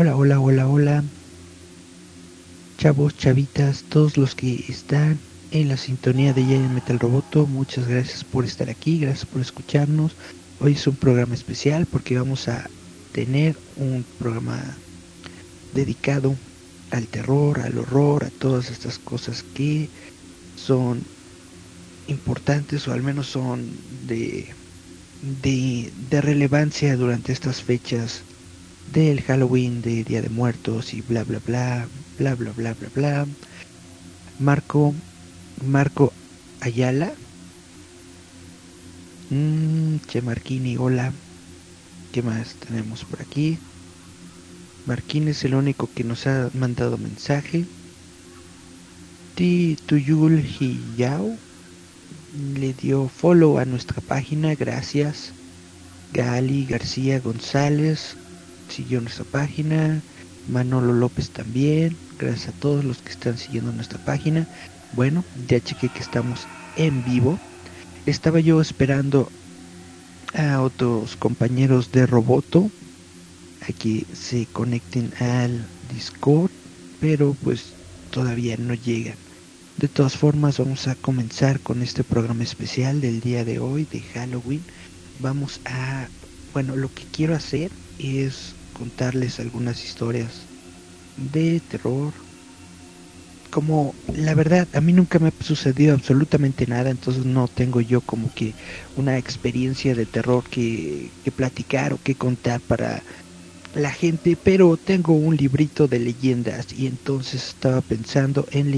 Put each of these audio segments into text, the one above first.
Hola, hola, hola, hola. Chavos, chavitas, todos los que están en la sintonía de Yaya Metal Roboto, muchas gracias por estar aquí, gracias por escucharnos. Hoy es un programa especial porque vamos a tener un programa dedicado al terror, al horror, a todas estas cosas que son importantes o al menos son de, de, de relevancia durante estas fechas del Halloween, de Día de Muertos y bla bla bla, bla bla bla bla bla. Marco, Marco Ayala. Mmm, che Marquini, hola. ¿Qué más tenemos por aquí? Marquín es el único que nos ha mandado mensaje. Ti Tuyul Hiyao le dio follow a nuestra página, gracias. Gali García González siguió nuestra página. Manolo López también. Gracias a todos los que están siguiendo nuestra página. Bueno, ya chequé que estamos en vivo. Estaba yo esperando a otros compañeros de Roboto a que se conecten al Discord, pero pues todavía no llegan. De todas formas, vamos a comenzar con este programa especial del día de hoy de Halloween. Vamos a, bueno, lo que quiero hacer es contarles algunas historias de terror. Como la verdad, a mí nunca me ha sucedido absolutamente nada, entonces no tengo yo como que una experiencia de terror que, que platicar o que contar para la gente, pero tengo un librito de leyendas y entonces estaba pensando en,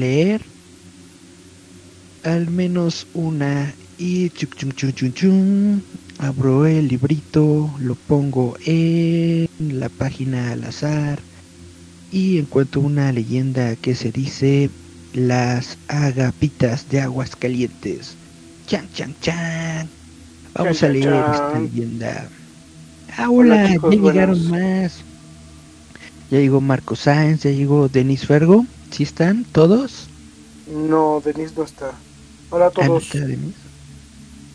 leer al menos una y chuc chum chum chum chum abro el librito, lo pongo en la página al azar y encuentro una leyenda que se dice las agapitas de aguas calientes. Chan, chan, chan. Vamos a leer esta leyenda. Ah, hola, ya llegaron más. Ya llegó Marco Sáenz, ya llegó Denis Fergo. ¿Sí están todos? No, Denis no está. Hola a ah, todos.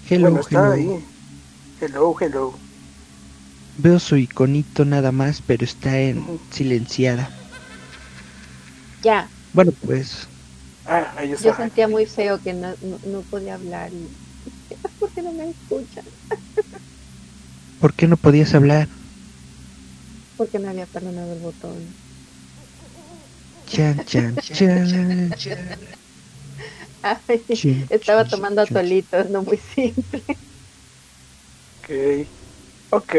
Hello, hello. Ahí. Hello, hello. Veo su iconito nada más, pero está en silenciada. Ya. Bueno, pues. Ah, ahí está. Yo sentía muy feo que no, no, podía hablar. Y... ¿Por qué no me escuchan? ¿Por qué no podías hablar? Porque no había perdonado el botón. Chan, chan, chan. Ay, estaba tomando atolitos, no muy simple. Ok.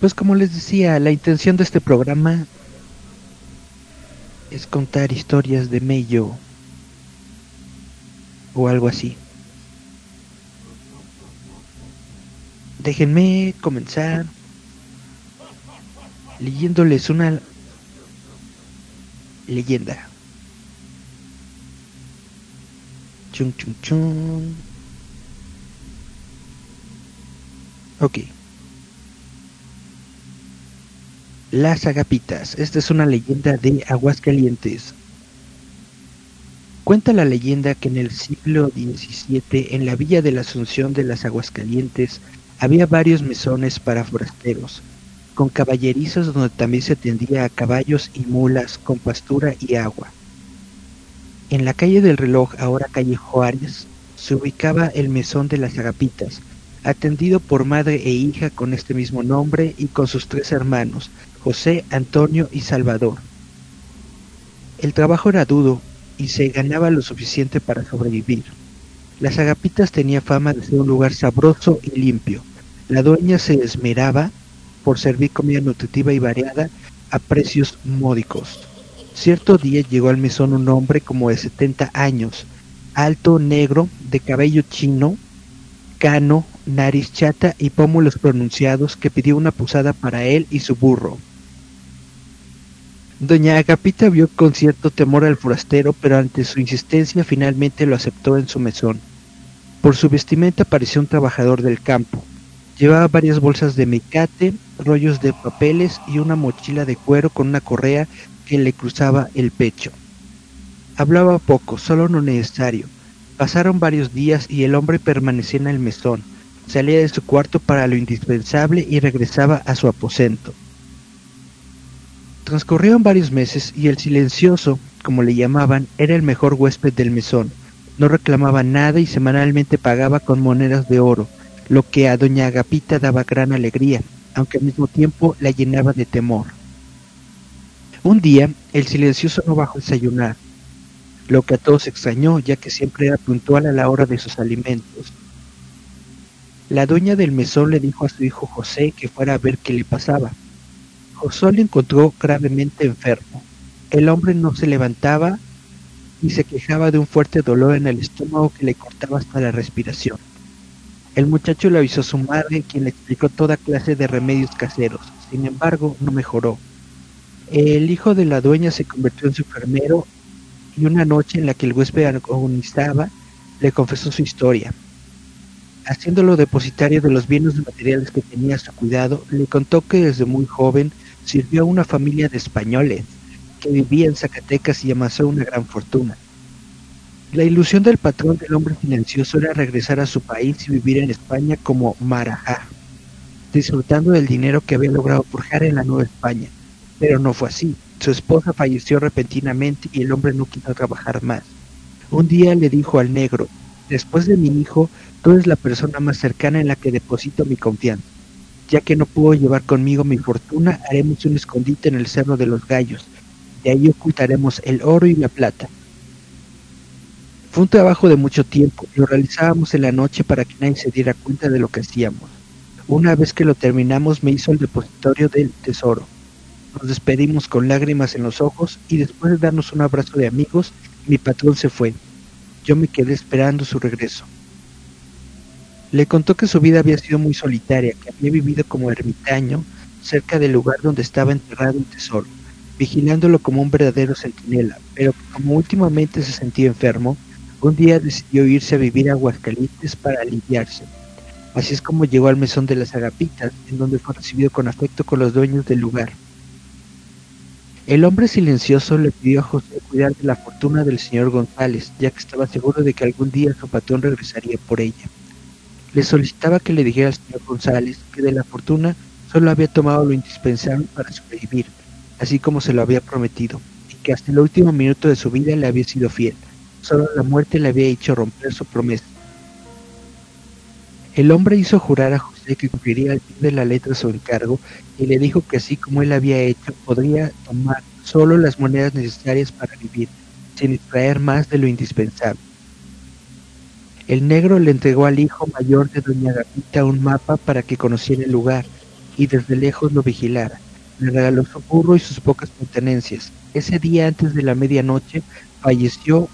Pues como les decía, la intención de este programa es contar historias de Mello o algo así. Déjenme comenzar leyéndoles una leyenda. Chung chung chung. Ok. Las agapitas. Esta es una leyenda de Aguascalientes. Cuenta la leyenda que en el siglo XVII, en la villa de la Asunción de las Aguascalientes, había varios mesones para forasteros, con caballerizos donde también se atendía a caballos y mulas con pastura y agua. En la calle del reloj, ahora calle Juárez, se ubicaba el mesón de las agapitas, atendido por madre e hija con este mismo nombre y con sus tres hermanos, José, Antonio y Salvador. El trabajo era duro y se ganaba lo suficiente para sobrevivir. Las agapitas tenía fama de ser un lugar sabroso y limpio. La dueña se esmeraba por servir comida nutritiva y variada a precios módicos. Cierto día llegó al mesón un hombre como de 70 años, alto, negro, de cabello chino, cano, nariz chata y pómulos pronunciados que pidió una posada para él y su burro. Doña Agapita vio con cierto temor al forastero, pero ante su insistencia finalmente lo aceptó en su mesón. Por su vestimenta parecía un trabajador del campo. Llevaba varias bolsas de mecate, rollos de papeles y una mochila de cuero con una correa que le cruzaba el pecho. Hablaba poco, solo lo necesario. Pasaron varios días y el hombre permanecía en el mesón, salía de su cuarto para lo indispensable y regresaba a su aposento. Transcurrieron varios meses y el silencioso, como le llamaban, era el mejor huésped del mesón. No reclamaba nada y semanalmente pagaba con monedas de oro, lo que a doña Agapita daba gran alegría, aunque al mismo tiempo la llenaba de temor. Un día, el silencioso no bajó a desayunar, lo que a todos extrañó, ya que siempre era puntual a la hora de sus alimentos. La dueña del mesón le dijo a su hijo José que fuera a ver qué le pasaba. José lo encontró gravemente enfermo. El hombre no se levantaba y se quejaba de un fuerte dolor en el estómago que le cortaba hasta la respiración. El muchacho le avisó a su madre, quien le explicó toda clase de remedios caseros. Sin embargo, no mejoró. El hijo de la dueña se convirtió en su enfermero y una noche en la que el huésped agonizaba, le confesó su historia. Haciéndolo depositario de los bienes materiales que tenía a su cuidado, le contó que desde muy joven sirvió a una familia de españoles que vivía en Zacatecas y amasó una gran fortuna. La ilusión del patrón del hombre silencioso era regresar a su país y vivir en España como Marajá, disfrutando del dinero que había logrado forjar en la Nueva España. Pero no fue así. Su esposa falleció repentinamente y el hombre no quiso trabajar más. Un día le dijo al negro, después de mi hijo, tú eres la persona más cercana en la que deposito mi confianza. Ya que no puedo llevar conmigo mi fortuna, haremos un escondite en el Cerro de los Gallos. De ahí ocultaremos el oro y la plata. Fue un trabajo de mucho tiempo, lo realizábamos en la noche para que nadie se diera cuenta de lo que hacíamos. Una vez que lo terminamos me hizo el depositorio del tesoro. Nos despedimos con lágrimas en los ojos y después de darnos un abrazo de amigos, mi patrón se fue. Yo me quedé esperando su regreso. Le contó que su vida había sido muy solitaria, que había vivido como ermitaño cerca del lugar donde estaba enterrado el tesoro, vigilándolo como un verdadero centinela, pero como últimamente se sentía enfermo, un día decidió irse a vivir a Aguascalientes para aliviarse. Así es como llegó al mesón de las agapitas, en donde fue recibido con afecto con los dueños del lugar. El hombre silencioso le pidió a José cuidar de la fortuna del señor González, ya que estaba seguro de que algún día su patrón regresaría por ella. Le solicitaba que le dijera al señor González que de la fortuna solo había tomado lo indispensable para sobrevivir, así como se lo había prometido, y que hasta el último minuto de su vida le había sido fiel. Solo la muerte le había hecho romper su promesa. El hombre hizo jurar a José que cumpliría al pie de la letra su encargo y le dijo que así como él había hecho, podría tomar solo las monedas necesarias para vivir, sin extraer más de lo indispensable. El negro le entregó al hijo mayor de doña Gapita un mapa para que conociera el lugar y desde lejos lo vigilara. Le regaló su burro y sus pocas pertenencias. Ese día antes de la medianoche falleció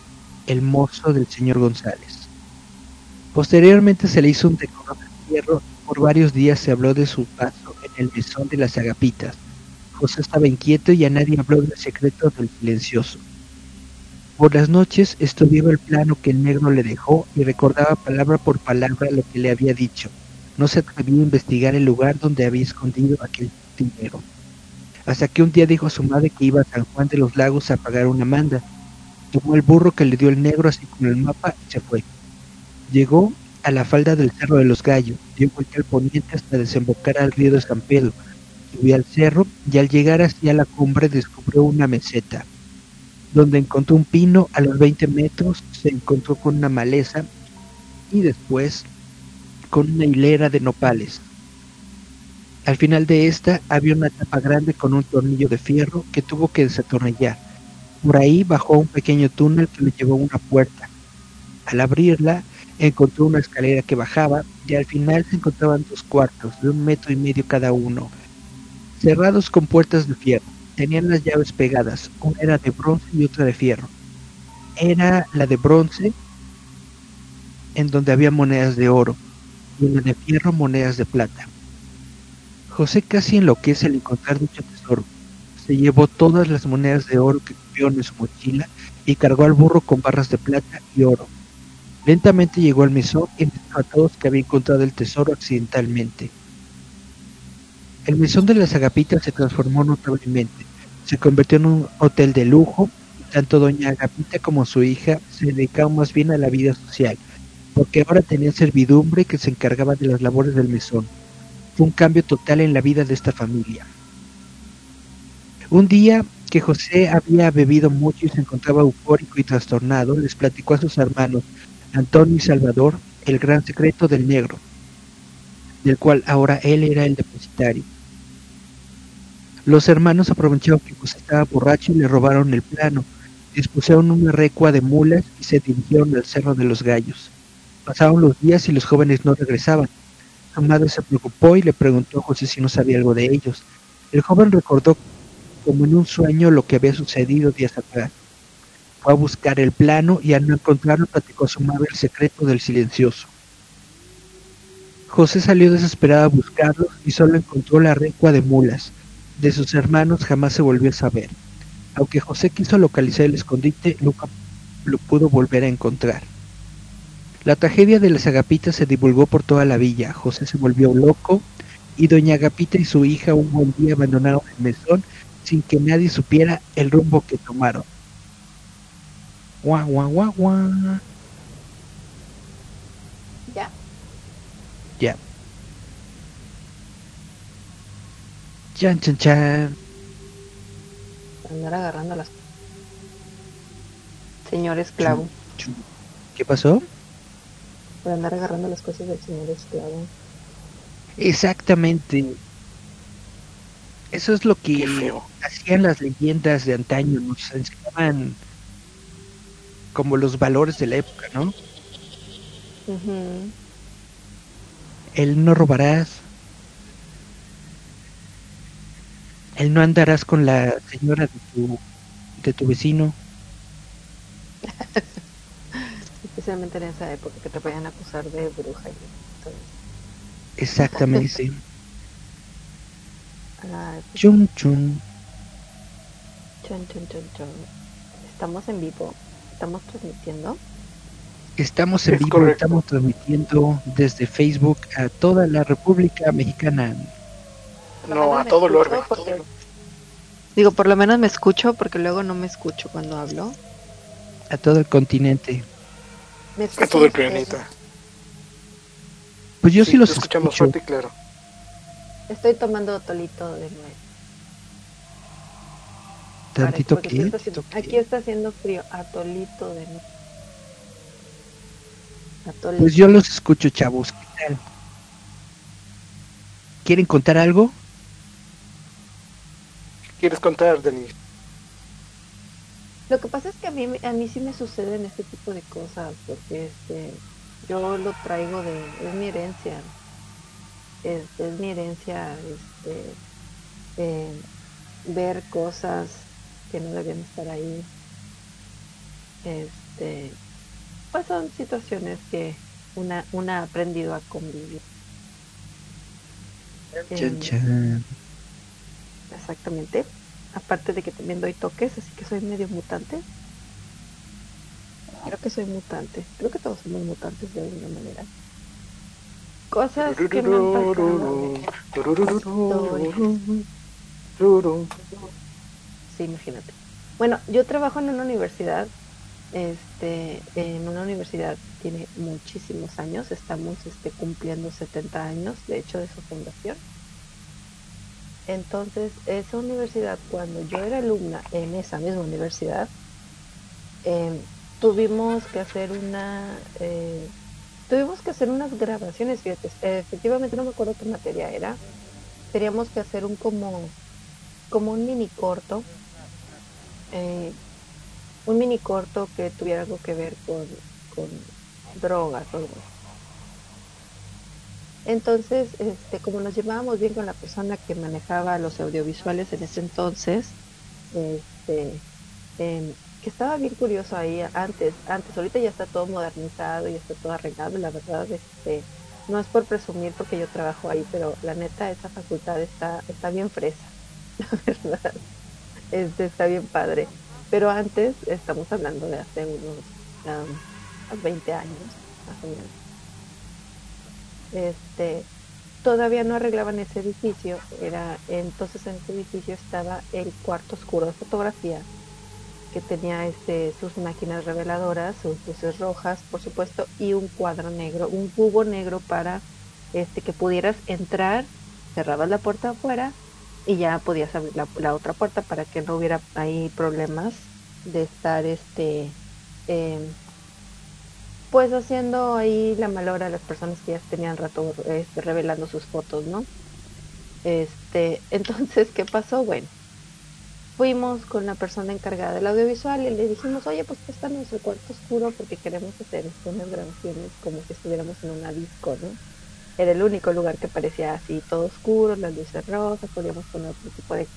el mozo del señor González. Posteriormente se le hizo un decoro de hierro y por varios días se habló de su paso en el mesón de las agapitas. José estaba inquieto y a nadie habló del secreto del silencioso. Por las noches estudiaba el plano que el negro le dejó y recordaba palabra por palabra lo que le había dicho. No se atrevía a investigar el lugar donde había escondido aquel dinero. Hasta que un día dijo a su madre que iba a San Juan de los Lagos a pagar una manda. Tomó el burro que le dio el negro así como el mapa y se fue. Llegó a la falda del Cerro de los Gallos, dio vuelta al poniente hasta desembocar al río de San Pedro. Subió al cerro y al llegar hacia la cumbre descubrió una meseta donde encontró un pino a los 20 metros, se encontró con una maleza y después con una hilera de nopales. Al final de esta había una tapa grande con un tornillo de fierro que tuvo que desatornillar. Por ahí bajó un pequeño túnel que le llevó a una puerta. Al abrirla, encontró una escalera que bajaba y al final se encontraban dos cuartos de un metro y medio cada uno, cerrados con puertas de fierro tenían las llaves pegadas, una era de bronce y otra de fierro. Era la de bronce en donde había monedas de oro y en la de fierro monedas de plata. José casi enloquece al encontrar dicho tesoro. Se llevó todas las monedas de oro que cubrió en su mochila y cargó al burro con barras de plata y oro. Lentamente llegó al mesón y dijo a todos que había encontrado el tesoro accidentalmente. El mesón de las Agapitas se transformó notablemente. Se convirtió en un hotel de lujo tanto doña Agapita como su hija se dedicaron más bien a la vida social. porque ahora tenía servidumbre que se encargaba de las labores del mesón. Fue un cambio total en la vida de esta familia. Un día que José había bebido mucho y se encontraba eufórico y trastornado, les platicó a sus hermanos, Antonio y Salvador, el gran secreto del negro, del cual ahora él era el depositario. Los hermanos aprovecharon que José estaba borracho y le robaron el plano, dispusieron una recua de mulas y se dirigieron al Cerro de los Gallos. Pasaron los días y los jóvenes no regresaban. Su madre se preocupó y le preguntó a José si no sabía algo de ellos. El joven recordó como en un sueño lo que había sucedido días atrás. Fue a buscar el plano y al no encontrarlo platicó a su madre el secreto del silencioso. José salió desesperado a buscarlos y solo encontró la recua de mulas. De sus hermanos jamás se volvió a saber. Aunque José quiso localizar el escondite, nunca lo pudo volver a encontrar. La tragedia de las agapitas se divulgó por toda la villa. José se volvió loco y doña Agapita y su hija un buen día abandonaron el mesón sin que nadie supiera el rumbo que tomaron. Guau, guau, guau, guau. Ya. Ya. Chan, chan, chan. Andar agarrando las. Señor esclavo. ¿Qué pasó? Por andar agarrando las cosas del señor esclavo. Exactamente. Eso es lo que hacían las leyendas de antaño, nos enseñaban como los valores de la época, ¿no? Ujú. El no robarás. El no andarás con la señora de tu, de tu vecino. Especialmente en esa época que te podían acusar de bruja y todo eso. Exactamente. Ay, pues, chum chum. chon, chon, chon, chon. Estamos en vivo. Estamos transmitiendo. Estamos en Es vivo, correcto. estamos transmitiendo desde Facebook a toda la República Mexicana. No, a todo lo orbe. porque- Digo, por lo menos me escucho porque luego no me escucho cuando hablo. A todo el continente. Me A todo el planeta. Pues yo sí, los escuchamos escucho. fuerte y claro. Estoy tomando tolito de nuez. Tantito aquí está haciendo- Aquí está haciendo frío. Atolito de nuez. Atolito. Pues yo los escucho, chavos. ¿Qué tal? ¿Quieren contar algo? ¿Quieres contar, Denis? Lo que pasa es que a mí, a mí sí me suceden este tipo de cosas, porque este, yo lo traigo de, es mi herencia, es, es mi herencia, este, eh, ver cosas que no debían estar ahí, este, pues son situaciones que una, una ha aprendido a convivir. Chan. Exactamente. Aparte de que también doy toques, así que soy medio mutante. Creo que soy mutante. Creo que todos somos mutantes de alguna manera. Cosas que me han pasado. Sí, imagínate. Bueno, yo trabajo en una universidad. Este, en una universidad tiene muchísimos años. Estamos este, cumpliendo 70 años, de hecho, de su fundación. Entonces, esa universidad, cuando yo era alumna en esa misma universidad, eh, tuvimos que hacer una, eh, tuvimos que hacer unas grabaciones, fíjate, efectivamente no me acuerdo qué materia era, teníamos que hacer un como, como un mini corto, eh, un mini corto que tuviera algo que ver con, drogas o algo. Entonces, este, como nos llevábamos bien con la persona que manejaba los audiovisuales en ese entonces, este, em, que estaba bien curioso ahí antes, antes, ahorita ya está todo modernizado y está todo arreglado, la verdad, este, no es por presumir porque yo trabajo ahí, pero la neta esa facultad está, está bien fresa, la verdad, este, está bien padre. Pero antes, estamos hablando de hace unos um, 20 años, más o menos este todavía no arreglaban ese edificio era entonces en ese edificio estaba el cuarto oscuro de fotografía que tenía este sus máquinas reveladoras, sus luces rojas, por supuesto, y un cuadro negro, un cubo negro para este que pudieras entrar, cerrabas la puerta afuera y ya podías abrir la, otra puerta para que no hubiera ahí problemas de estar este em, pues haciendo ahí la malora a las personas que ya tenían rato este, revelando sus fotos, ¿no? Este, entonces, ¿qué pasó? Bueno, fuimos con la persona encargada del audiovisual y le dijimos, oye, pues está nuestro cuarto oscuro porque queremos hacer unas grabaciones como si estuviéramos en una disco, ¿no? Era el único lugar que parecía así, todo oscuro, las luces rojas, podíamos poner otro tipo de,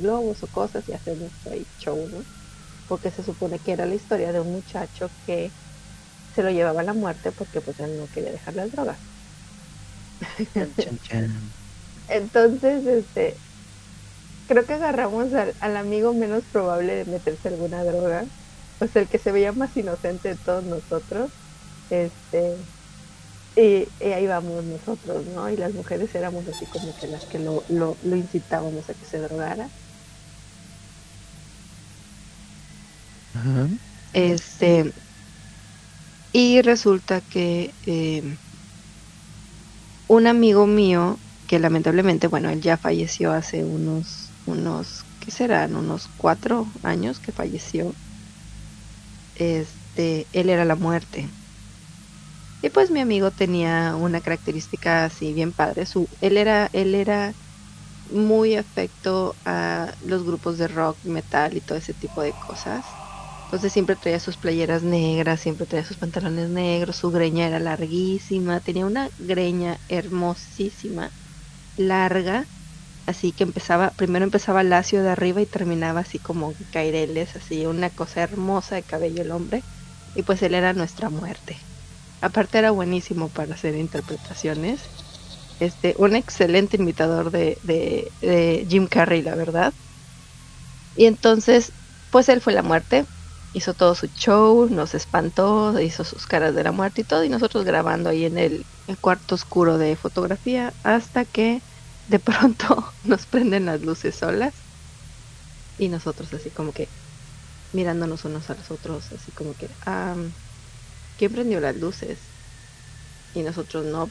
globos o cosas y hacer nuestro show, ¿no? Porque se supone que era la historia de un muchacho que se lo llevaba a la muerte porque pues él no quería dejar las drogas. Entonces, este, creo que agarramos al, amigo menos probable de meterse alguna droga, o sea, el que se veía más inocente de todos nosotros, este, y, ahí vamos nosotros, ¿no? Y las mujeres éramos así como que las que lo, lo, incitábamos a que se drogara. Este, y resulta que eh, un amigo mío, que lamentablemente, bueno, él ya falleció hace unos unos, ¿qué serán? Unos cuatro años que falleció. Este, él era la muerte. Y pues mi amigo tenía una característica así bien padre. Su, él era, él era muy afecto a los grupos de rock, metal y todo ese tipo de cosas. Entonces siempre traía sus playeras negras, siempre traía sus pantalones negros, su greña era larguísima, tenía una greña hermosísima, larga, así que empezaba, primero empezaba lacio de arriba y terminaba así como caireles, así una cosa hermosa de cabello el hombre, y pues él era nuestra muerte. Aparte era buenísimo para hacer interpretaciones, este, un excelente imitador de, de, de Jim Carrey, la verdad. Y entonces, pues él fue la muerte, hizo todo su show, nos espantó, hizo sus caras de la muerte y todo, y nosotros grabando ahí en el, cuarto oscuro de fotografía, hasta que de pronto nos prenden las luces solas y nosotros así como que mirándonos unos a los otros, así como que, ah, ¿quién prendió las luces? Y nosotros no,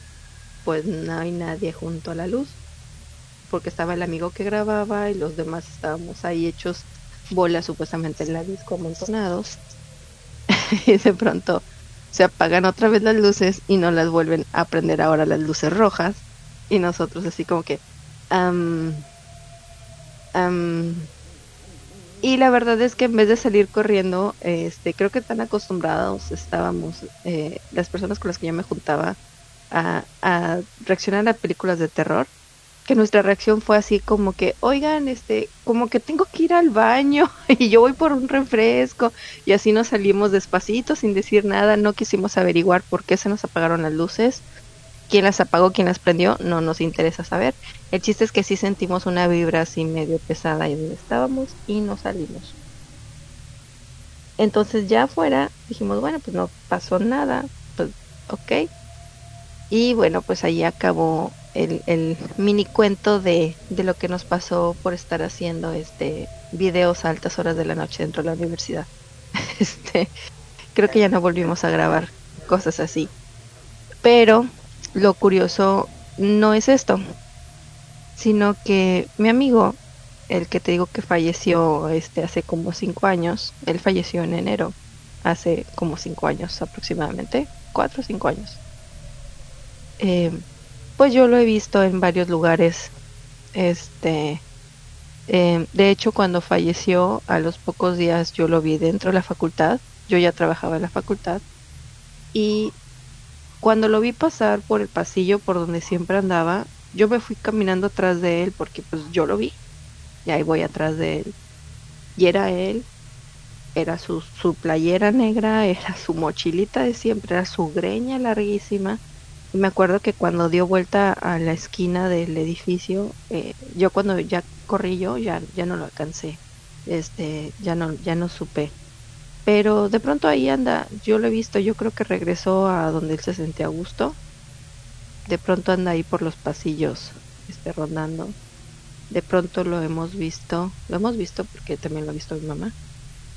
pues no hay nadie junto a la luz, porque estaba el amigo que grababa y los demás estábamos ahí hechos bolas supuestamente en la disco amontonados. y de pronto se apagan otra vez las luces y no las vuelven a prender ahora las luces rojas y nosotros así como que y la verdad es que en vez de salir corriendo, este, creo que tan acostumbrados estábamos, eh, las personas con las que yo me juntaba, a, reaccionar a películas de terror, que nuestra reacción fue así como que, oigan, este, como que tengo que ir al baño y yo voy por un refresco y así nos salimos despacito sin decir nada, no quisimos averiguar por qué se nos apagaron las luces quién las apagó, quién las prendió, no nos interesa saber. El chiste es que sí sentimos una vibra así medio pesada ahí donde estábamos y nos salimos. Entonces ya afuera dijimos, bueno, pues no pasó nada, pues ok. Y bueno, pues ahí acabó el, mini cuento de, de, lo que nos pasó por estar haciendo este videos a altas horas de la noche dentro de la universidad. Este, creo que ya no volvimos a grabar cosas así. Pero lo curioso no es esto, sino que mi amigo, el que te digo que falleció este hace como cinco años, él falleció en enero, hace como cinco años aproximadamente, cuatro o cinco años. Eh, pues yo lo he visto en varios lugares. Este, eh, de hecho, cuando falleció, a los pocos días yo lo vi dentro de la facultad. Yo ya trabajaba en la facultad y cuando lo vi pasar por el pasillo por donde siempre andaba, yo me fui caminando atrás de él porque pues yo lo vi. Y ahí voy atrás de él. Y era él, era su, su playera negra, era su mochilita de siempre, era su greña larguísima. Me acuerdo que cuando dio vuelta a la esquina del edificio, eh, yo cuando ya corrí yo, ya, ya no lo alcancé. Este, ya no, ya no supe pero de pronto ahí anda, yo lo he visto, yo creo que regresó a donde él se sentía a gusto. De pronto anda ahí por los pasillos, este, rondando. De pronto lo hemos visto, lo hemos visto porque también lo ha visto mi mamá.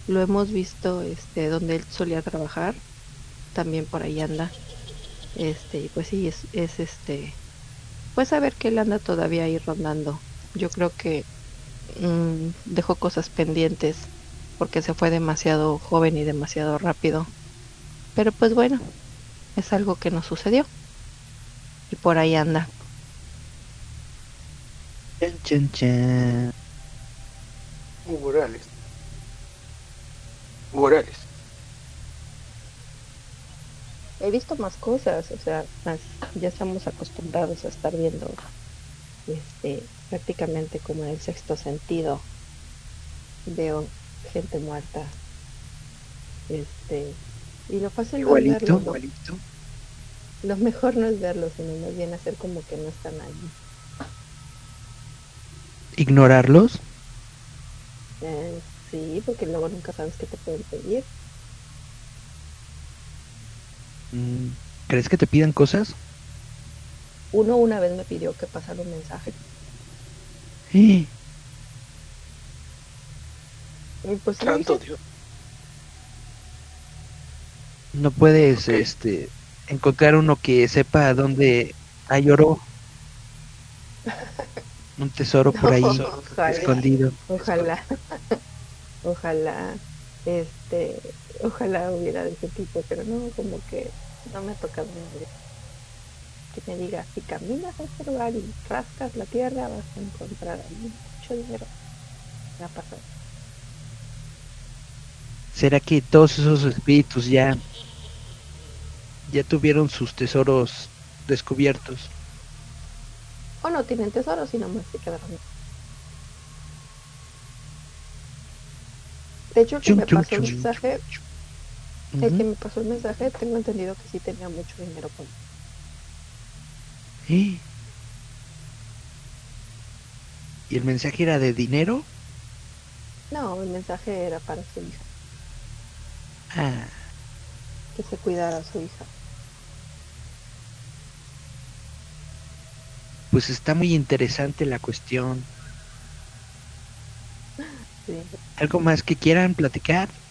lo hemos visto este donde él solía trabajar también por ahí anda este y pues sí es, es este pues saber que él anda todavía ahí rondando. Yo creo que mmm, dejó cosas pendientes porque se fue demasiado joven y demasiado rápido. Pero pues bueno es algo que no sucedió. Y por ahí anda. Chan chan chan. Morales. Morales. He visto más cosas, o sea, más, ya estamos acostumbrados a estar viendo este, prácticamente como en el sexto sentido. Veo gente muerta. Este, y lo fácil igualito, verlo. igualito. Lo mejor no es verlo, sino más bien hacer como que no están ahí. ignorarlos Eh, sí, porque luego nunca sabes qué te pueden pedir. Mm, ¿crees que te pidan cosas? Uno una vez me pidió que pasara un mensaje. Y pues. Dios. no puedes este encontrar uno que sepa dónde hay oro un tesoro por ahí ojalá. escondido Ojalá, ojalá, este, ojalá hubiera de ese tipo, pero no, como que no me ha tocado nadie. Que me diga, si caminas a este lugar y rascas la tierra, vas a encontrar ahí mucho dinero. Me ha pasado. ¿Será que todos esos espíritus ya ya tuvieron sus tesoros descubiertos? O no tienen tesoros y nomás se quedaron. De hecho, que me pasó el el que me pasó el mensaje, tengo entendido que sí tenía mucho dinero con Eh. ¿Y el mensaje era de dinero? No, el mensaje era para su hija, Ah, que se cuidara a su hija. pues está muy interesante la cuestión. Sí. ¿Algo más que quieran platicar?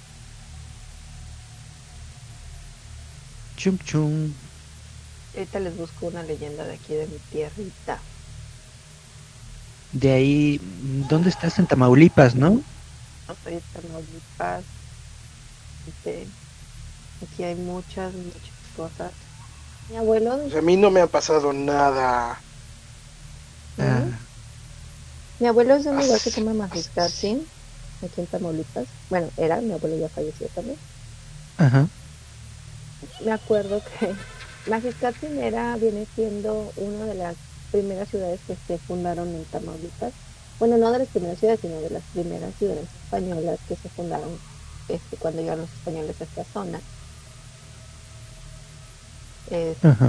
Chum chum. Ahorita les busco una leyenda de aquí de mi tierrita. De ahí, ¿dónde estás? En Tamaulipas, ¿no? No soy de Tamaulipas. Este, aquí hay muchas, muchas cosas. Mi abuelo, Pues a mí no me ha pasado nada. Ah, mi abuelo es de un lugar que se llama Majiscatzin, aquí en Tamaulipas. Bueno, era, mi abuelo ya falleció también. ajá. Me acuerdo que Majiscatzin era, viene siendo una de las primeras ciudades que se fundaron en Tamaulipas. Bueno, no de las primeras ciudades, sino de las primeras ciudades españolas que se fundaron este, cuando llegaron los españoles a esta zona. Este, Ajá.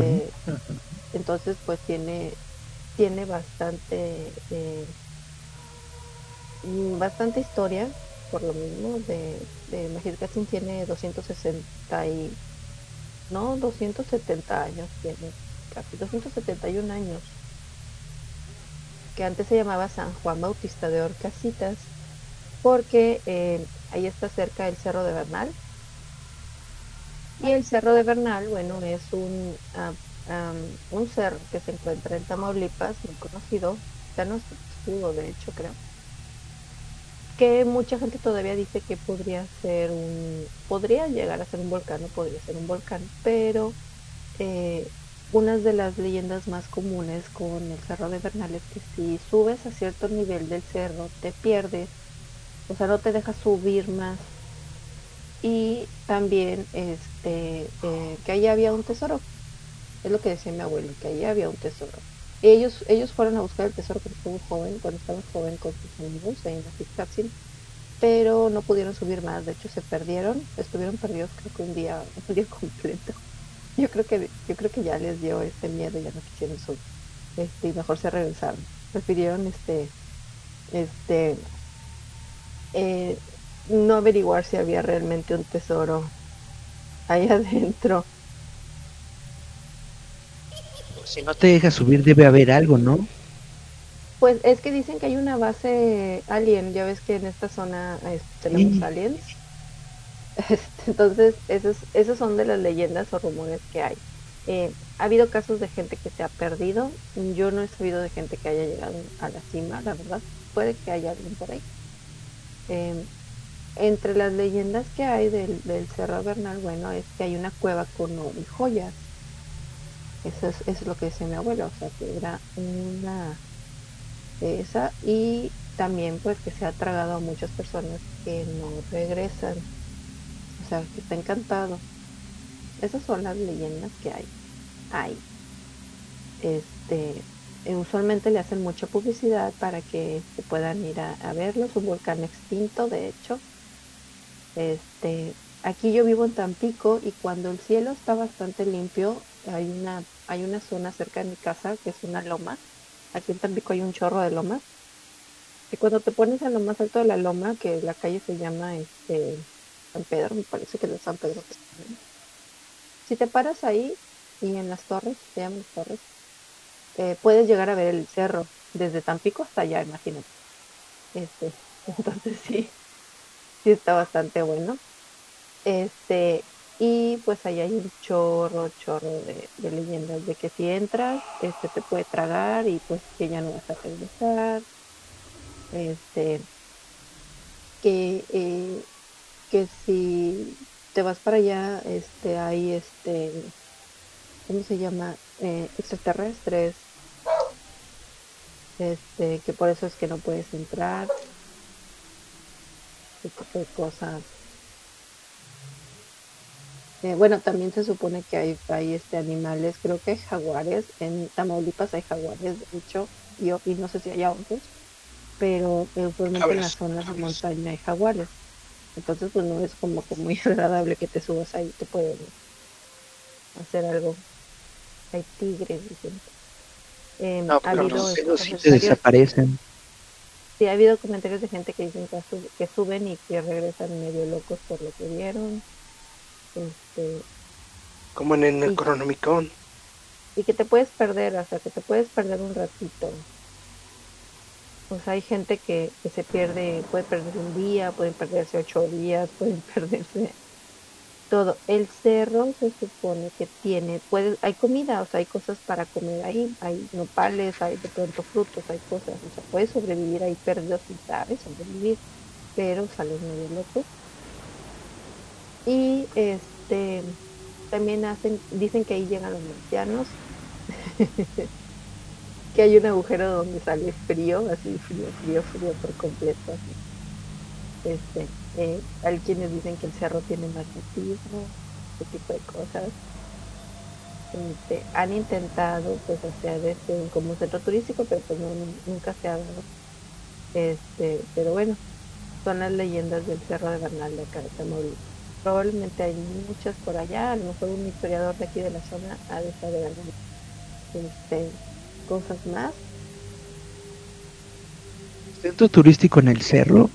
entonces, pues tiene, tiene bastante, eh, bastante historia, por lo mismo, de, de tiene 260 y, no, 270 años tiene, casi 271 años, que antes se llamaba San Juan Bautista de Orcasitas, porque eh, ahí está cerca el Cerro de Bernal. Y el Cerro de Bernal, bueno, es un, am, un cerro que se encuentra en Tamaulipas, muy conocido, ya no es escudo, de hecho, creo, que mucha gente todavía dice que podría ser un, podría llegar a ser un volcán, no podría ser un volcán, pero eh, una de las leyendas más comunes con el Cerro de Bernal es que si subes a cierto nivel del cerro, te pierdes, o sea, no te deja subir más. Y también este, eh, que ahí había un tesoro, es lo que decía mi abuelo, que ahí había un tesoro. Ellos, ellos fueron a buscar el tesoro cuando estuvo joven, cuando estaba joven con sus amigos en la Fitzcatzin, pero no pudieron subir más, de hecho se perdieron, estuvieron perdidos creo que un día, un día completo. Yo creo que, yo creo que ya les dio ese miedo ya no quisieron subir. Este, y mejor se regresaron. Prefirieron este, este, eh, no averiguar si había realmente un tesoro ahí adentro. Si no te deja subir, debe haber algo, ¿no? Pues es que dicen que hay una base alien, ya ves que en esta zona este, tenemos Sí. aliens. Este, entonces, esos, esos son de las leyendas o rumores que hay. Eh, ha habido casos de gente que se ha perdido. Yo no he sabido de gente que haya llegado a la cima, la verdad. Puede que haya alguien por ahí. Eh, entre las leyendas que hay del, Cerro Bernal, bueno, es que hay una cueva con joyas. Eso es, lo que dice mi abuelo, o sea, que era una esa y también pues que se ha tragado a muchas personas que no regresan o sea que está encantado. Esas son las leyendas que hay hay. Este eh, usualmente le hacen mucha publicidad para que puedan ir a, a verlo es un volcán extinto de hecho. Este aquí yo vivo en Tampico y cuando el cielo está bastante limpio hay una hay una zona cerca de mi casa que es una loma aquí en Tampico hay un chorro de lomas y cuando te pones a lo más alto de la loma, que la calle se llama este San Pedro, me parece que es San Pedro. Si te paras ahí y en las torres, se llaman las torres, eh, puedes llegar a ver el cerro desde Tampico hasta allá, imagínate. Este, entonces sí, sí está bastante bueno. Este, y pues ahí hay un chorro, chorro de, leyendas de que si entras, este te puede tragar y pues que ya no vas a regresar. Este que eh, que si te vas para allá este hay este cómo se llama eh, extraterrestres. Este que por eso es que no puedes entrar. Ese tipo de cosas eh, bueno también se supone que hay hay este animales creo que hay jaguares en Tamaulipas hay jaguares de hecho yo y no sé si hay otros pero usualmente en las zonas de montaña hay jaguares. Entonces, pues no es como que muy agradable que te subas ahí, te pueden hacer algo. Hay tigres, dicen. Eh, no, ha habido sí te desaparecen. Sí, ha habido comentarios de gente que dicen que, que suben y que regresan medio locos por lo que vieron. Este, como en el Cronomicon. Y que te puedes perder, o sea, que te puedes perder un ratito pues hay gente que, se pierde, puede perderse un día, pueden perderse ocho días, pueden perderse todo. El cerro se supone que tiene, puede, hay comida, o sea, hay cosas para comer ahí, hay nopales, hay de pronto frutos, hay cosas, o sea, puedes sobrevivir ahí perdido si sabes sobrevivir, pero sales medio loco. Y este también hacen, dicen que ahí llegan los marcianos. que hay un agujero donde sale frío, así frío, frío, frío por completo. Este, eh, hay quienes dicen que el cerro tiene magnetismo, ese tipo de cosas. Este, han intentado pues hacer este como un centro turístico, pero pues nunca se ha dado. Este, pero bueno, son las leyendas del Cerro de Bernal de acá de Tamaulipas. Probablemente hay muchas por allá, a lo mejor un historiador de aquí de la zona ha de saber algo. Este, cosas más. ¿Centro turístico en el cerro?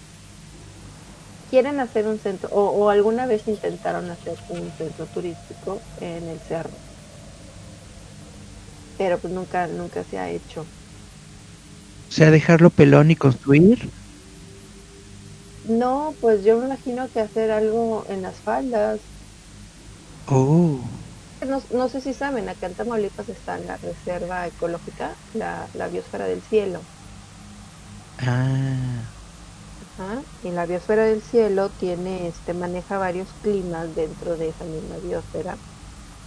Quieren hacer un centro, o, alguna vez intentaron hacer un centro turístico en el cerro. Pero pues nunca, nunca se ha hecho. O sea, dejarlo pelón y construir. No, pues yo me imagino que hacer algo en las faldas. Oh. No, sé si saben, acá en Tamaulipas está la reserva ecológica, la, la biosfera del cielo. Ah. Ajá. Y la biosfera del cielo tiene, este, maneja varios climas dentro de esa misma biosfera.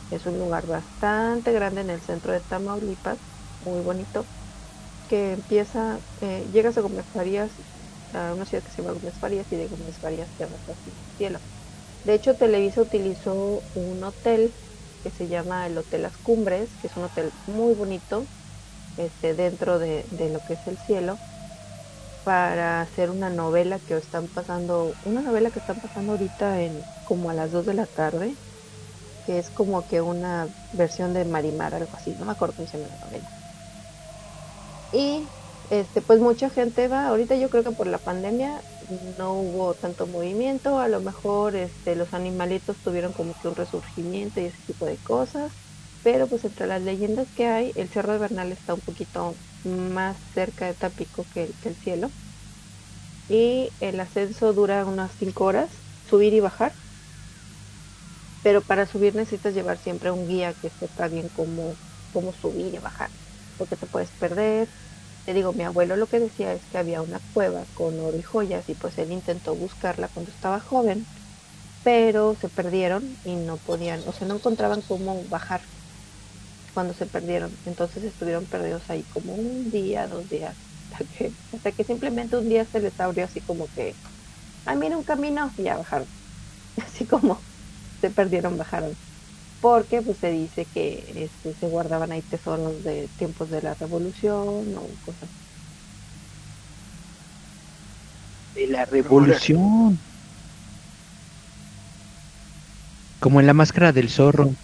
Es un lugar bastante grande en el centro de Tamaulipas, muy bonito, que empieza, eh, llegas a Gómez Farías, a una ciudad que se llama Gómez Farías, y de Gómez Farías te vas hacia el cielo. De hecho, Televisa utilizó un hotel que se llama el Hotel Las Cumbres, que es un hotel muy bonito este, dentro de, lo que es el cielo, para hacer una novela que están pasando, una novela que están pasando ahorita en como a las 2 de la tarde, que es como que una versión de Marimar, algo así, no me acuerdo cómo se llama la novela. Y este, pues mucha gente va, ahorita yo creo que por la pandemia no hubo tanto movimiento, a lo mejor este, los animalitos tuvieron como que un resurgimiento y ese tipo de cosas, pero pues entre las leyendas que hay, el Cerro de Bernal está un poquito más cerca de Tapico que el, cielo. Y el ascenso dura unas 5 horas, subir y bajar, pero para subir necesitas llevar siempre un guía que sepa bien cómo, cómo subir y bajar, porque te puedes perder. Te digo, mi abuelo lo que decía es que había una cueva con oro y joyas y pues él intentó buscarla cuando estaba joven, pero se perdieron y no podían, o sea, no encontraban cómo bajar cuando se perdieron. Entonces estuvieron perdidos ahí como un día, dos días, hasta que, hasta que simplemente un día se les abrió así como que, ah, mira un camino y ya bajaron. Así como se perdieron, bajaron. Porque pues se dice que este, se guardaban ahí tesoros de tiempos de la revolución o cosas. De la revolución. Como en la máscara del zorro.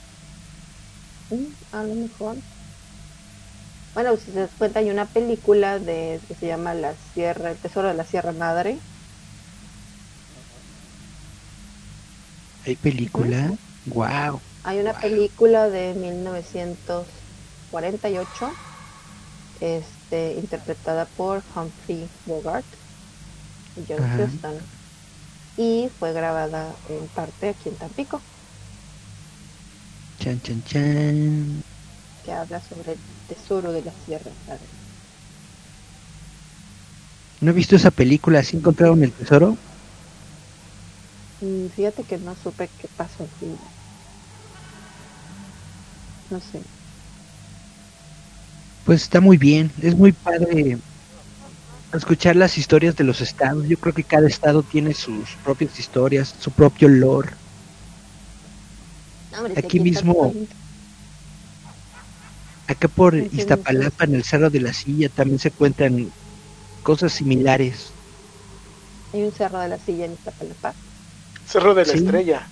A lo mejor. Bueno, si se das cuenta, hay una película de que se llama La Sierra, el Tesoro de la Sierra Madre. ¿Hay película? Wow. Hay una película de 1948, este, interpretada por Humphrey Bogart y John Ajá. Huston. Y fue grabada en parte aquí en Tampico, Chan, chan, chan. que habla sobre el tesoro de la Sierra Madre. No he visto esa película. ¿Sí encontraron el tesoro? Y fíjate que no supe qué pasó al final. No sé. Pues está muy bien. Es muy padre escuchar las historias de los estados. Yo creo que cada estado tiene sus propias historias, su propio lore. No, hombre, Aquí mismo- Acá por Sí, sí, Iztapalapa, en el Cerro de la Silla, también se cuentan cosas similares. Hay un cerro de la silla en Iztapalapa. Cerro de la Sí. Estrella.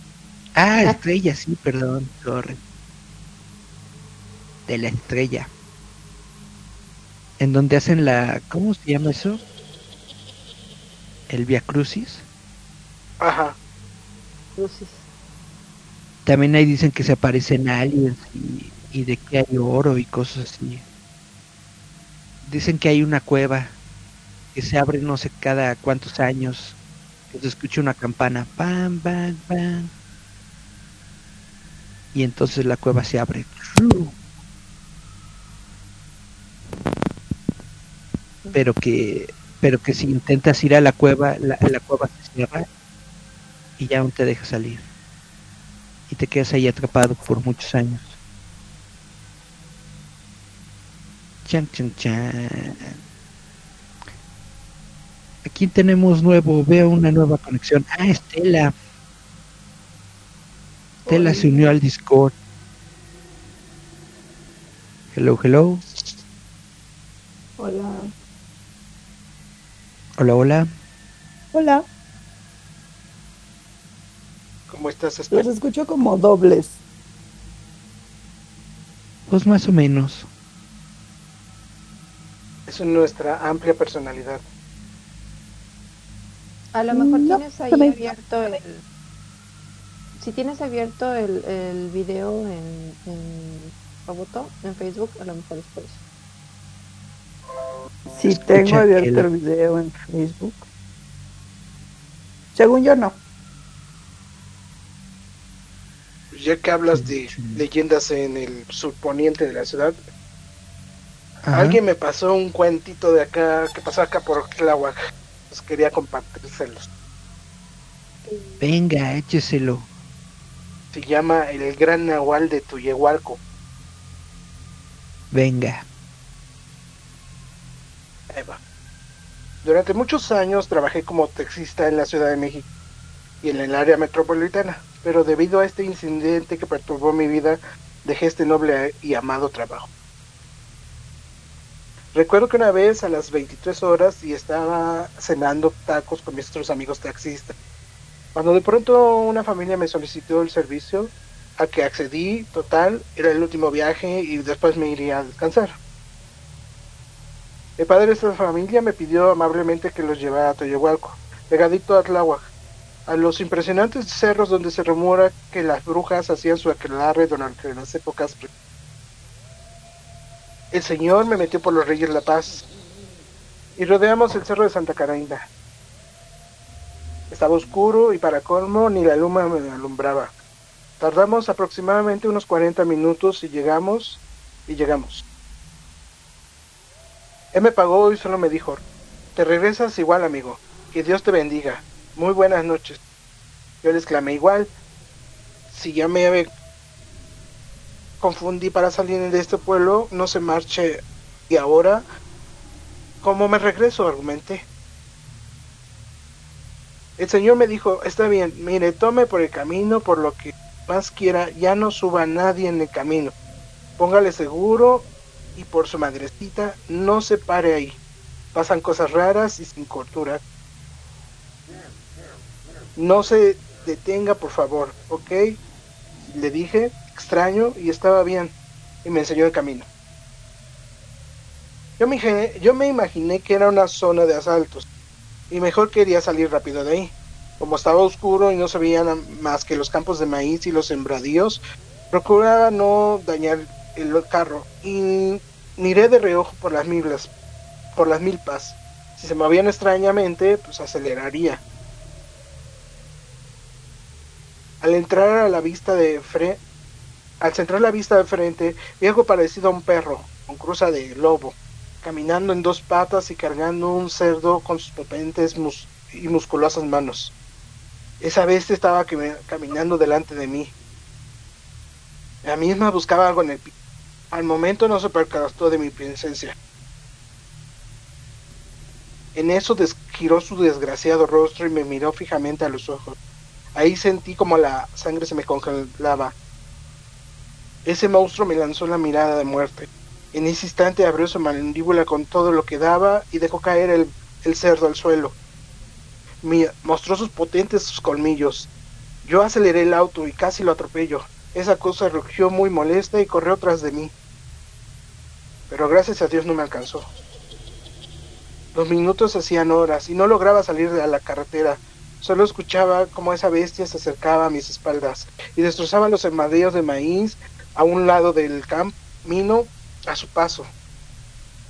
Ah, estrella, sí, perdón, sorry. De la estrella. En donde hacen la. ¿Cómo se llama eso? El Via Crucis. Ajá. Crucis. También ahí dicen que se aparecen aliens y, y de que hay oro y cosas así. Dicen que hay una cueva que se abre no sé cada cuántos años. Que se escucha una campana. Pam, pam, pam. Y entonces la cueva se abre. Pero que, pero que si intentas ir a la cueva, la, la cueva se cierra y ya no te deja salir y te quedas ahí atrapado por muchos años. Chan, chan, chan. Aquí tenemos nuevo, veo una nueva conexión. Ah, Estela. Estela se unió al Discord. Hello, hello. Hola. Hola, hola. Hola. ¿Cómo estás, Los escucho como dobles. Pues más o menos. Es nuestra amplia personalidad. A lo mejor No, tienes ahí también- abierto el. Si tienes abierto el, el video en, en Roboto, en Facebook, a lo mejor es por eso. Sí, Escucha tengo abierto el- video en Facebook. Según yo no. Ya que hablas de leyendas en el surponiente de la ciudad, Ajá. alguien me pasó un cuentito de acá, que pasó acá por Tláhuac. Pues quería compartírselos. Venga, écheselo. Se llama El Gran Nahual de Tuyehualco. Venga. Ahí va. Durante muchos años trabajé como taxista en la Ciudad de México y en el área metropolitana, pero debido a este incidente que perturbó mi vida, dejé este noble y amado trabajo. Recuerdo que una vez a las 23 horas y estaba cenando tacos con mis otros amigos taxistas, cuando de pronto una familia me solicitó el servicio, a que accedí, total, era el último viaje y después me iría a descansar. El padre de esta familia me pidió amablemente que los llevara a Toyohualco, pegadito a Tláhuac, a los impresionantes cerros donde se rumora que las brujas hacían su aquelarre durante las épocas. El señor me metió por los Reyes La Paz y rodeamos el cerro de Santa Catarina. Estaba oscuro y para colmo ni la luna me alumbraba. Tardamos aproximadamente unos 40 minutos y llegamos y llegamos. Él me pagó y solo me dijo, te regresas igual amigo, que Dios te bendiga, muy buenas noches. Yo le exclamé igual, si ya me confundí para salir de este pueblo, no se marche y ahora, ¿cómo me regreso? argumenté. El Señor me dijo, está bien, mire, tome por el camino, por lo que más quiera, ya no suba nadie en el camino. Póngale seguro y por su madrecita, no se pare ahí. Pasan cosas raras y sin cortura. No se detenga, por favor, ¿ok? Le dije, extraño, y estaba bien, y me enseñó el camino. Yo me, yo me imaginé que era una zona de asaltos, y mejor quería salir rápido de ahí. Como estaba oscuro y no se veían más que los campos de maíz y los sembradíos, procuraba no dañar el carro y miré de reojo por las milpas, por las milpas. Si se movían extrañamente, pues aceleraría. Al entrar a la vista de frente, al centrar la vista de frente, vi algo parecido a un perro, con cruza de lobo, caminando en dos patas y cargando un cerdo con sus potentes y musculosas manos. Esa bestia estaba caminando delante de mí. La misma buscaba algo en el. Al momento no se percató de mi presencia. En eso giró su desgraciado rostro y me miró fijamente a los ojos. Ahí sentí como la sangre se me congelaba. Ese monstruo me lanzó la mirada de muerte. En ese instante abrió su mandíbula con todo lo que daba y dejó caer el, el cerdo al suelo mostró sus potentes colmillos. Yo aceleré el auto y casi lo atropello. Esa cosa rugió muy molesta y corrió tras de mí. Pero gracias a Dios no me alcanzó. Los minutos hacían horas y no lograba salir de la carretera. Solo escuchaba cómo esa bestia se acercaba a mis espaldas y destrozaba los armadillos de maíz a un lado del camino a su paso.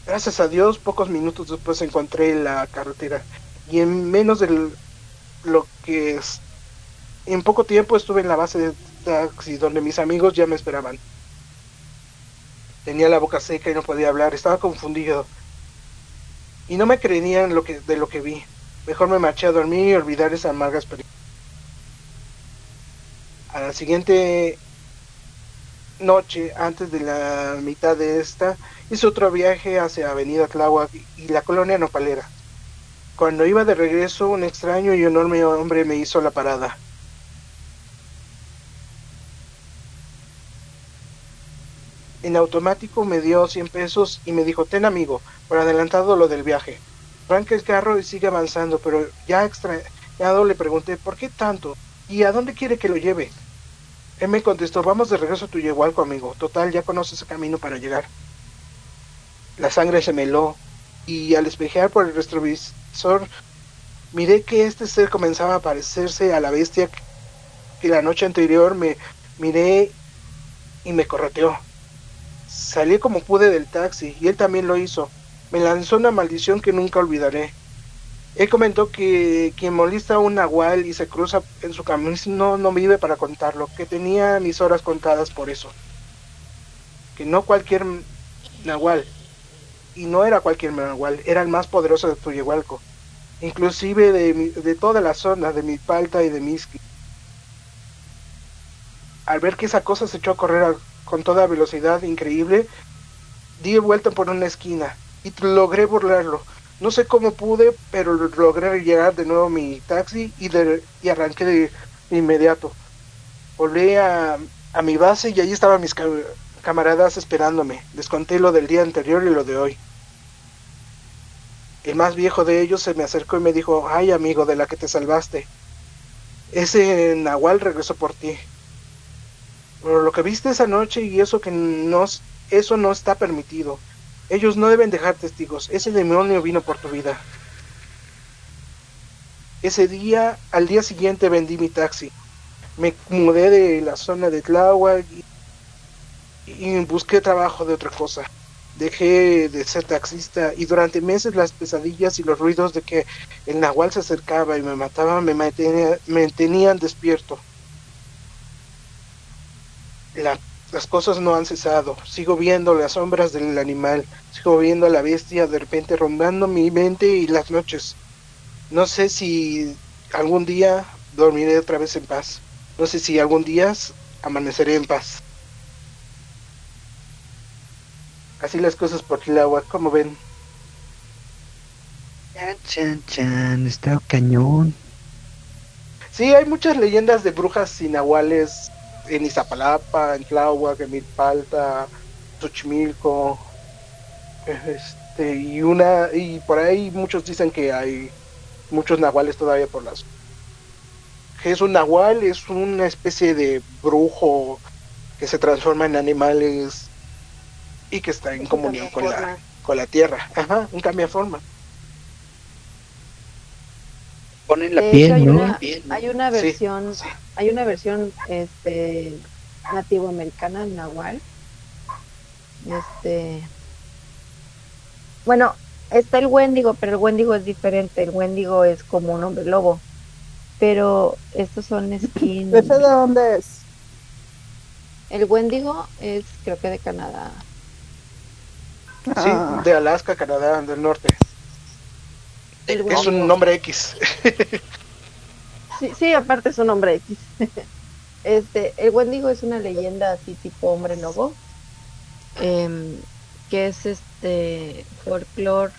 Gracias a Dios, pocos minutos después encontré la carretera y en menos de lo que es, en poco tiempo estuve en la base de taxi donde mis amigos ya me esperaban. Tenía la boca seca y no podía hablar, estaba confundido. Y no me creían lo que, de lo que vi. Mejor me marché a dormir y olvidar esa amarga experiencia. A la siguiente noche, antes de la mitad de esta, hice otro viaje hacia Avenida Tláhuac y la colonia Nopalera. Cuando iba de regreso, un extraño y enorme hombre me hizo la parada. En automático me dio 100 pesos y me dijo, ten amigo, por adelantado lo del viaje. Arranca el carro y sigue avanzando, pero ya extrañado le pregunté, ¿por qué tanto? ¿Y a dónde quiere que lo lleve? Él me contestó, vamos de regreso a tu yegualco, amigo. Total, ya conoces el camino para llegar. La sangre se meló y al espejear por el retrovisor miré que este ser comenzaba a parecerse a la bestia que la noche anterior me miré y me correteó. Salí como pude del taxi y él también lo hizo. Me lanzó una maldición que nunca olvidaré. Él comentó que quien molesta a un nahual y se cruza en su camino no, vive para contarlo, que tenía mis horas contadas por eso. Que no cualquier nahual, y no era cualquier nahual, era el más poderoso de Tuyehualco, inclusive de, de toda la zona de Milpalta y de Miski. Al ver que esa cosa se echó a correr con toda velocidad increíble, di vuelta por una esquina y logré burlarlo. No sé cómo pude, pero logré llegar de nuevo a mi taxi y, arranqué de, inmediato. Volví a, a mi base y allí estaban mis camaradas esperándome. Les conté lo del día anterior y lo de hoy. El más viejo de ellos se me acercó y me dijo, ay amigo de la que te salvaste. Ese Nahual regresó por ti. Pero lo que viste esa noche y eso que no, eso no está permitido. Ellos no deben dejar testigos. Ese demonio vino por tu vida. Ese día, al día siguiente vendí mi taxi. Me mudé de la zona de Tláhuac y busqué trabajo de otra cosa. Dejé de ser taxista y durante meses las pesadillas y los ruidos de que el nahual se acercaba y me mataba me, mantenían despierto. La- las cosas no han cesado. Sigo viendo las sombras del animal, sigo viendo a la bestia de repente rondando mi mente y las noches. No sé si algún día dormiré otra vez en paz. No sé si algún día amaneceré en paz. Así las cosas por Tláhuac, como ven. Chan, chan, chan, está cañón. Sí, hay muchas leyendas de brujas y nahuales en Izapalapa, en Tláhuac, en Milpalta, Xochimilco. Este, y una y por ahí muchos dicen que hay muchos nahuales todavía por las es un nahual, es una especie de brujo que se transforma en animales y que está en Un comunión con la, con la tierra. Ajá, un cambia forma. Ponen la De piel, hecho, hay ¿no? una, hay una Sí, versión, sí. hay una versión este nativo americana del nahual. Este bueno, está el Wendigo, pero el Wendigo es diferente. El Wendigo es como un hombre lobo. Pero estos son skin. ¿Ese de dónde es? El Wendigo es creo que de Canadá. Sí, Ah, de Alaska, Canadá, del norte. El Es un nombre X. Sí, sí, aparte es un hombre X. Este, el Wendigo es una leyenda así tipo hombre lobo, em, que es este folclor,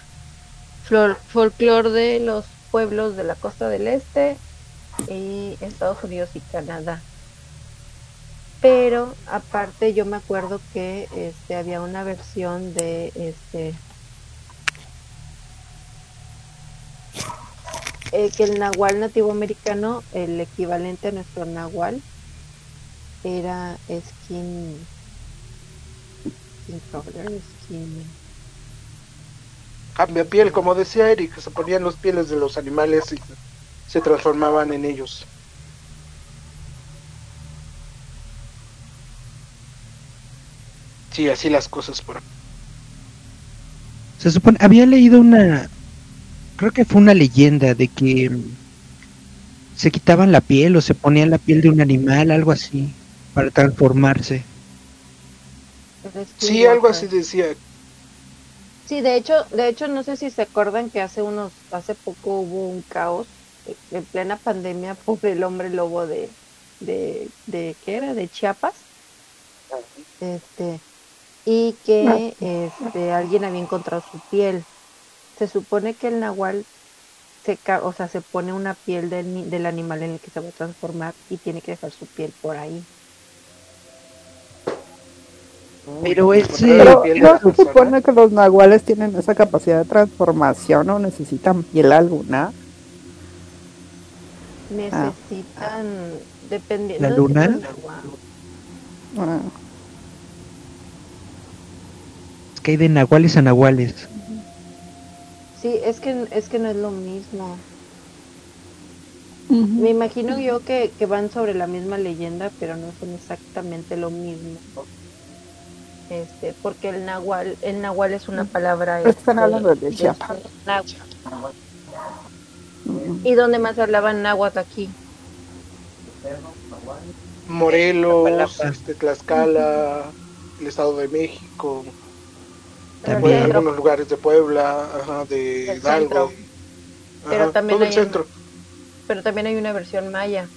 flor, folclor de los pueblos de la costa del este y Estados Unidos y Canadá. Pero aparte yo me acuerdo que este había una versión de este eh, que el nahual nativo americano, el equivalente a nuestro nahual, era skin, skin crawler, skin, Cambia piel, como decía Eric, se ponían los pieles de los animales y se transformaban en ellos. Sí, así las cosas por Se supone, había leído una, creo que fue una leyenda de que se quitaban la piel o se ponían la piel de un animal, algo así, para transformarse. Sí, algo así decía. Sí, de hecho, de hecho no sé si se acuerdan que hace unos, hace poco hubo un caos en plena pandemia por el hombre lobo de, de, de ¿qué era? De Chiapas. Este, y que este alguien había encontrado su piel. Se supone que el nahual se, ca- o sea, se pone una piel del, ni- del animal en el que se va a transformar y tiene que dejar su piel por ahí. Pero ese- Pero no se supone que los nahuales tienen esa capacidad de transformación o necesitan piel alguna. Necesitan, dependiendo ¿La de luna? nahual. Ah, Es que hay de nahuales a nahuales. Sí, es que es que no es lo mismo. Me imagino yo que, que van sobre la misma leyenda, pero no son exactamente lo mismo. Este, porque el nahual, el nahual es una palabra. Están este, hablando de Chiapas. náhuatl. ¿Y dónde más hablaban náhuatl aquí? Morelos, este, Tlaxcala, el Estado de México, También. en algunos lugares de Puebla, ajá, de El Hidalgo. Pero también todo el hay- centro. pero también hay una versión maya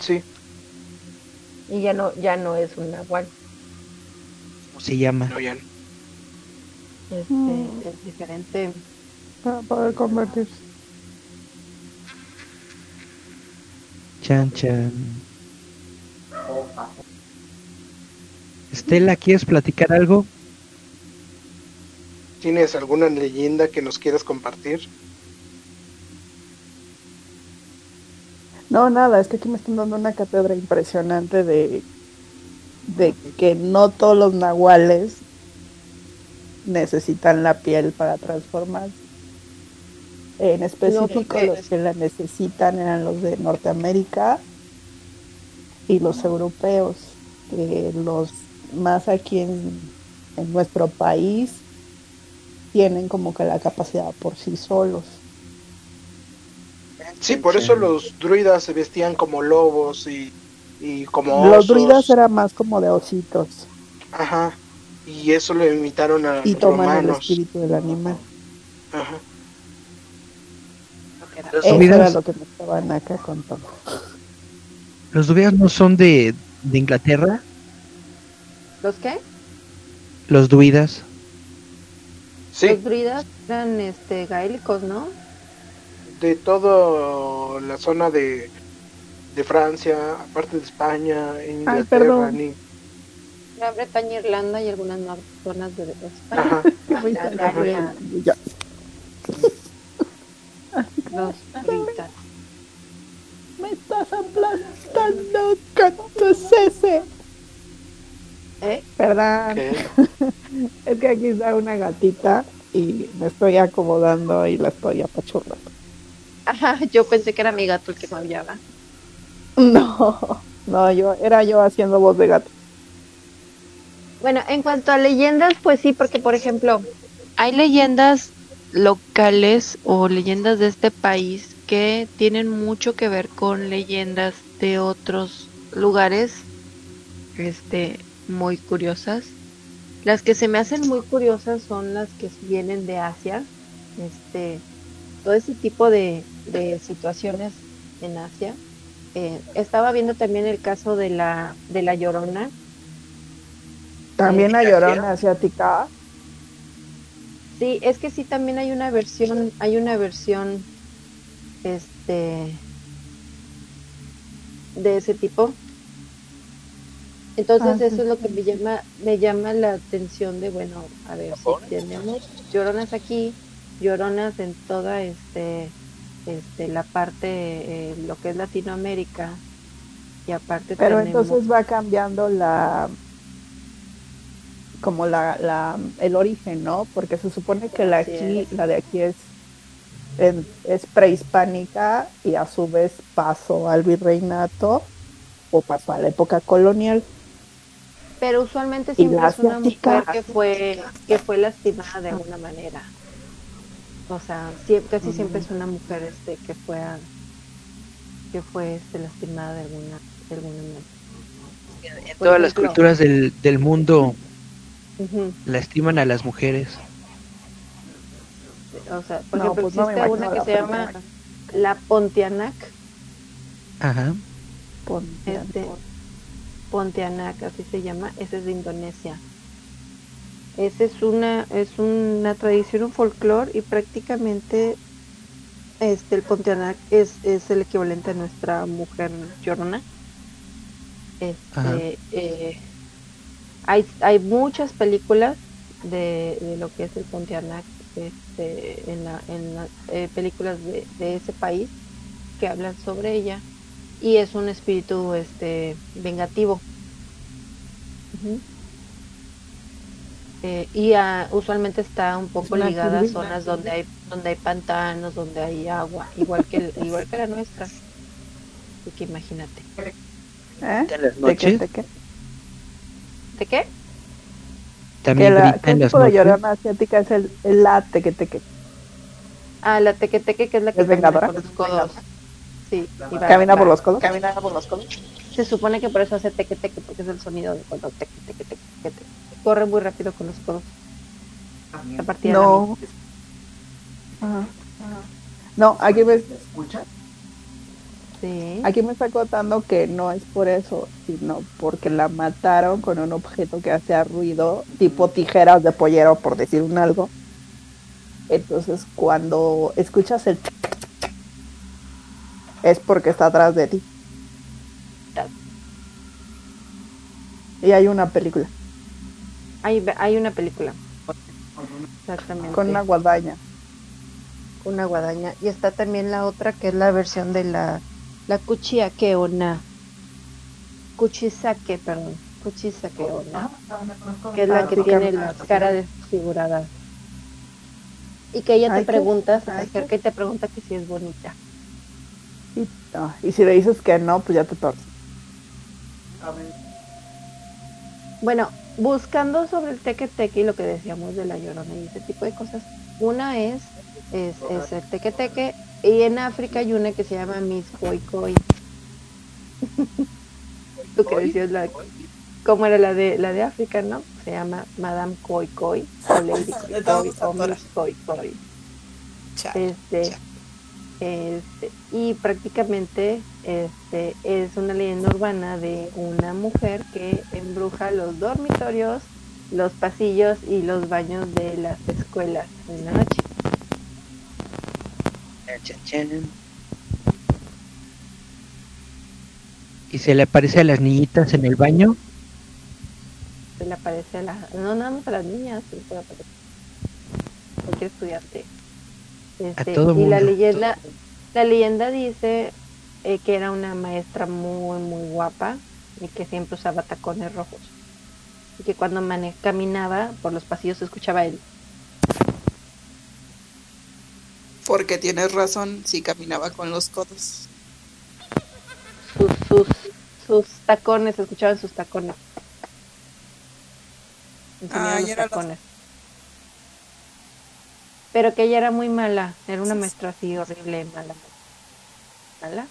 Sí, y ya no, ya no es un nahual. ¿Cómo se llama? no, ya no. Este, Mm. es diferente. Para poder convertirse. Chan, chan. Estela, ¿quieres platicar algo? ¿Tienes alguna leyenda que nos quieras compartir? No, nada, es que aquí me están dando una cátedra impresionante de, de que no todos los nahuales necesitan la piel para transformarse. En específico, los que la necesitan eran los de Norteamérica y los europeos, que los más aquí en, en nuestro país tienen como que la capacidad por sí solos. Sí, por eso los druidas se vestían como lobos y Y como Los druidas eran más como de ositos Ajá. Y eso lo imitaron a y los toman el espíritu del animal. Ajá. Los Eso druidas, era lo que me estaban acá contando. los druidas no son de, de Inglaterra, ¿Los qué? los druidas. Sí, Los druidas eran este, gaélicos, ¿no? de toda la zona de, de Francia, aparte de España, en Inglaterra, perdón. ni- Gran Bretaña, Irlanda y algunas nor- zonas de España. Ajá. Ya. Los druidas. Me estás aplastando, ¿cuánto es ese? ¿Eh? Perdón, ¿Qué? es que aquí está una gatita y me estoy acomodando y la estoy apachurrando. Ajá, yo pensé que era mi gato el que me aullaba. No, no, yo era yo haciendo voz de gato. Bueno, en cuanto a leyendas, pues sí, porque por ejemplo, hay leyendas locales o leyendas de este país que tienen mucho que ver con leyendas de otros lugares, este, muy curiosas. Las que se me hacen muy curiosas son las que vienen de Asia, este, todo ese tipo de, de situaciones en Asia. Eh, estaba viendo también el caso de la de la Llorona, También la ¿Ya llorona asiática. Sí, es que sí también hay una versión, hay una versión, este, de ese tipo. Entonces Ah, sí, eso es lo que me llama, me llama la atención de, bueno, a ver, si tenemos lloronas aquí, lloronas en toda este, este, la parte, eh, lo que es Latinoamérica, y aparte Pero tenemos, entonces va cambiando la como la, la el origen, ¿no? Porque se supone que la aquí, la de aquí es en- es prehispánica y a su vez pasó al virreinato o pasó a la época colonial. Pero usualmente siempre es una asiática. mujer que fue, que fue lastimada de alguna manera. O sea, sie- casi siempre es una mujer este que fue a- que fue este, lastimada de alguna, de alguna manera. En todas las culturas del, del mundo lastiman a las mujeres. O sea, por No, ejemplo, pues no existe imagino una que se llama la Pontianak, Ajá. Pon- este, Pontianak, así se llama, esa es de Indonesia. Esa es una, es una tradición, un folclore y prácticamente este el Pontianak es, es el equivalente a nuestra mujer llorona. Este, eh, hay, hay muchas películas de, de lo que es el Pontianak este, en, la, en las eh, películas de, de ese país que hablan sobre ella y es un espíritu este vengativo Ujú. Eh, y ah, usualmente está un poco una ligada a zonas donde hay donde hay pantanos donde hay agua igual que el- igual que la nuestra así que imagínate ¿Eh? Las ¿De qué, de qué? ¿de qué? Que También la, grita ¿Qué en las tipo de noches. llorona asiática es el, el la teque teque? ah la tequeteque que es la que ¿Es vengadora? por los codos sí y va- ¿Camina por los codos? Camina por los codos. Se supone que por eso hace teque teque, porque es el sonido de cuando teque teque teque teque. teque. Corre muy rápido con los codos. La partida de la No. Ajá. No, aquí me. Sí. aquí me está contando que no es por eso, sino porque la mataron con un objeto que hacía ruido, tipo tijeras de pollero, por decir un algo. Entonces, cuando escuchas el tic, es porque está atrás de ti. Y hay una película Hay, hay una película. Exactamente. con una guadaña. una guadaña. Y está también la otra que es la versión de la, la Kuchiake Ona. Kuchisake, perdón. Kuchisake Ona. Que es la que tiene la cara desfigurada. Y que ella te pregunta, se acerca y te pregunta que si es bonita. Y, ah, y si le dices que no, pues ya te torces. Bueno, buscando sobre el teque teque y lo que decíamos de la llorona y ese tipo de cosas, una es, es, es el teque teque y en África hay una que se llama Miss Koi Koi. Tú que decías la, cómo era la de la de África, ¿no? Se llama Madame Koi Koi o Lady Koi Koi o Miss Koi Koi. Este, este, y prácticamente este, es una leyenda urbana de una mujer que embruja los dormitorios, los pasillos y los baños de las escuelas en la noche. ¿Y se le aparece a las niñitas en el baño? Se le aparece a las... No, nada más a las niñas, se le aparece. Cualquier estudiante. Este, y la leyenda, la leyenda dice eh, que era una maestra muy, muy guapa y que siempre usaba tacones rojos. Y que cuando caminaba por los pasillos se escuchaba él. Porque tienes razón, si caminaba con los codos. Sus, sus, sus tacones, se escuchaban sus tacones. Ah, los tacones pero que ella era muy mala, era una maestra así horrible, mala, mala.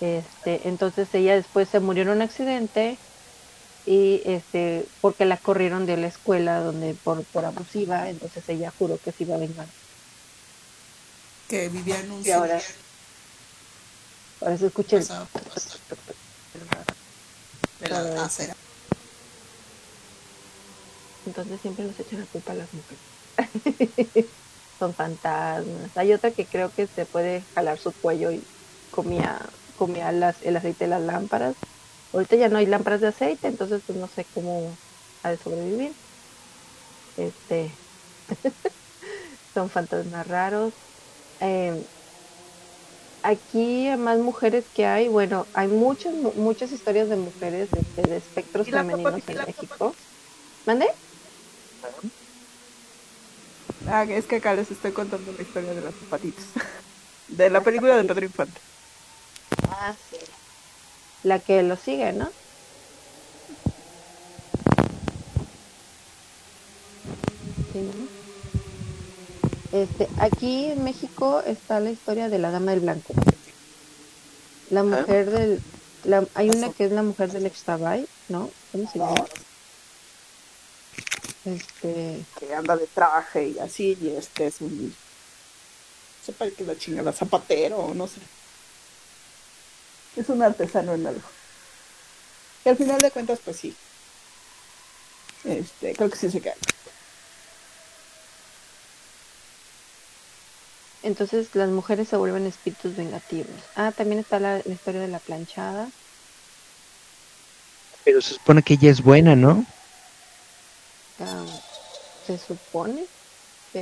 Este, entonces ella después se murió en un accidente y este porque la corrieron de la escuela donde por, por abusiva, entonces ella juró que se iba a vengar. Que vivía en un y ahora, ahora se escucha el... Entonces siempre nos echan la culpa a las mujeres. son fantasmas. Hay otra que creo que se puede jalar su cuello y comía, comía las, el aceite de las lámparas. Ahorita ya no hay lámparas de aceite, entonces pues no sé cómo ha de sobrevivir. Este son fantasmas raros. Eh, aquí más mujeres que hay, bueno, hay muchas muchas historias de mujeres de, de espectros femeninos en México. ¿Mande? Ah, es que acá les estoy contando la historia de las zapatitos. De la película de Pedro Infante. Ah, sí. La que lo sigue, ¿no? Sí, Este, aquí en México está la historia de la Dama del Blanco. La ah. mujer del... La, hay una que es la mujer del Extabay, ¿no? ¿Cómo se llama? Este que anda de traje y así y este es un sepa que la chingada zapatero o no sé. Es un artesano en algo. Y al final de cuentas pues sí. Este creo que sí se cae. Entonces las mujeres se vuelven espíritus vengativos. Ah también está la, la historia de la planchada. Pero se supone que ella es buena no se supone.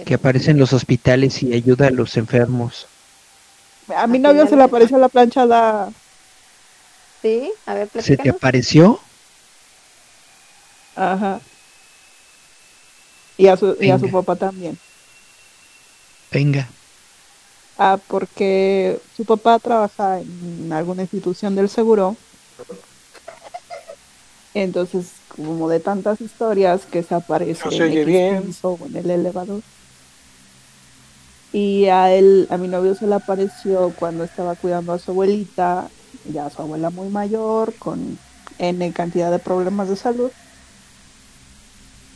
Que aparece en los hospitales y ayuda a los enfermos. A mi novio se le apareció la planchada. Sí, a ver, ¿Se te apareció? Ajá. Y a su, y a su papá también. Venga. Ah, porque su papá trabaja en alguna institución del seguro entonces, como de tantas historias que se aparece en, en el elevador. Y a él, a mi novio se le apareció cuando estaba cuidando a su abuelita, ya su abuela muy mayor, con N cantidad de problemas de salud.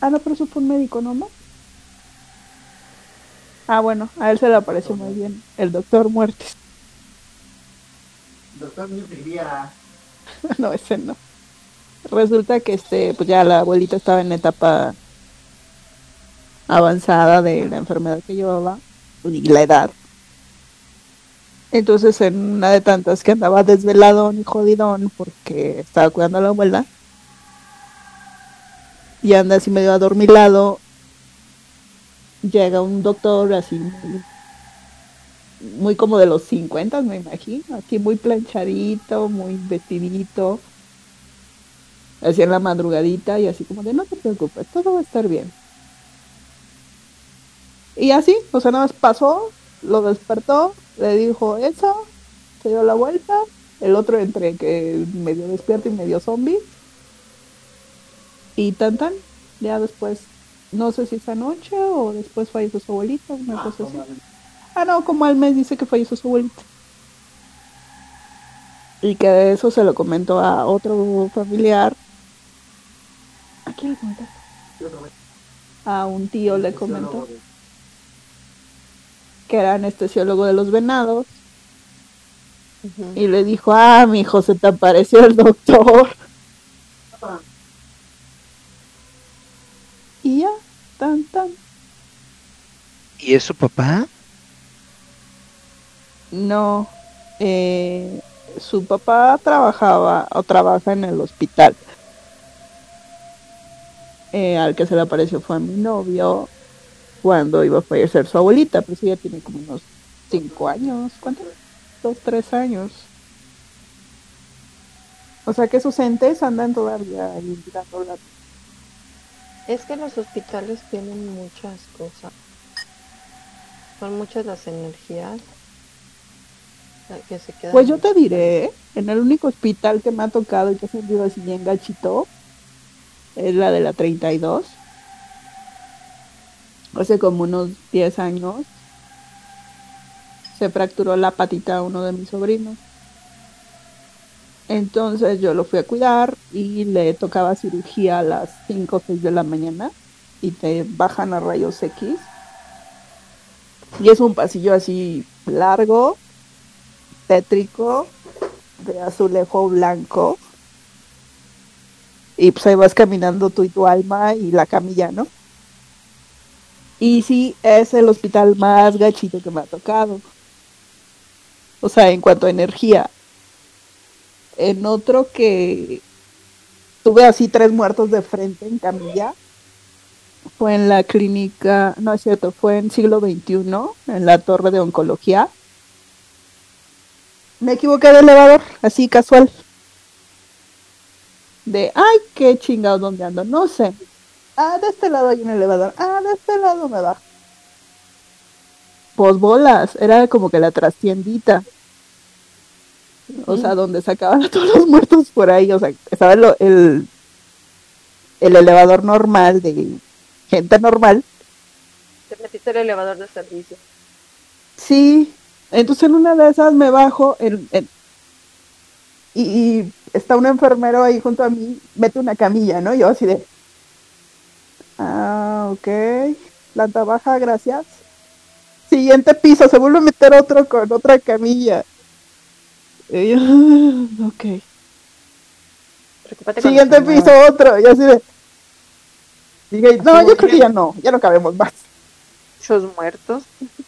Ah, no, pero eso fue un médico, ¿no? Ah, bueno, a él se le apareció muy bien, el doctor Muertes. Doctor Riviera. no, ese no resulta que este, pues ya la abuelita estaba en etapa avanzada de la enfermedad que llevaba y la edad. Entonces en una de tantas que andaba desveladón y jodidón porque estaba cuidando a la abuela y anda así medio adormilado, llega un doctor así muy, muy como de los 50 me imagino, así muy planchadito, muy vestidito así en la madrugadita y así como de no te preocupes, todo va a estar bien. Y así, o sea, nada más pasó, lo despertó, le dijo eso, se dio la vuelta, el otro entre que medio despierto y medio zombie. Y tan tan, ya después, no sé si esa noche o después falleció su abuelita, una cosa ah, así. Cosa así. Ah, no, como al mes dice que falleció su abuelita. Y que eso se lo comentó a otro familiar. ¿A quién le comentó? A un tío le comentó que era anestesiólogo de los venados. Y le dijo, ah, mi hijo, se te apareció el doctor. Y ya, tan, tan. ¿Y es su papá? No, eh, su papá trabajaba o trabaja en el hospital. Eh, al que se le apareció fue a mi novio cuando iba a fallecer su abuelita, pero sí ya tiene como unos cinco años, ¿cuánto? Dos, tres años. O sea que sus entes andan todavía ahí dando la... Es que los hospitales tienen muchas cosas. Son muchas las energías que se quedan. Pues yo te diré, en el único hospital que me ha tocado y que he sentido así bien gachito, es la de la 32. Hace como unos 10 años se fracturó la patita a uno de mis sobrinos. Entonces yo lo fui a cuidar y le tocaba cirugía a las 5 o 6 de la mañana y te bajan a rayos X. Y es un pasillo así largo, tétrico, de azulejo blanco. Y pues ahí vas caminando tú y tu alma y la camilla, ¿no? Y sí, es el hospital más gachito que me ha tocado. O sea, en cuanto a energía. En otro que tuve así tres muertos de frente en camilla. Fue en la clínica, no es cierto, fue en siglo XXI, en la torre de oncología. Me equivoqué de elevador, así casual. De, ay, qué chingado, ¿dónde ando? No sé. Ah, de este lado hay un elevador. Ah, de este lado me bajo. Pues bolas, era como que la trastiendita. O sea, donde sacaban a todos los muertos por ahí. O sea, estaba el, el, el elevador normal de gente normal. Te metiste el elevador de servicio. Sí, entonces en una de esas me bajo en- en- y, y está un enfermero ahí junto a mí, mete una camilla, ¿no? Yo así de, ah, ok, planta baja, gracias. Siguiente piso, se vuelve a meter otro con otra camilla. Y yo, "Ah, ok. Preocúpate Siguiente piso, otro, y así de, dije, no, yo creo que ya no, ya no cabemos más. Muchos muertos.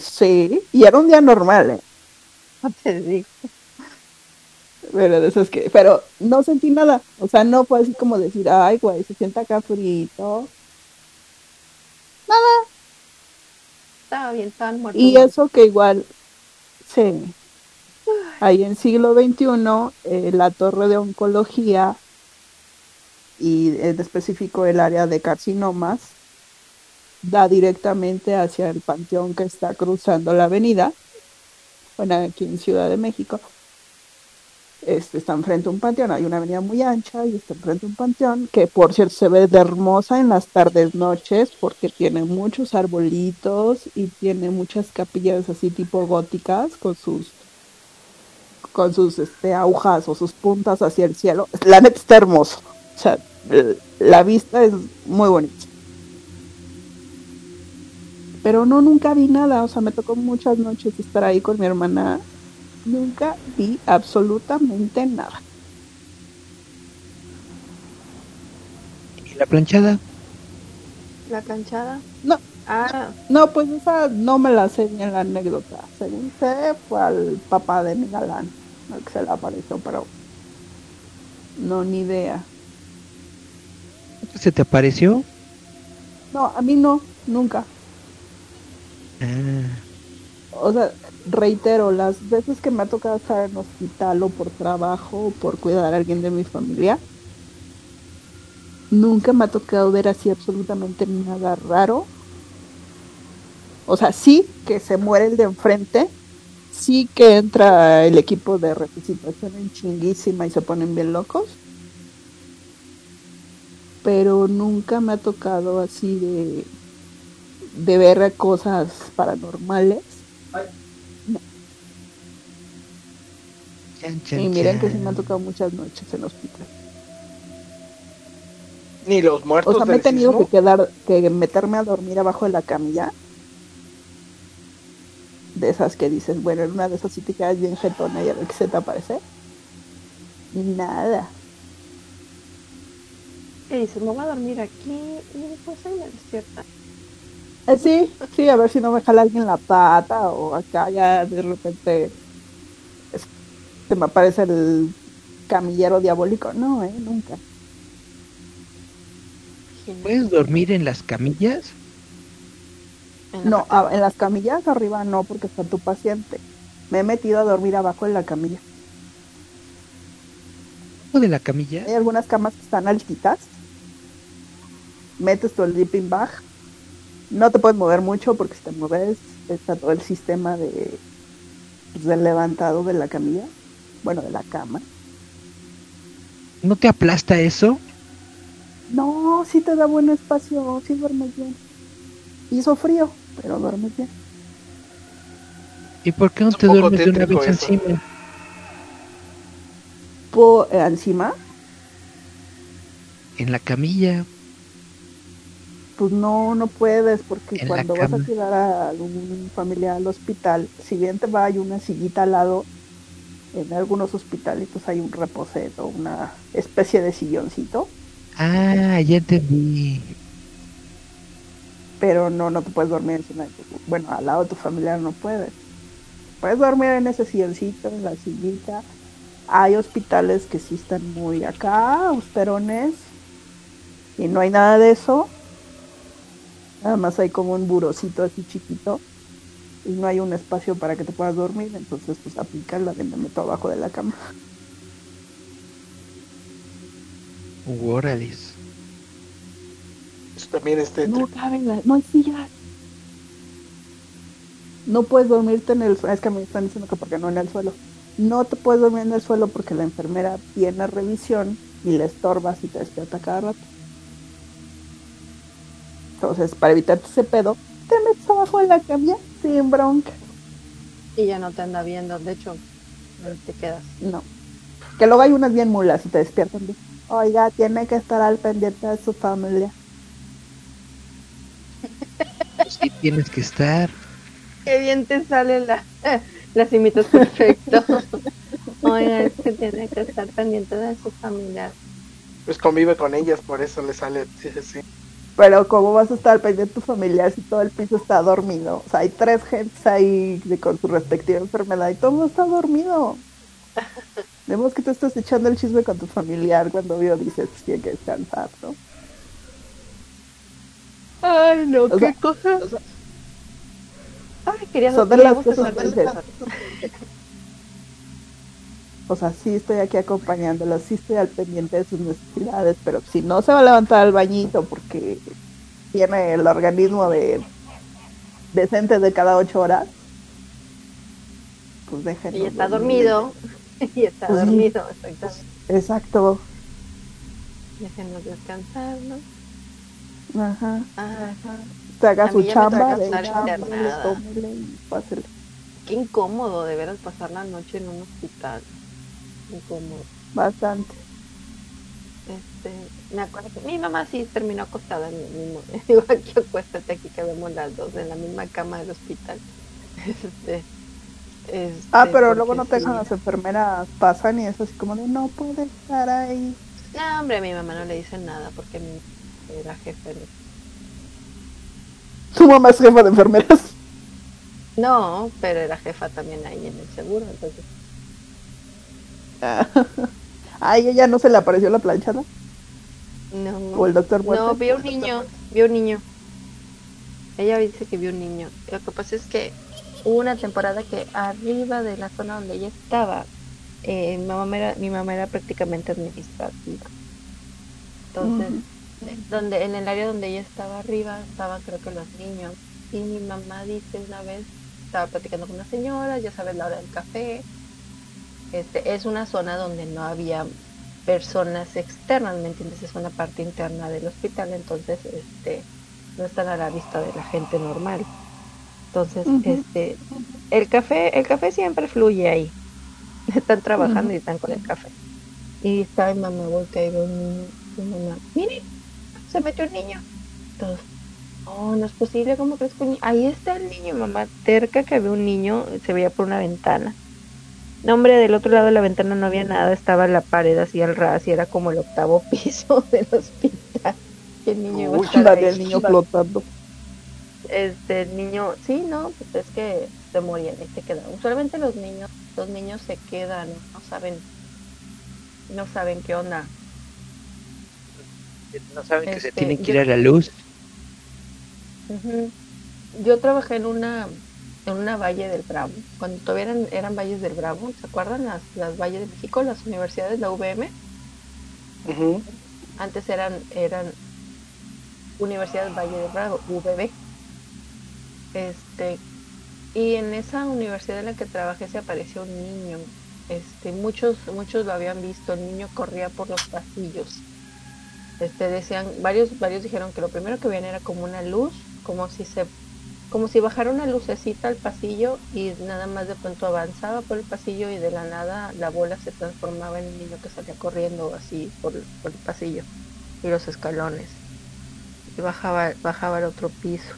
Sí, y era un día normal, ¿eh? No te digo. Pero de esos que, pero no sentí nada, o sea, no fue así como decir, ay, güey, se siente acá frito. Estaba bien, estaban muertos. Y eso que igual, sí, ahí en siglo XXI, eh, la torre de oncología y en específico el área de carcinomas da directamente hacia el panteón que está cruzando la avenida, bueno, aquí en Ciudad de México. Este, está enfrente a un panteón, hay una avenida muy ancha y está enfrente a un panteón que por cierto se ve de hermosa en las tardes noches porque tiene muchos arbolitos y tiene muchas capillas así tipo góticas con sus con sus este agujas o sus puntas hacia el cielo. La neta está hermoso. O sea, la vista es muy bonita. Pero no, nunca vi nada. O sea, me tocó muchas noches estar ahí con mi hermana. Nunca vi absolutamente nada. ¿Y la planchada? La planchada. No. Ah, No, pues esa no me la sé ni en la anécdota. Según sé, fue al papá de mi galán, al que se le apareció, pero no, ni idea. ¿Se te apareció? No, a mí no, nunca. Ah, O sea, reitero, las veces que me ha tocado estar en hospital o por trabajo o por cuidar a alguien de mi familia, nunca me ha tocado ver así absolutamente nada raro. O sea, sí que se muere el de enfrente, sí que entra el equipo de resucitación en chinguísima y se ponen bien locos, pero nunca me ha tocado así de, de ver cosas paranormales. Chan, chan, Y miren que sí chan. me han tocado muchas noches en hospital. Ni los muertos O sea, me he tenido sismo. que quedar, que meterme a dormir abajo de la camilla. De esas que dices, bueno, en una de esas sí te quedas bien jetona y a ver qué se te aparece. Nada. Y dices, me voy a dormir aquí y pues ahí me despierta. Eh, sí, sí, a ver si no me jala alguien la pata o acá ya de repente se me aparece el camillero diabólico. No, eh, nunca. ¿Puedes dormir en las camillas? No, a- en las camillas arriba no, porque está tu paciente. Me he metido a dormir abajo en la camilla. ¿O de la camilla? Hay algunas camas que están altitas. Metes tu sleeping bag. No te puedes mover mucho porque si te mueves está todo el sistema de pues, del levantado de la camilla. Bueno, de la cama. ¿No te aplasta eso? No, sí te da buen espacio, sí duermes bien. Hizo frío, pero duermes bien. ¿Y por qué no te duermes de una vez eso. encima? Po- eh, encima, En la camilla. pues no, no puedes, porque En cuando vas a cuidar a algún familiar al hospital, si bien te va hay una sillita al lado, en algunos hospitalitos hay un reposeto, una especie de silloncito, Ah, ya entendí. pero no, no te puedes dormir encima de tu, bueno, al lado de tu familiar no puedes. Puedes dormir en ese silloncito, en la sillita. Hay hospitales que sí están muy acá, austerones, y no hay nada de eso. Nada más hay como un burocito así chiquito y no hay un espacio para que te puedas dormir, entonces pues aplica la de me meto abajo de la cama. Órales. Eso también es tétrico. No caben las, no hay sillas. No puedes dormirte en el suelo, es que me están diciendo que porque no en el suelo. No te puedes dormir en el suelo porque la enfermera viene a revisión y le estorbas y te despierta cada rato. Entonces, para evitarte ese pedo, te metes abajo de la camilla sin bronca. Y ya no te anda viendo, de hecho, ahí te quedas. No. Que luego hay unas bien mulas y te despiertan. de, Oiga, tiene que estar al pendiente de su familia. Sí, tienes que estar. Qué bien te salen la, las imitas perfecto. Oiga, es que tiene que estar pendiente de su familia. Pues convive con ellas, por eso le sale sí, sí. Pero ¿cómo vas a estar al pendiente de tu familiar si todo el piso está dormido? O sea, hay tres gentes ahí de- con su respectiva enfermedad y todo el mundo está dormido. Vemos que tú estás echando el chisme con tu familiar cuando vio dices que tiene que descansar, ¿no? Ay, no, O sea, cosa. Ay, quería son de queríamos las cosas O sea, sí estoy aquí acompañándola, sí estoy al pendiente de sus necesidades, pero si no se va a levantar al bañito porque tiene el organismo de decente de cada ocho horas, pues déjenlo. Y está dormido. Y está Pues dormido, exactamente. Exacto. Déjenos descansar, ¿no? Ajá. Ajá. Se haga A su chamba, de tómele y pásele. Qué incómodo de veras pasar la noche en un hospital. Incómodo. Bastante. Este, me acuerdo que mi mamá sí terminó acostada en el mismo. Digo, aquí acuéstate, aquí que vemos las dos en la misma cama del hospital. Este, este, Ah, pero luego no te dejan sí. las enfermeras, pasan y es así como de no puede estar ahí. No, hombre, a mi mamá no le dicen nada porque mi era jefe. de- Tu mamá es jefa de enfermeras. No, pero era jefa también ahí en el seguro, entonces. Ay, ella no se le apareció la planchada. No, O el doctor muerto. No, vio un niño, vio un niño. Ella dice que vio un niño. Lo que pasa es que hubo una temporada que arriba de la zona donde ella estaba, eh, mi, mamá era, mi mamá era prácticamente administrativa. Entonces, eh, donde en el área donde ella estaba arriba estaban creo que los niños. Y mi mamá dice una vez, estaba platicando con una señora, ya sabes la hora del café. Este, es una zona donde no había personas externas, ¿me entiendes? Es una parte interna del hospital, entonces este no están a la vista de la gente normal. Entonces, este el café, el café siempre fluye ahí. están trabajando y están con el café. Y está mi mamá voltea y ve un niño, y mamá, mire, se metió un niño. Todos, no, no es posible, ¿cómo crees que un niño? Ahí está el niño, mamá, cerca que ve un niño, se veía por una ventana. No, hombre, del otro lado de la ventana no había nada, estaba la pared así al ras y era como el octavo piso del hospital. Y el niño iba a del niño flotando. Este el niño, sí, no, pues es que se morían y se quedaban. Usualmente los niños, los niños se quedan, no saben, no saben qué onda. No saben que se Este, tienen que yo- ir a la luz. Ujú. Yo trabajé en una en una valle del Bravo, cuando todavía eran, eran valles del Bravo, ¿se acuerdan? Las, las valles de México, las universidades, la UVM, antes eran, eran Universidad Valle del Bravo, UVB. Este, y en esa universidad en la que trabajé se apareció un niño. Este, muchos, muchos lo habían visto, el niño corría por los pasillos. Este, decían, varios, varios dijeron que lo primero que veían era como una luz, como si se, como si bajara una lucecita al pasillo y nada más de pronto avanzaba por el pasillo y de la nada la bola se transformaba en un niño que salía corriendo así por, por el pasillo y los escalones y bajaba, bajaba al otro piso.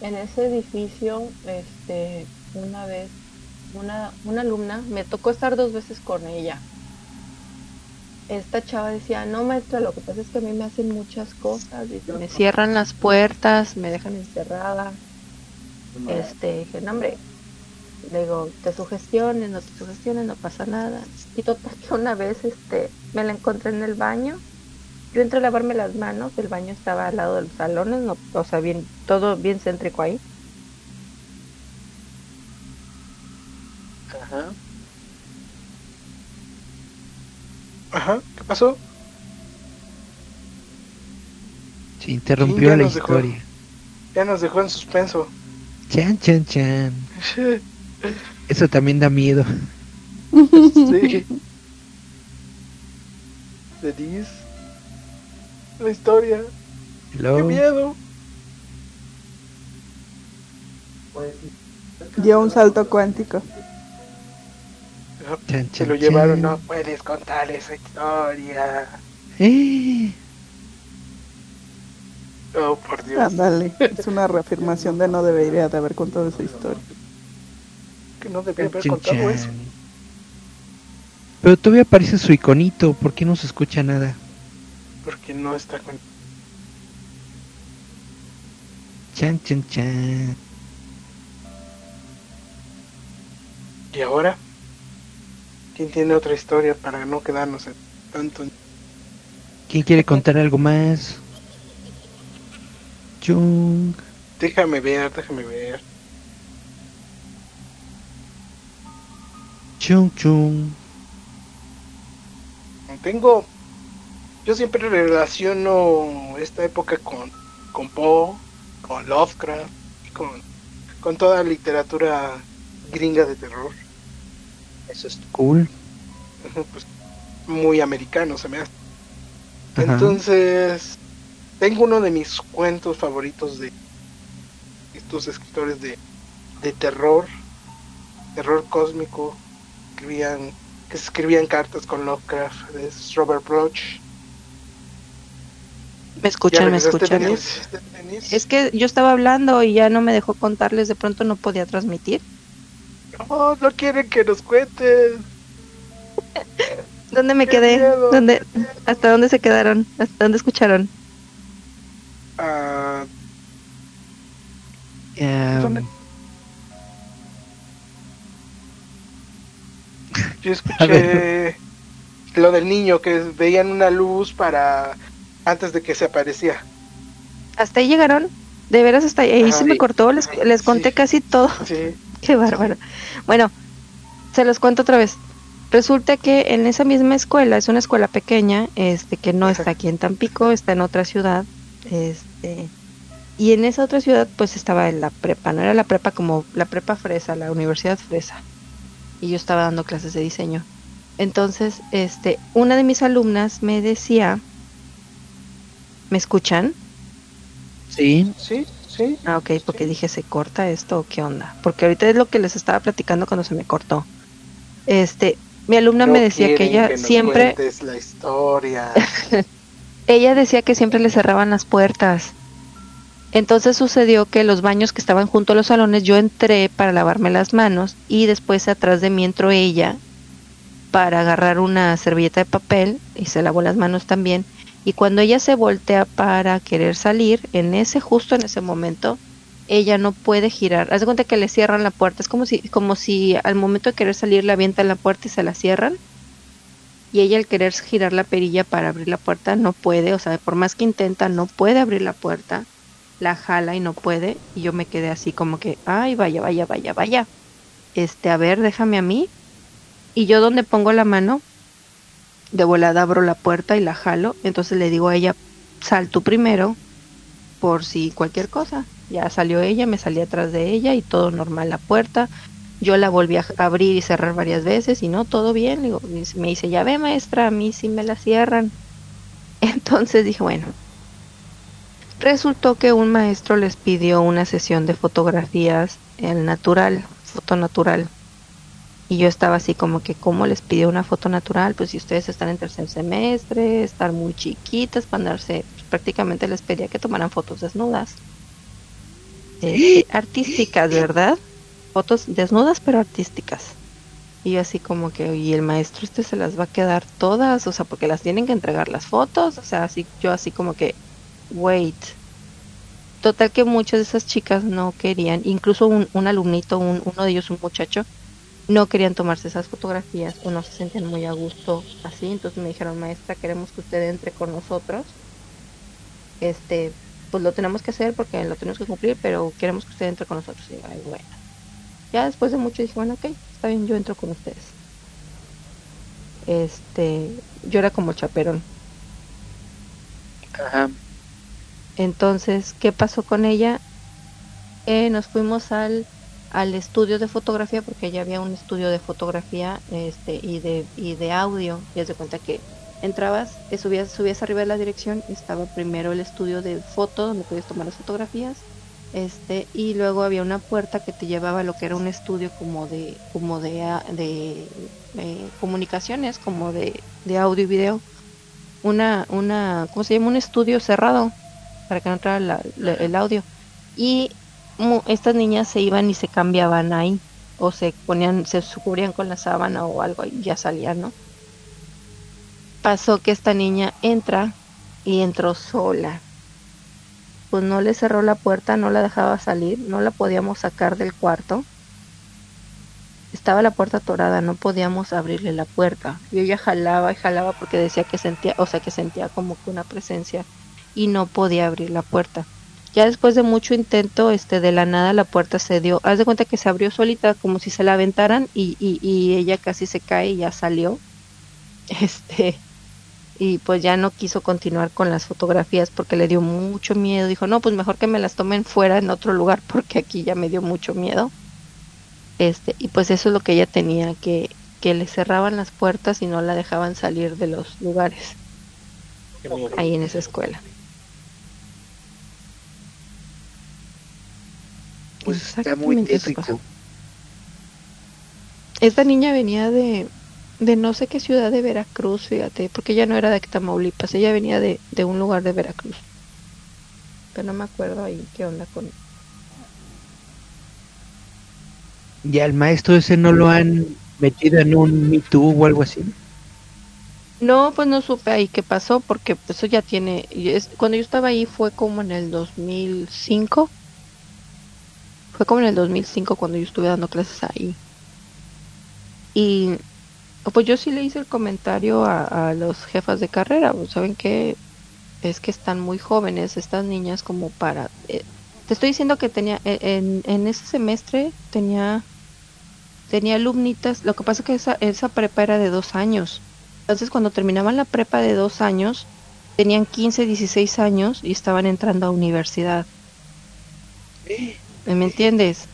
En ese edificio, este, una vez, una, una alumna, me tocó estar dos veces con ella. Esta chava decía, no maestra, lo que pasa es que a mí me hacen muchas cosas, dice, me cierran las puertas, me dejan encerrada. Este, dije, no hombre, le digo, te sugestiones, no te sugestiones, no pasa nada. Y total que una vez este, me la encontré en el baño. Yo entré a lavarme las manos, el baño estaba al lado de los salones, no, o sea, bien, todo bien céntrico ahí. Ajá. Ajá, ¿qué pasó? Se interrumpió la dejó. historia. Ya nos dejó en suspenso. Chan, chan, chan. Eso también da miedo. sí. Denise. La historia. Hello. ¡Qué miedo! Dio un salto cuántico. Chan, Se chan, lo llevaron, chan. no puedes contar esa historia. Eh, Oh, por Dios. Ándale. Es una reafirmación de no debería de haber contado esa historia. Que no debía haber chan, contado chan. eso. Pero todavía aparece su iconito. ¿Por qué no se escucha nada? Porque no está con. Chan, chan, chan. ¿Y ahora? ¿Quién tiene otra historia para no quedarnos tanto? ¿Quién quiere contar algo más? Chung. Déjame ver, déjame ver. Chung, chung. Tengo. Yo siempre relaciono esta época con, con Poe, con Lovecraft, y con, con toda literatura gringa de terror. Eso es cool. Pues, muy americano se me hace. Ajá. Entonces, tengo uno de mis cuentos favoritos de estos escritores de, de terror, terror cósmico, escribían, que se escribían cartas con Lovecraft, es Robert Bloch. Me escuchan, me escuchan. Denise? Es que yo estaba hablando y ya no me dejó contarles, de pronto no podía transmitir. No, no quieren que nos cuentes. ¿Dónde me Qué quedé? miedo. ¿Dónde, ¿Hasta dónde se quedaron? ¿Hasta dónde escucharon? Ah, Em, ¿Dónde? yo A escuché lo del niño que veían una luz para antes de que se aparecía. ¿Hasta ahí llegaron? De veras hasta ahí, ahí Ajá. se me cortó, les, les conté Sí. casi todo. Sí. Qué bárbaro. Bueno, se los cuento otra vez. Resulta que en esa misma escuela, es una escuela pequeña, este, que no está aquí en Tampico, está en otra ciudad, este, y en esa otra ciudad pues estaba en la prepa, no era la prepa como la prepa fresa, la universidad fresa, y yo estaba dando clases de diseño. Entonces, este, una de mis alumnas me decía, ¿me escuchan? sí. Sí, sí. Ah, ok, porque dije, ¿se corta esto o qué onda? Porque ahorita es lo que les estaba platicando cuando se me cortó. Este, mi alumna me decía que ella siempre la historia. ella decía que siempre le cerraban las puertas. Entonces sucedió que los baños que estaban junto a los salones, yo entré para lavarme las manos y después atrás de mí entró ella para agarrar una servilleta de papel y se lavó las manos también. Y cuando ella se voltea para querer salir, en ese justo en ese momento, ella no puede girar. Haz de cuenta que le cierran la puerta. Es como si, como si al momento de querer salir le avientan la puerta y se la cierran. Y ella al querer girar la perilla para abrir la puerta no puede. O sea, por más que intenta, no puede abrir la puerta. La jala y no puede. Y yo me quedé así como que, ay, vaya, vaya, vaya, vaya. Este, a ver, déjame a mí. Y yo donde pongo la mano, de volada abro la puerta y la jalo. Entonces le digo a ella, sal tú primero por si cualquier cosa. Ya salió ella, me salí atrás de ella y todo normal la puerta. Yo la volví a abrir y cerrar varias veces y no, todo bien. Digo, me dice, ya ve maestra, a mí sí me la cierran. Entonces dije, bueno. Resultó que un maestro les pidió una sesión de fotografías en natural, foto natural. Y yo estaba así como que, ¿cómo les pidió una foto natural? Pues si ustedes están en tercer semestre, estar muy chiquitas para andarse, pues, prácticamente les pedía que tomaran fotos desnudas. Eh, artísticas, ¿verdad? Fotos desnudas pero artísticas. Y yo así como que, y el maestro este se las va a quedar todas, o sea, porque las tienen que entregar las fotos, o sea, así yo así como que, wait. Total que muchas de esas chicas no querían, incluso un, un alumnito, un, uno de ellos, un muchacho, no querían tomarse esas fotografías o no se sentían muy a gusto así. Entonces me dijeron, maestra, queremos que usted entre con nosotros. Este, pues lo tenemos que hacer porque lo tenemos que cumplir, pero queremos que usted entre con nosotros. Y ay, bueno. Ya después de mucho dije, bueno, ok, está bien, yo entro con ustedes. Este, yo era como chaperón. Ajá. Entonces, ¿qué pasó con ella? Eh, nos fuimos al al estudio de fotografía porque ya había un estudio de fotografía este y de y de audio. Y haz de cuenta que entrabas subías subías arriba de la dirección estaba primero el estudio de foto donde podías tomar las fotografías este y luego había una puerta que te llevaba a lo que era un estudio como de como de, ah, de, eh, comunicaciones como de, de audio y video. Una una cómo se llama un estudio cerrado para que no entrara el audio. Y estas niñas se iban y se cambiaban ahí o se ponían, se cubrían con la sábana o algo y ya salían, ¿no? Pasó que esta niña entra y entró sola. Pues no le cerró la puerta, no la dejaba salir, no la podíamos sacar del cuarto. Estaba la puerta atorada, no podíamos abrirle la puerta. Y ella jalaba y jalaba porque decía que sentía, o sea, que sentía como que una presencia y no podía abrir la puerta ya después de mucho intento, este, de la nada la puerta se dio. Haz de cuenta que se abrió solita, como si se la aventaran, y, y, y ella casi se cae y ya salió. Este, y pues ya no quiso continuar con las fotografías porque le dio mucho miedo. Dijo, no, pues mejor que me las tomen fuera en otro lugar porque aquí ya me dio mucho miedo. Este, y pues eso es lo que ella tenía, que, que le cerraban las puertas y no la dejaban salir de los lugares. Ahí en esa escuela. Pues está muy tétrico. Esta niña venía de, de no sé qué ciudad de Veracruz, fíjate, porque ella no era de Tamaulipas, ella venía de, de un lugar de Veracruz. Pero no me acuerdo ahí qué onda con... ¿Y al maestro ese no lo han metido en un Me o algo así? No, pues no supe ahí qué pasó, porque pues eso ya tiene... cuando yo estaba ahí fue como en el 2005 fue como en el 2005 cuando yo estuve dando clases ahí. Y pues yo sí le hice el comentario a, a los jefas de carrera, pues, ¿saben qué? Es que están muy jóvenes estas niñas como para... Eh, te estoy diciendo que tenía, e, en, en ese semestre tenía, tenía alumnitas, lo que pasa es que esa, esa prepa era de dos años. Entonces cuando terminaban la prepa de dos años, tenían 15, 16 años y estaban entrando a universidad. ¿Me entiendes?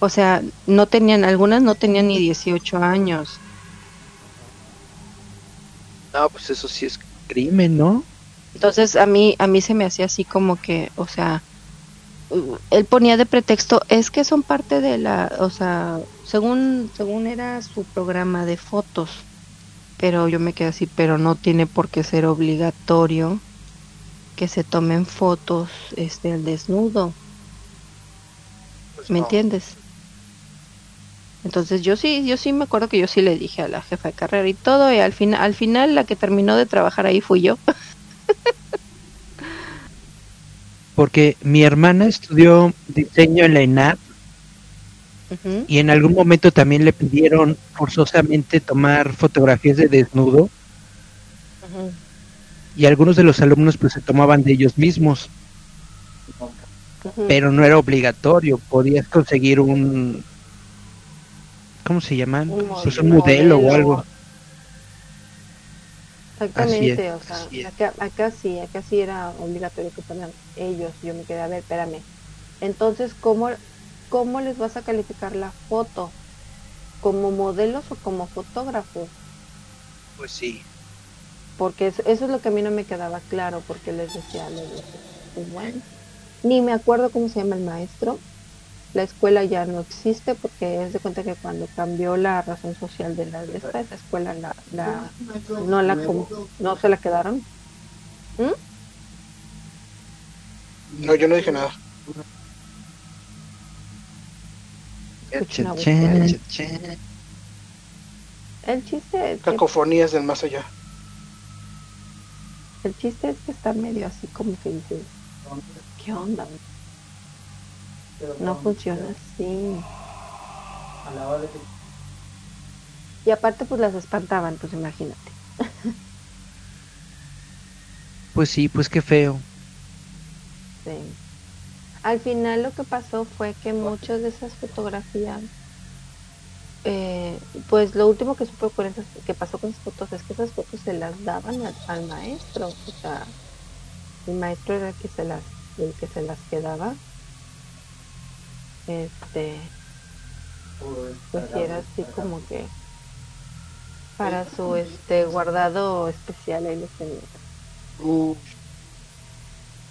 O sea, no tenían, algunas no tenían ni 18 años. No, pues eso sí es crimen, ¿no? Entonces a mí, a mí se me hacía así como que, o sea, él ponía de pretexto, es que son parte de la, o sea, según, según era su programa de fotos. Pero yo me quedé así, pero no tiene por qué ser obligatorio que se tomen fotos este al desnudo. ¿Me no. entiendes? Entonces yo sí, yo sí me acuerdo que yo sí le dije a la jefa de carrera y todo, y al final, al final la que terminó de trabajar ahí fui yo. Porque mi hermana estudió diseño en la ENAP Ujú. y en algún momento también le pidieron forzosamente tomar fotografías de desnudo y algunos de los alumnos pues se tomaban de ellos mismos, Pero no era obligatorio, podías conseguir un ¿cómo se llaman? Un Pues modelo. un modelo o algo. Exactamente, es, o sea, acá, acá sí, acá sí era obligatorio que fueran ellos. Yo me quedé, a ver, espérame. Entonces, ¿cómo, ¿cómo les vas a calificar la foto? ¿Como modelos o como fotógrafos? Pues sí. Porque es- eso es lo que a mí no me quedaba claro, porque les decía, les decía, bueno, ni me acuerdo cómo se llama el maestro. La escuela ya no existe porque es de cuenta que cuando cambió la razón social de la de esta, esa escuela la, la no la no se la quedaron. ¿Mm? No, yo no dije nada. El chiste es que, Cacofonías del más allá. el chiste es que está medio así como que dices, ¿qué onda? No funciona así. Y aparte pues las espantaban, pues imagínate. Pues sí, pues qué feo. Sí. Al final lo que pasó fue que muchas de esas fotografías, eh, pues lo último que supe con esas, que pasó con esas fotos es que esas fotos se las daban al, al maestro, o sea, el maestro era el que se las, el que se las quedaba. Este, pues era así como que para su este guardado especial ahí los tenía. Uh,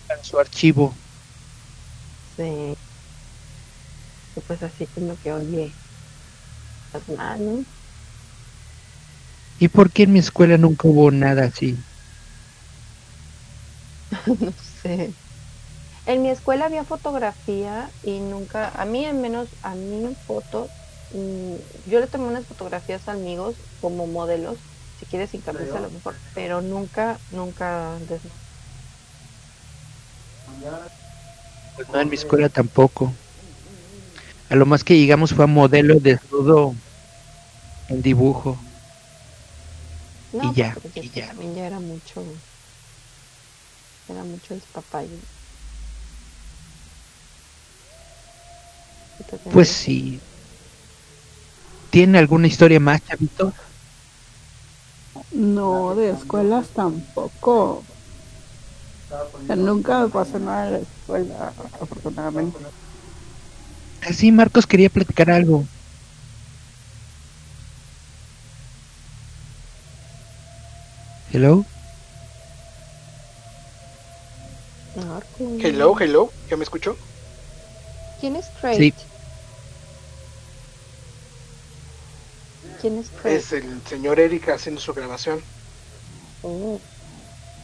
Para su archivo. Sí. Y pues así como que, oye, estás mal, ¿no? ¿Y por qué en mi escuela nunca hubo nada así? no sé. En mi escuela había fotografía y nunca, a mí al menos, a mí fotos, mm, yo le tomé unas fotografías a amigos como modelos, si quieres sin camisa a lo mejor, pero nunca, nunca Pues no, en mi escuela tampoco. A lo más que llegamos fue a modelo desnudo en dibujo. No, Y ya, pues y eso ya. también ya era mucho, era mucho despapalle. Pues sí. ¿Tiene alguna historia más, chavito? No, de escuelas tampoco. O sea, nunca me pasó nada en la escuela, afortunadamente. Así, Marcos quería platicar algo. Hello. Hello, hello. ¿Ya me escuchó? ¿Quién es Craig? Sí. ¿Quién es Craig? Es el señor Erika haciendo su grabación. Oh,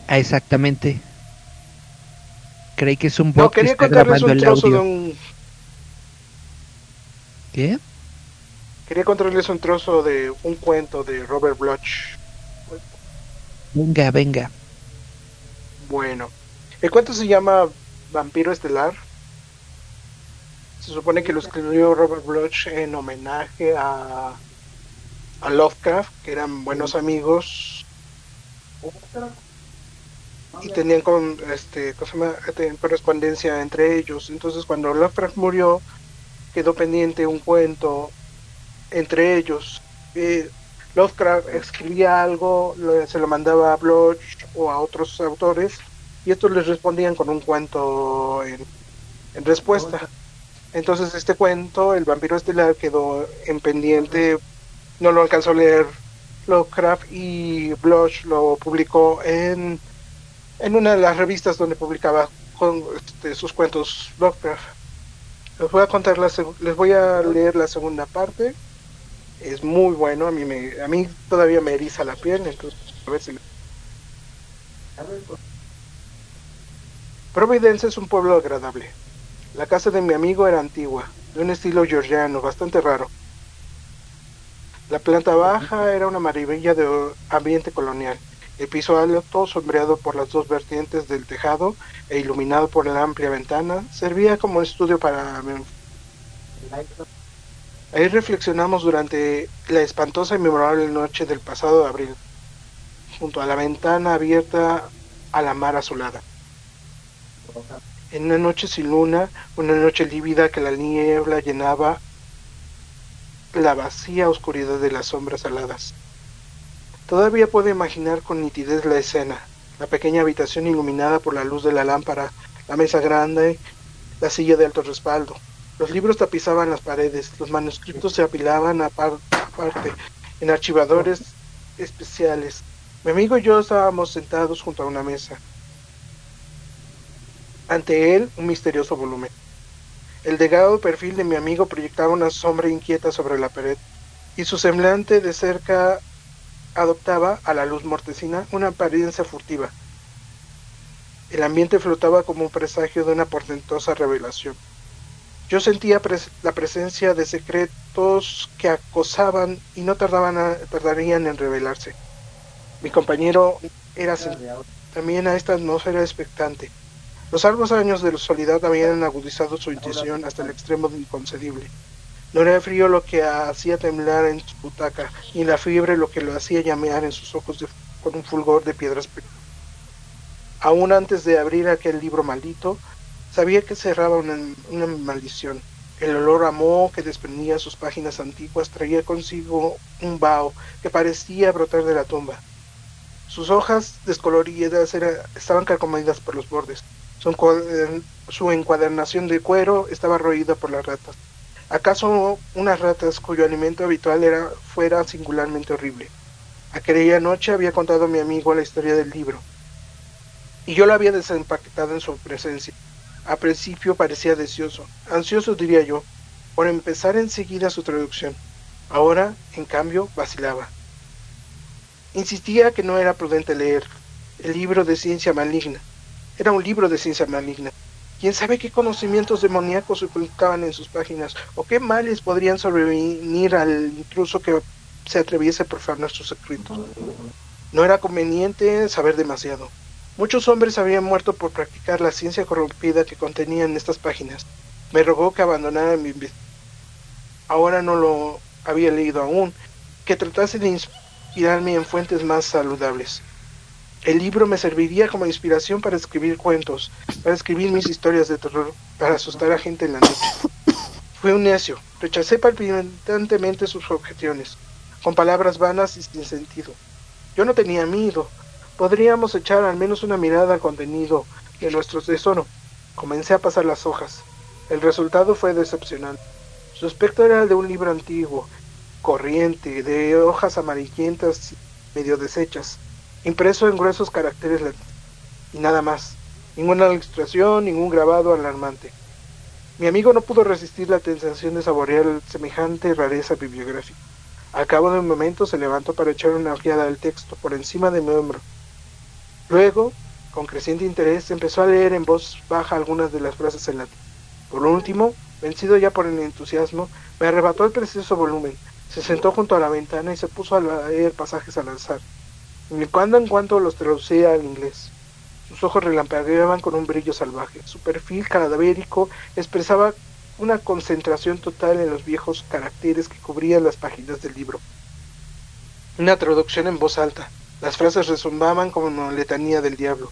Ah, exactamente. Creí que es un No, bot que quería está contarles grabando un el trozo de audio. un. ¿Qué? Quería contarles un trozo de un cuento de Robert Bloch. Venga, venga. Bueno, el cuento se llama Vampiro Estelar. Se supone que lo escribió Robert Bloch en homenaje a, a Lovecraft, que eran buenos amigos y tenían con, este, ¿cómo se llama? Tenían correspondencia entre ellos. Entonces, cuando Lovecraft murió, quedó pendiente un cuento entre ellos. Eh, Lovecraft escribía algo, lo- se lo mandaba a Bloch o a otros autores y estos les respondían con un cuento en, en respuesta. Entonces este cuento, El vampiro estelar, quedó en pendiente, no lo alcanzó a leer Lovecraft y Bloch lo publicó en, en una de las revistas donde publicaba con, este, sus cuentos Lovecraft. Les voy a contar la les voy a leer la segunda parte. Es muy bueno, a mí me a mí todavía me eriza la piel, entonces a ver si Providence es un pueblo agradable. La casa de mi amigo era antigua, de un estilo georgiano, bastante raro. La planta baja era una maravilla de ambiente colonial. El piso alto, sombreado por las dos vertientes del tejado e iluminado por la amplia ventana, servía como estudio para... Ahí reflexionamos durante la espantosa y memorable noche del pasado de abril, junto a la ventana abierta a la mar azulada. En una noche sin luna, una noche lívida que la niebla llenaba la vacía oscuridad de las sombras aladas. Todavía puedo imaginar con nitidez la escena, la pequeña habitación iluminada por la luz de la lámpara, la mesa grande, la silla de alto respaldo. Los libros tapizaban las paredes, los manuscritos se apilaban aparte, en archivadores especiales. Mi amigo y yo estábamos sentados junto a una mesa. Ante él, un misterioso volumen. El delgado perfil de mi amigo proyectaba una sombra inquieta sobre la pared, y su semblante de cerca adoptaba, a la luz mortecina, una apariencia furtiva. El ambiente flotaba como un presagio de una portentosa revelación. Yo sentía la presencia de secretos que acosaban y no tardaban tardarían en revelarse. Mi compañero era también a esta atmósfera expectante. Los largos años de soledad habían agudizado su intuición hasta el extremo de inconcebible. No era el frío lo que hacía temblar en su butaca, ni la fiebre lo que lo hacía llamear en sus ojos con un fulgor de piedras. Aún antes de abrir aquel libro maldito, sabía que cerraba una, maldición. El olor a moho que desprendía sus páginas antiguas traía consigo un vaho que parecía brotar de la tumba. Sus hojas descoloridas estaban carcomidas por los bordes. Su encuadernación de cuero estaba roída por las ratas. ¿Acaso unas ratas cuyo alimento habitual era fuera singularmente horrible? Aquella noche había contado a mi amigo la historia del libro, y yo lo había desempaquetado en su presencia. A principio parecía deseoso, ansioso diría yo, por empezar enseguida su traducción. Ahora, en cambio, vacilaba. Insistía que no era prudente leer el libro de ciencia maligna. Era un libro de ciencia maligna, ¿Quién sabe qué conocimientos demoníacos se ocultaban en sus páginas o qué males podrían sobrevenir al intruso que se atreviese a profanar sus secretos? No era conveniente saber demasiado. Muchos hombres habían muerto por practicar la ciencia corrompida que contenían estas páginas. Me rogó que abandonara mi ahora no lo había leído aún, que tratase de inspirarme en fuentes más saludables. El libro me serviría como inspiración para escribir cuentos, para escribir mis historias de terror, para asustar a gente en la noche. Fui un necio, rechacé palpitantemente sus objeciones, con palabras vanas y sin sentido. Yo no tenía miedo, podríamos echar al menos una mirada al contenido de nuestro tesoro. Comencé a pasar las hojas. El resultado fue decepcionante. Su aspecto era el de un libro antiguo, corriente, de hojas amarillentas medio deshechas impreso en gruesos caracteres y nada más, ninguna ilustración, ningún grabado alarmante. Mi amigo no pudo resistir la tentación de saborear semejante rareza bibliográfica. Al cabo de un momento se levantó para echar una ojeada al texto por encima de mi hombro. Luego, con creciente interés, empezó a leer en voz baja algunas de las frases en latín. Por último, vencido ya por el entusiasmo, me arrebató el precioso volumen, se sentó junto a la ventana y se puso a leer pasajes al azar. De cuando en cuando los traducía al inglés. Sus ojos relampagueaban con un brillo salvaje. Su perfil cadavérico expresaba una concentración total en los viejos caracteres que cubrían las páginas del libro. Una traducción en voz alta. Las frases resumbaban como una letanía del diablo.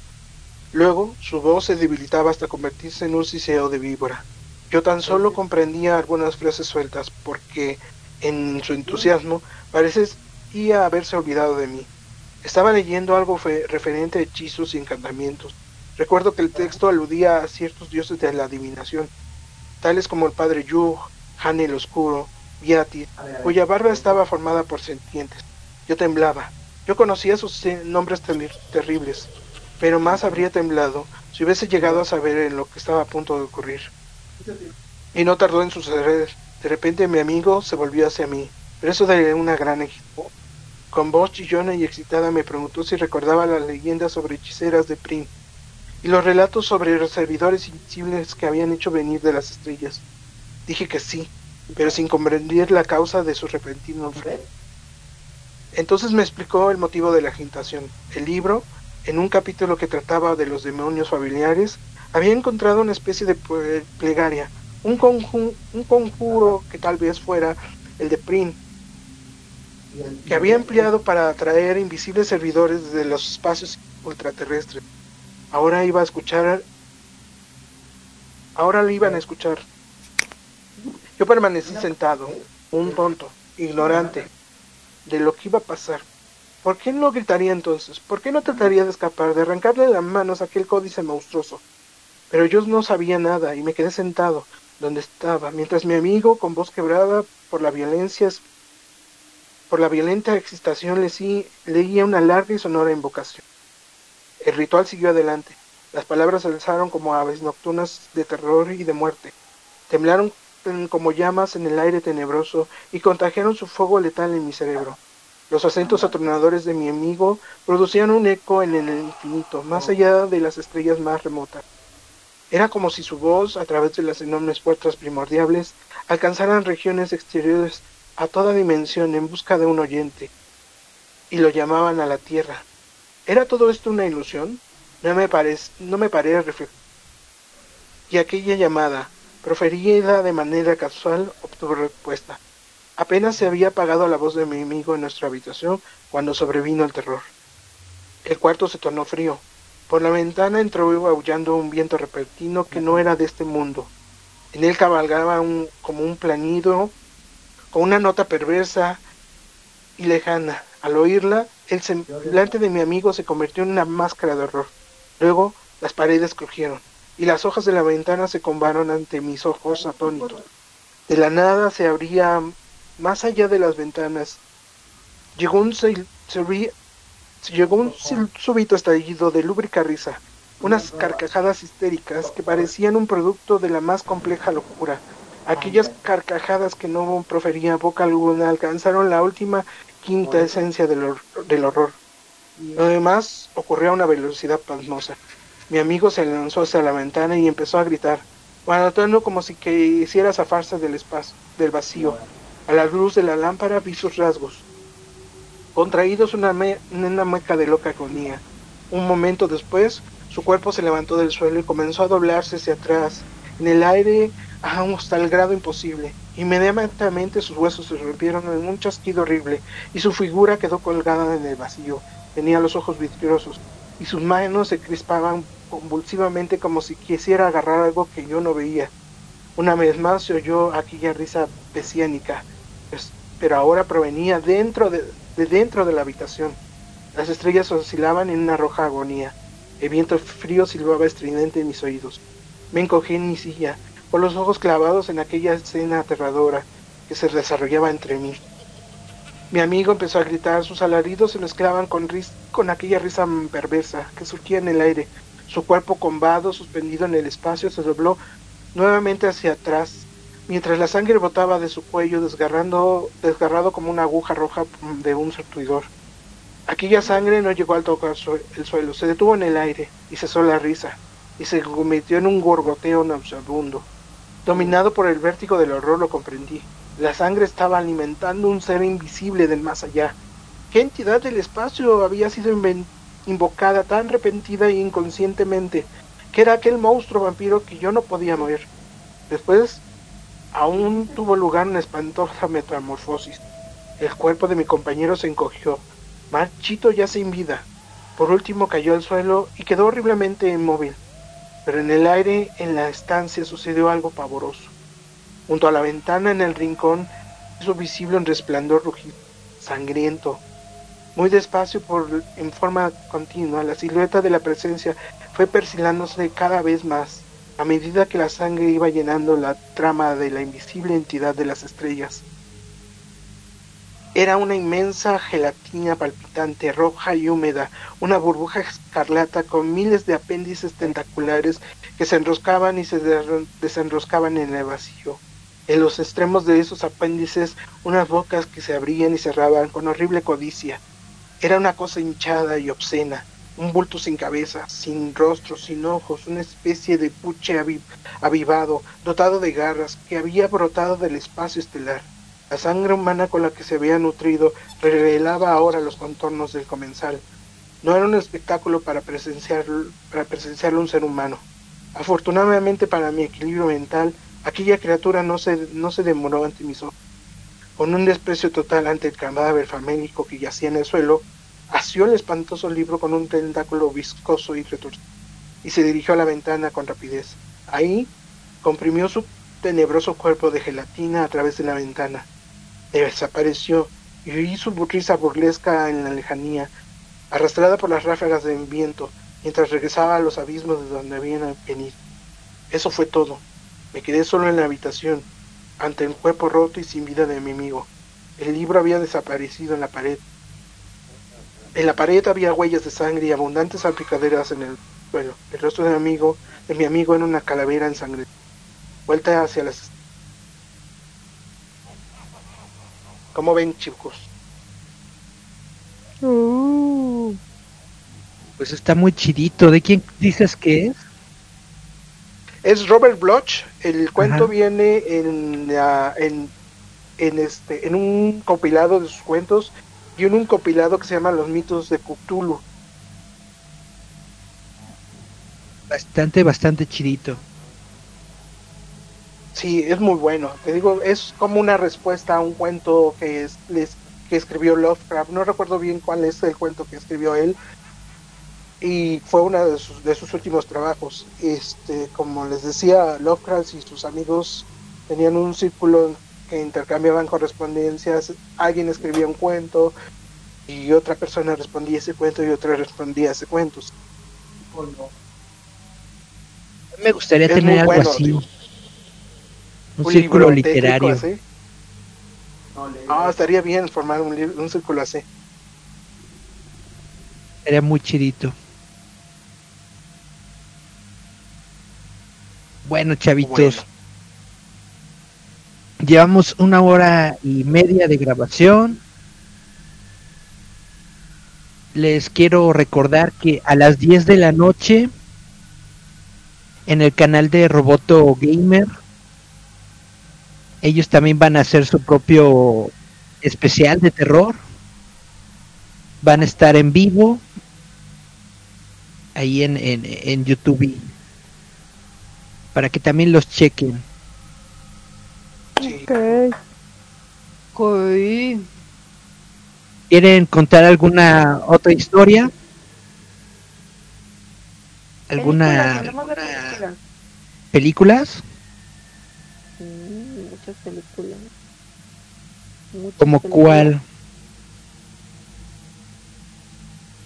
Luego su voz se debilitaba hasta convertirse en un siseo de víbora. Yo tan solo comprendía algunas frases sueltas porque, en su entusiasmo, parecía haberse olvidado de mí. Estaba leyendo algo referente a hechizos y encantamientos. Recuerdo que el texto aludía a ciertos dioses de la adivinación, tales como el padre Yug, Han el Oscuro, Viati, cuya barba estaba formada por sentientes. Yo temblaba. Yo conocía sus nombres terribles, pero más habría temblado si hubiese llegado a saber en lo que estaba a punto de ocurrir. Y no tardó en suceder. De repente mi amigo se volvió hacia mí, pero eso de una gran. Con voz chillona y excitada me preguntó si recordaba las leyendas sobre hechiceras de Prim y los relatos sobre los servidores invisibles que habían hecho venir de las estrellas. Dije que sí, pero sin comprender la causa de su repentino Entonces me explicó el motivo de la agitación. El libro, en un capítulo que trataba de los demonios familiares, había encontrado una especie de plegaria, un, un conjuro que tal vez fuera el de Prim, que había empleado para atraer invisibles servidores desde los espacios ultraterrestres. Ahora iba a escuchar, ahora le iban a escuchar. Yo permanecí sentado, un tonto, ignorante de lo que iba a pasar. ¿Por qué no gritaría entonces? ¿Por qué no trataría de escapar, de arrancarle las manos a aquel códice monstruoso? Pero yo no sabía nada y me quedé sentado donde estaba, mientras mi amigo, con voz quebrada por la violencia, por la violenta excitación, le leía una larga y sonora invocación. El ritual siguió adelante. Las palabras alzaron como aves nocturnas de terror y de muerte. Temblaron como llamas en el aire tenebroso y contagiaron su fuego letal en mi cerebro. Los acentos atronadores de mi amigo producían un eco en el infinito, más allá de las estrellas más remotas. Era como si su voz, a través de las enormes puertas primordiales, alcanzaran regiones exteriores a toda dimensión en busca de un oyente, y lo llamaban a la tierra. ¿Era todo esto una ilusión? No me, parece, no me paré reflejar. Y aquella llamada, proferida de manera casual, obtuvo respuesta. Apenas se había apagado la voz de mi amigo en nuestra habitación cuando sobrevino el terror. El cuarto se tornó frío. Por la ventana entró aullando un viento repentino que no era de este mundo. En él cabalgaba un, como un planido, con una nota perversa y lejana. Al oírla, el semblante de mi amigo se convirtió en una máscara de horror. Luego, las paredes crujieron, y las hojas de la ventana se combaron ante mis ojos atónitos. De la nada se abría más allá de las ventanas. Llegó un llegó un súbito estallido de lúbrica risa, unas carcajadas histéricas que parecían un producto de la más compleja locura. Aquellas carcajadas que no profería boca alguna alcanzaron la última quinta esencia del, del horror. Lo demás ocurrió a una velocidad pasmosa. Mi amigo se lanzó hacia la ventana y empezó a gritar, balotando como si quisiera zafarse del espacio, del vacío. A la luz de la lámpara vi sus rasgos, contraídos una, una mueca de loca agonía. Un momento después, su cuerpo se levantó del suelo y comenzó a doblarse hacia atrás, en el aire hasta el grado imposible. Inmediatamente sus huesos se rompieron en un chasquido horrible y su figura quedó colgada en el vacío. Tenía los ojos vidriosos y sus manos se crispaban convulsivamente como si quisiera agarrar algo que yo no veía. Una vez más se oyó aquella risa mesiánica, pues, pero ahora provenía dentro de, de dentro de la habitación. Las estrellas oscilaban en una roja agonía. El viento frío silbaba estridente en mis oídos. Me encogí en mi silla, con los ojos clavados en aquella escena aterradora que se desarrollaba entre mí. Mi amigo empezó a gritar, sus alaridos se mezclaban con, con aquella risa perversa que surgía en el aire. Su cuerpo combado, suspendido en el espacio, se dobló nuevamente hacia atrás, mientras la sangre botaba de su cuello, desgarrando, desgarrado como una aguja roja de un surtidor. Aquella sangre no llegó al tocar el suelo, se detuvo en el aire y cesó la risa, y se convirtió en un gorgoteo nauseabundo. Dominado por el vértigo del horror lo comprendí. La sangre estaba alimentando un ser invisible del más allá. ¿Qué entidad del espacio había sido invocada tan repentina e inconscientemente? que era aquel monstruo vampiro que yo no podía mover? Después, aún tuvo lugar una espantosa metamorfosis. El cuerpo de mi compañero se encogió. Marchito ya sin vida. Por último cayó al suelo y quedó horriblemente inmóvil. Pero en el aire, en la estancia, sucedió algo pavoroso. Junto a la ventana en el rincón hizo visible un resplandor rugido, sangriento. Muy despacio, por, en forma continua, la silueta de la presencia fue persilándose cada vez más, a medida que la sangre iba llenando la trama de la invisible entidad de las estrellas. Era una inmensa gelatina palpitante, roja y húmeda, una burbuja escarlata con miles de apéndices tentaculares que se enroscaban y se desenroscaban en el vacío. En los extremos de esos apéndices, unas bocas que se abrían y cerraban con horrible codicia. Era una cosa hinchada y obscena, un bulto sin cabeza, sin rostro, sin ojos, una especie de puche avivado, dotado de garras, que había brotado del espacio estelar. La sangre humana con la que se había nutrido revelaba ahora los contornos del comensal. No era un espectáculo para presenciarlo, para presenciarlo un ser humano. Afortunadamente para mi equilibrio mental, aquella criatura no se, no se demoró ante mis ojos. Con un desprecio total ante el cadáver famélico que yacía en el suelo, asió el espantoso libro con un tentáculo viscoso y retorcido, y se dirigió a la ventana con rapidez. Ahí comprimió su tenebroso cuerpo de gelatina a través de la ventana desapareció y oí su risa burlesca en la lejanía, arrastrada por las ráfagas del viento, mientras regresaba a los abismos de donde habían venido. Eso fue todo. Me quedé solo en la habitación, ante el cuerpo roto y sin vida de mi amigo. El libro había desaparecido en la pared. En la pared había huellas de sangre y abundantes salpicaderas en el suelo. El rostro de mi amigo, de mi amigo en una calavera en sangre, vuelta hacia las ¿Cómo ven, chicos? Uh. Pues está muy chidito. ¿De quién dices que es? Es Robert Bloch. El cuento viene en, en, en, este, en un compilado de sus cuentos y en un compilado que se llama Los mitos de Cthulhu. Bastante, bastante chidito. Sí, es muy bueno. Te digo, es como una respuesta a un cuento que, es, que escribió Lovecraft. No recuerdo bien cuál es el cuento que escribió él. Y fue uno de sus, de sus últimos trabajos. Este, como les decía, Lovecraft y sus amigos tenían un círculo que intercambiaban correspondencias. Alguien escribía un cuento y otra persona respondía ese cuento y otra respondía ese cuento. Me gustaría tener algo así un, círculo literario. Ah, estaría bien formar un, un círculo así. Sería muy chidito. Bueno, chavitos. Llevamos una hora y media de grabación. Les quiero recordar que a las 10 de la noche en el canal de Roboto Gamer ellos también van a hacer su propio especial de terror. Van a estar en vivo ahí en, en, YouTube para que también los chequen. ¿Quieren contar alguna otra historia? ¿Alguna películas? Muchas películas. ¿Como cuál?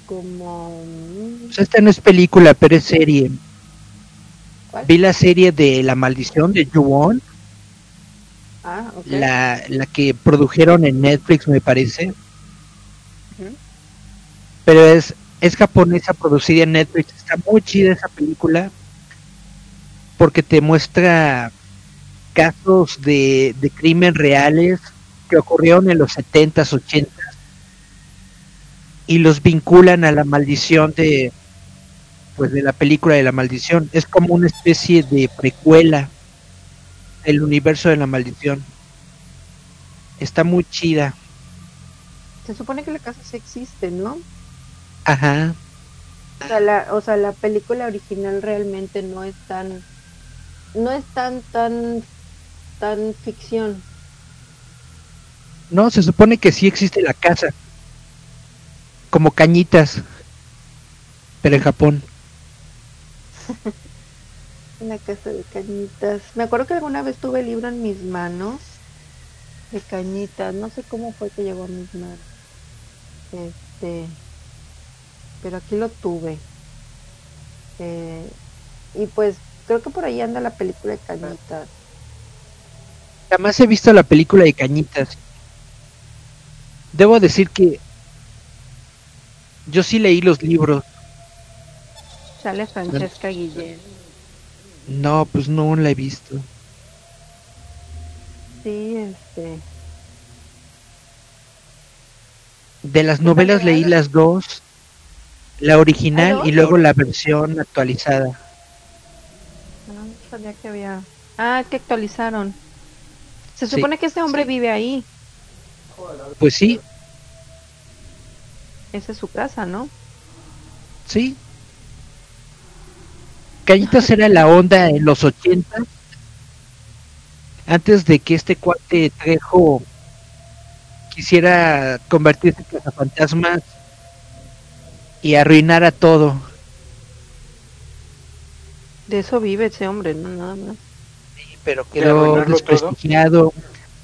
Como... esta no es película, pero es serie. Vi la serie de La Maldición de Ju ah, la, la que produjeron en Netflix, me parece. Pero es, es japonesa, producida en Netflix. Está muy chida esa película porque te muestra casos de, de crimen reales que ocurrieron en los 70s, 80s y los vinculan a la maldición de pues de la película de la maldición. Es como una especie de precuela del universo de la maldición. Está muy chida. Se supone que la casa sí existe, ¿no? Ajá. O sea, la, o sea, la película original realmente no es tan no es tan tan tan ficción. No, se supone que sí existe la casa. Como cañitas. Pero en Japón. Una casa de cañitas. Me acuerdo que alguna vez tuve el libro en mis manos. De cañitas. No sé cómo fue que llegó a mis manos. Este. Pero aquí lo tuve. Eh, y pues creo que por ahí anda la película de cañitas. Jamás he visto la película de Cañitas. Debo decir que yo sí leí los libros. Sale Francesca Guillén. No, pues no la he visto. Sí, este. De las novelas leí las dos. La original y luego la versión actualizada. No, no sabía que había. Ah, que actualizaron. Se Sí. supone que este hombre vive ahí. Pues sí, Esa es su casa, ¿no? sí. Cañitas era la onda en los 80 antes de que este cuate Trejo quisiera convertirse en cazafantasmas y arruinara todo. De eso vive ese hombre, no nada más. Pero ¿De quedó arruinarlo desprestigiado,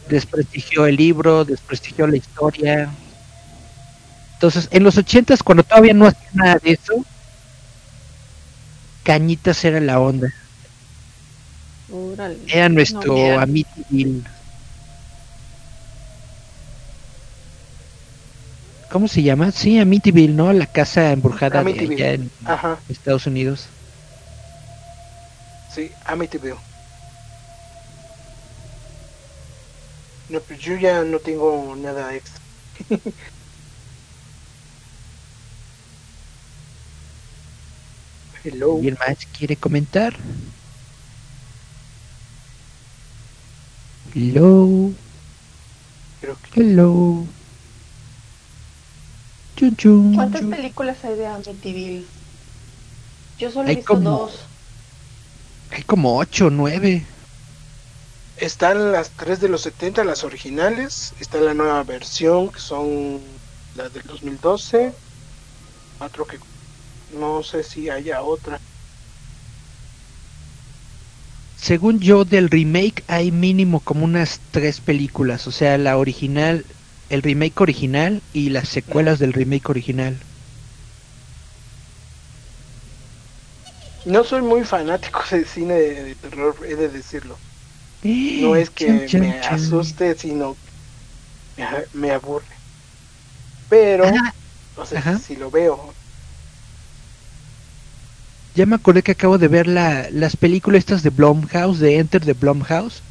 desprestigió el libro, desprestigió la historia. Entonces, en los ochentas, cuando todavía no hacía nada de eso, Cañitas era la onda, era nuestro No, Amityville. ¿Cómo se llama? Sí, Amityville, ¿no? La casa embrujada de allá en Ajá, Estados Unidos. sí, Amityville. No, pues yo ya no tengo nada extra. Hello. ¿Alguien más quiere comentar? Hello. Creo que Hello. Chun chun. ¿Cuántas películas hay de Amityville? Yo solo he visto como- dos. Hay como ocho nueve. Están las tres de los 70, las originales. Está la nueva versión, que son las del 2012. Otro que no sé si haya otra. Según yo, del remake hay mínimo como unas tres películas. O sea, la original, el remake original y las secuelas del remake original. No soy muy fanático de cine de, de terror, he de decirlo. No es que me asuste, sino me, aburre. Pero, Ah, o sea, ajá. si lo veo, ya me acordé que acabo de ver la, las películas estas de Blumhouse, de Enter the Blumhouse.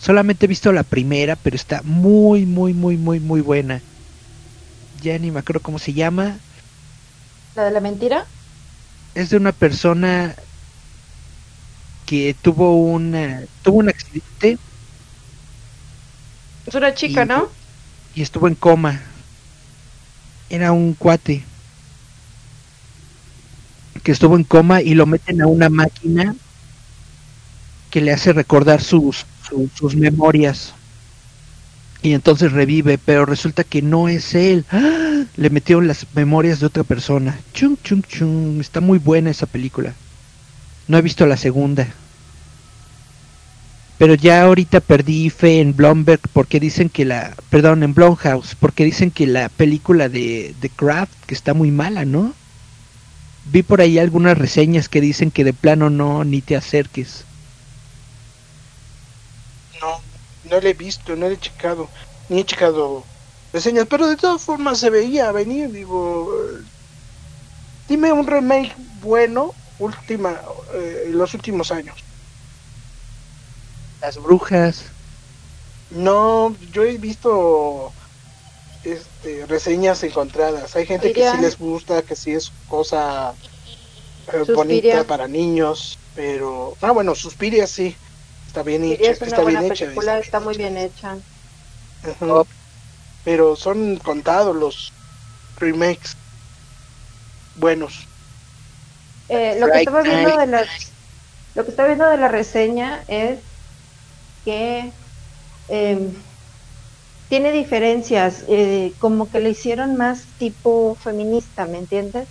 Solamente he visto la primera, pero está muy, muy, muy, muy, muy buena. Ya ni me acuerdo cómo se llama. ¿La de la mentira? es de una persona que tuvo una tuvo un accidente Es una chica, Y- ¿no? y estuvo en coma. Era un cuate que estuvo en coma y lo meten a una máquina que le hace recordar sus su- sus memorias. Y entonces revive, pero resulta que no es él. ¡Ah! Le metieron las memorias de otra persona. Chung chung chung, está muy buena esa película. No he visto la segunda. Pero ya ahorita perdí fe en Blomberg porque dicen que la, perdón, en Blumhouse, porque dicen que la película de The Craft que está muy mala, ¿no? Vi por ahí algunas reseñas que dicen que de plano no ni te acerques. no, no le he visto, no le he checado, ni he checado reseñas, pero de todas formas se veía venir, digo, eh, dime un remake bueno, última, eh, los últimos años. Las brujas, No, yo he visto este, reseñas encontradas. Hay gente que sí les gusta, que sí es cosa eh, Suspiria. bonita para niños, pero ah bueno, Suspiria sí está bien hecha, es una está bien buena hecha, película, está muy bien hecha. Pero son contados los remakes buenos. Eh, lo que estaba viendo de la lo que estaba viendo de la reseña es que em, tiene diferencias, eh, como que le hicieron más tipo feminista, ¿me entiendes?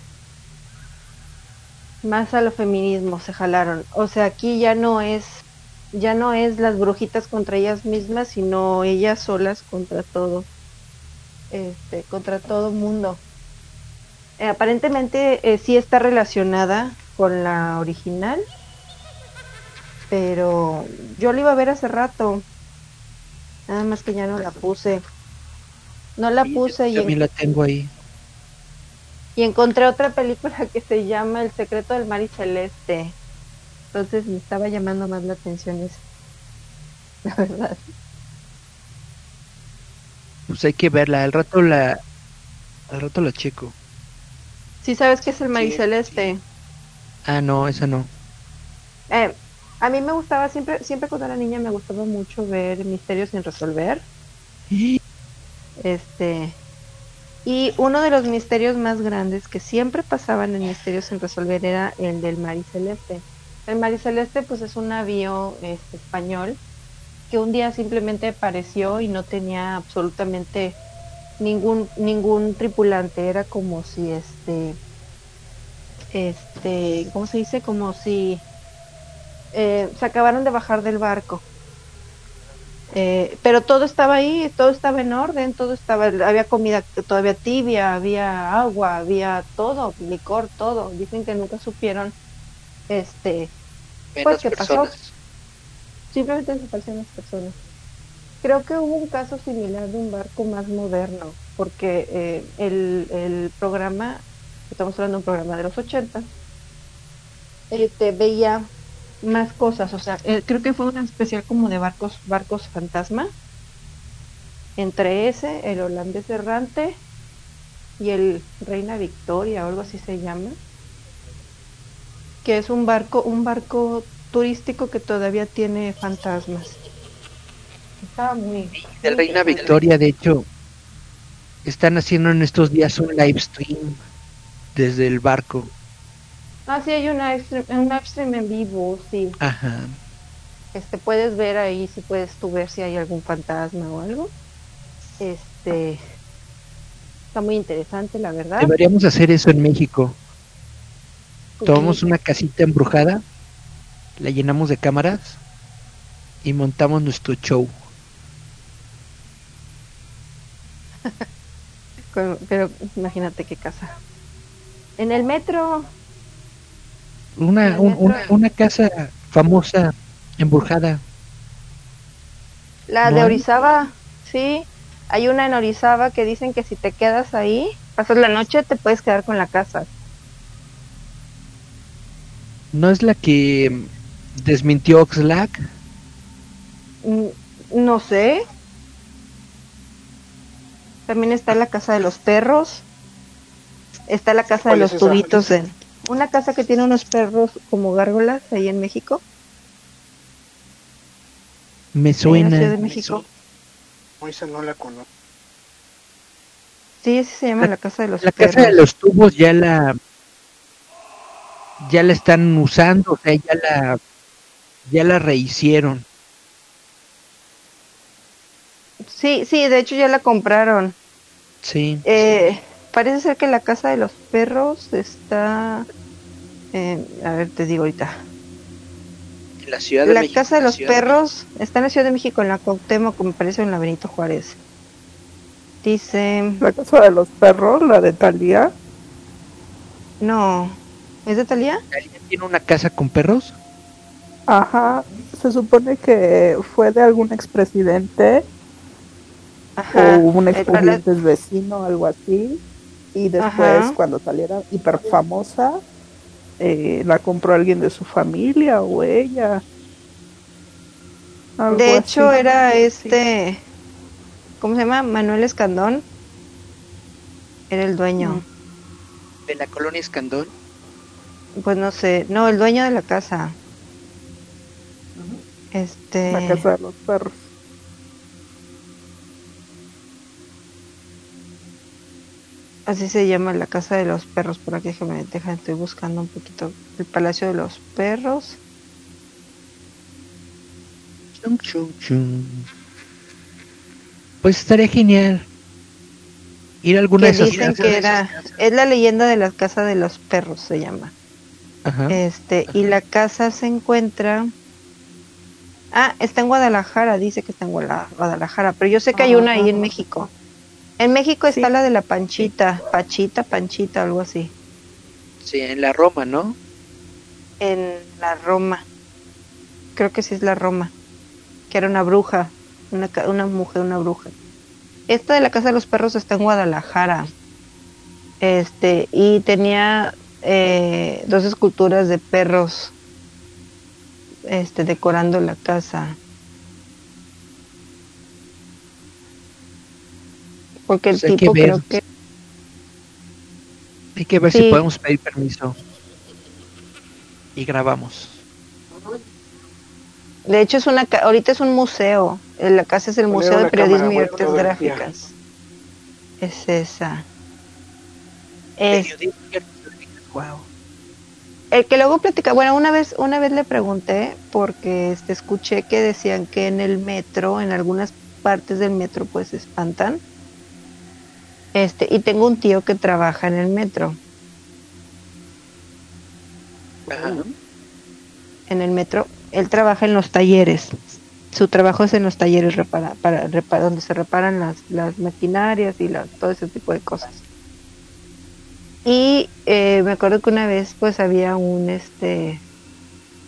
Más a lo feminismo se jalaron. O sea, aquí ya no es ya no es las brujitas contra ellas mismas, sino ellas solas contra todo, este, contra todo mundo. Eh, aparentemente eh, sí está relacionada con la original, pero yo la iba a ver hace rato, nada más que ya no la puse. No la Sí, puse y, También la tengo ahí. y encontré otra película que se llama El secreto del mar y celeste. Entonces me estaba llamando más la atención esa. La verdad. Pues hay que verla. Al rato la. Al rato la checo. Sí sabes qué es el mar y Sí, celeste. Ah, no, esa no. Eh, a mí me gustaba siempre, siempre cuando era niña me gustaba mucho ver misterios sin resolver. Este y uno de los misterios más grandes que siempre pasaban en misterios sin resolver era el del Mar y Celeste. El Mar y Celeste pues es un navío este, español que un día simplemente apareció y no tenía absolutamente ningún ningún tripulante. Era como si este este ¿cómo se dice? Como si eh, se acabaron de bajar del barco. Eh, pero todo estaba ahí, todo estaba en orden, todo estaba, había comida todavía tibia, había agua, había todo, licor, todo. Dicen que nunca supieron, este, Menos ¿qué pasó? simplemente desaparecieron las personas. Creo que hubo un caso similar de un barco más moderno, porque eh, el, el programa, estamos hablando de un programa de los 80, este, veía más cosas, o sea, eh, creo que fue una especial como de barcos, barcos fantasma, entre ese, el holandés errante y el Reina Victoria o algo así se llama, que es un barco, un barco turístico que todavía tiene fantasmas. Estaba muy... De muy Reina. Victoria, de hecho, están haciendo en estos días un live stream desde el barco. Ah, sí, hay un live stream en vivo, sí. Ajá. Este, puedes ver ahí, si puedes tú ver si hay algún fantasma o algo. Este, está muy interesante, la verdad. Deberíamos hacer eso en México. Tomamos una casita embrujada, la llenamos de cámaras y montamos nuestro show. con- Pero imagínate qué casa. En el metro, Una, un- una, una casa famosa embrujada. la ¿No de? Orizaba, sí. Hay una en Orizaba que dicen que si te quedas ahí, pasas la noche, te puedes quedar con la casa. ¿No es la que desmintió Oxlack? Mm, No sé. También está la casa de los perros. Está la casa de ¿Cuál los es tubitos de una casa que tiene unos perros como gárgolas ahí en México. Me en la Ciudad suena. de México. Moisa no la conozco. Sí, así se llama la casa de los La perros. casa de los tubos ya la ya la están usando, o sea, ya la ya la rehicieron. Sí, sí, de hecho ya la compraron. Sí. Eh, parece ser que la casa de los perros está eh, a ver, te digo ahorita. En la Ciudad de La México, casa de la los de perros está en la Ciudad de México, en la Cuauhtémoc, me parece, en la Benito Juárez. Dice, La casa de los perros, la de Talía. no, ¿es de Talía? ¿Alguien tiene una casa con perros? Ajá. Se supone que fue de algún expresidente Ajá. o un el pala- expresidente vecino, algo así. Y después, Ajá. cuando saliera hiper famosa, eh, la compró alguien de su familia o ella. Algo De hecho, así. era este, ¿cómo se llama? Manuel Escandón. Era el dueño. De la colonia Escandón. Pues no sé, no, el dueño de la casa. Este, La casa de los perros. Así se llama la casa de los perros. Por aquí déjame, deja, estoy buscando un poquito. El Palacio de los Perros. Chum, chum, chum. Pues estaría genial. Ir a alguna Que de esas dicen casas. que era, es la leyenda de la casa de los perros, se llama. Ajá. Este, y la casa se encuentra. Ah, está en Guadalajara, dice que está en Guadalajara, pero yo sé que hay una ahí en México. En México está Sí. la de la Panchita, Pachita, Panchita, algo así, Sí, en la Roma, ¿no? en la Roma. Creo que sí es la Roma, que era una bruja, una, ca- una mujer, una bruja. esta de la Casa de los Perros está en Guadalajara. Este, y tenía eh, dos esculturas de perros este, decorando la casa. Porque el Pues hay que tipo ver. creo que Hay que ver Sí. si podemos pedir permiso. Y grabamos. De hecho, es una ca- ahorita es un museo. Eh, La casa es el Museo de Periodismo y Artes. Gráficas. Es esa. Es, Wow. el que luego platica, bueno, una vez, una vez le pregunté porque este, escuché que decían que en el metro, en algunas partes del metro, pues se espantan. Este, y tengo un tío que trabaja en el metro. en el metro, él trabaja en los talleres. Su trabajo es en los talleres repara, para, repara- donde se reparan las, las maquinarias y la- todo ese tipo de cosas. Y eh, me acuerdo que una vez pues había un este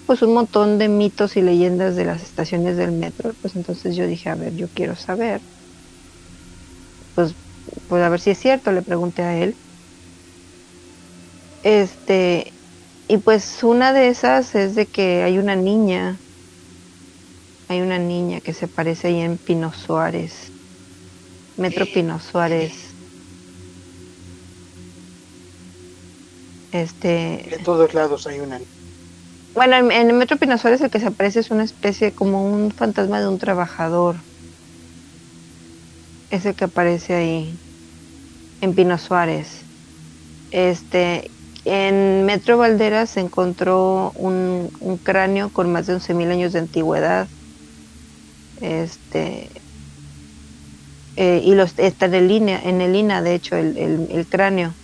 pues un montón de mitos y leyendas de las estaciones del metro, pues entonces yo dije, a ver, yo quiero saber. Pues pues a ver si es cierto, le pregunté a él. Este, y pues una de esas es de que hay una niña, hay una niña que se parece ahí en Pino Suárez, Metro Pino Suárez. Este, En todos lados hay una. bueno, en, en el Metro Pino Suárez el que se aparece es una especie como un fantasma de un trabajador. Es el que aparece ahí en Pino Suárez. Este, en Metro Valderas se encontró un, un cráneo con más de 11.000 años de antigüedad. Este, eh, y los está en el línea, en el INA, de hecho, el, el, el cráneo.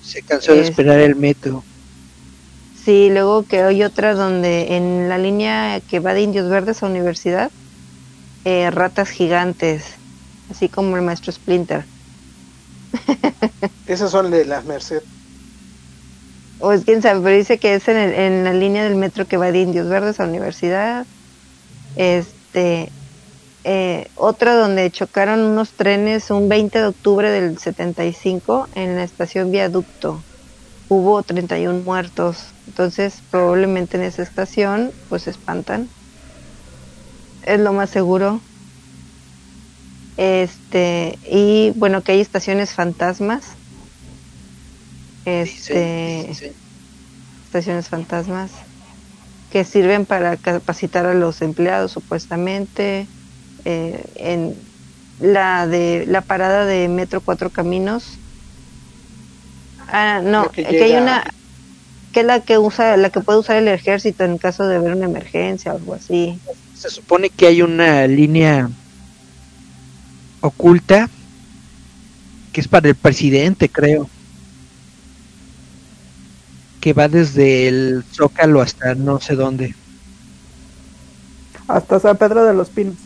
Se cansó de Es- esperar el metro. Sí, luego que hay otra donde en la línea que va de Indios Verdes a Universidad, eh, ratas gigantes, así como el maestro Splinter. Esas son de las Merced. O es quién sabe, pero dice que es en, el- en la línea del metro que va de Indios Verdes a Universidad. Este, eh, otra donde chocaron unos trenes un 20 de octubre del 75 en la estación Viaducto. Hubo 31 muertos. Entonces, probablemente en esa estación, pues se espantan. Es lo más seguro. Este, y bueno, que hay estaciones fantasmas. Este, estaciones fantasmas que sirven para capacitar a los empleados supuestamente. Eh, en la de la parada de metro cuatro caminos. Ah no que que hay una que es la que usa la que puede usar el ejército en caso de haber una emergencia o algo así. Se supone que hay una línea oculta que es para el presidente, creo. Que va desde el Zócalo hasta no sé dónde. Hasta San Pedro de los Pinos.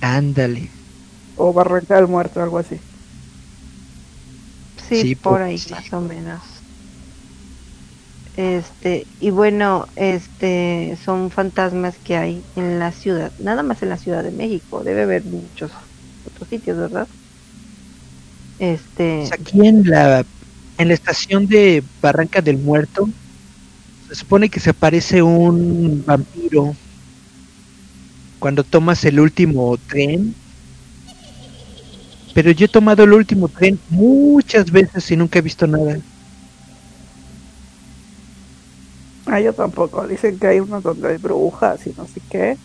Ándale. O Barranca del Muerto, algo así. sí, Sí, por por- ahí sí. más o menos este y bueno este son fantasmas que hay en la ciudad nada más en la Ciudad de México debe haber muchos otros sitios verdad este aquí en la en la estación de Barranca del Muerto se supone que se aparece un vampiro cuando tomas el último tren. Pero yo he tomado el último tren muchas veces y nunca he visto nada. Ah, yo tampoco. Dicen que hay unos donde hay brujas y no sé qué.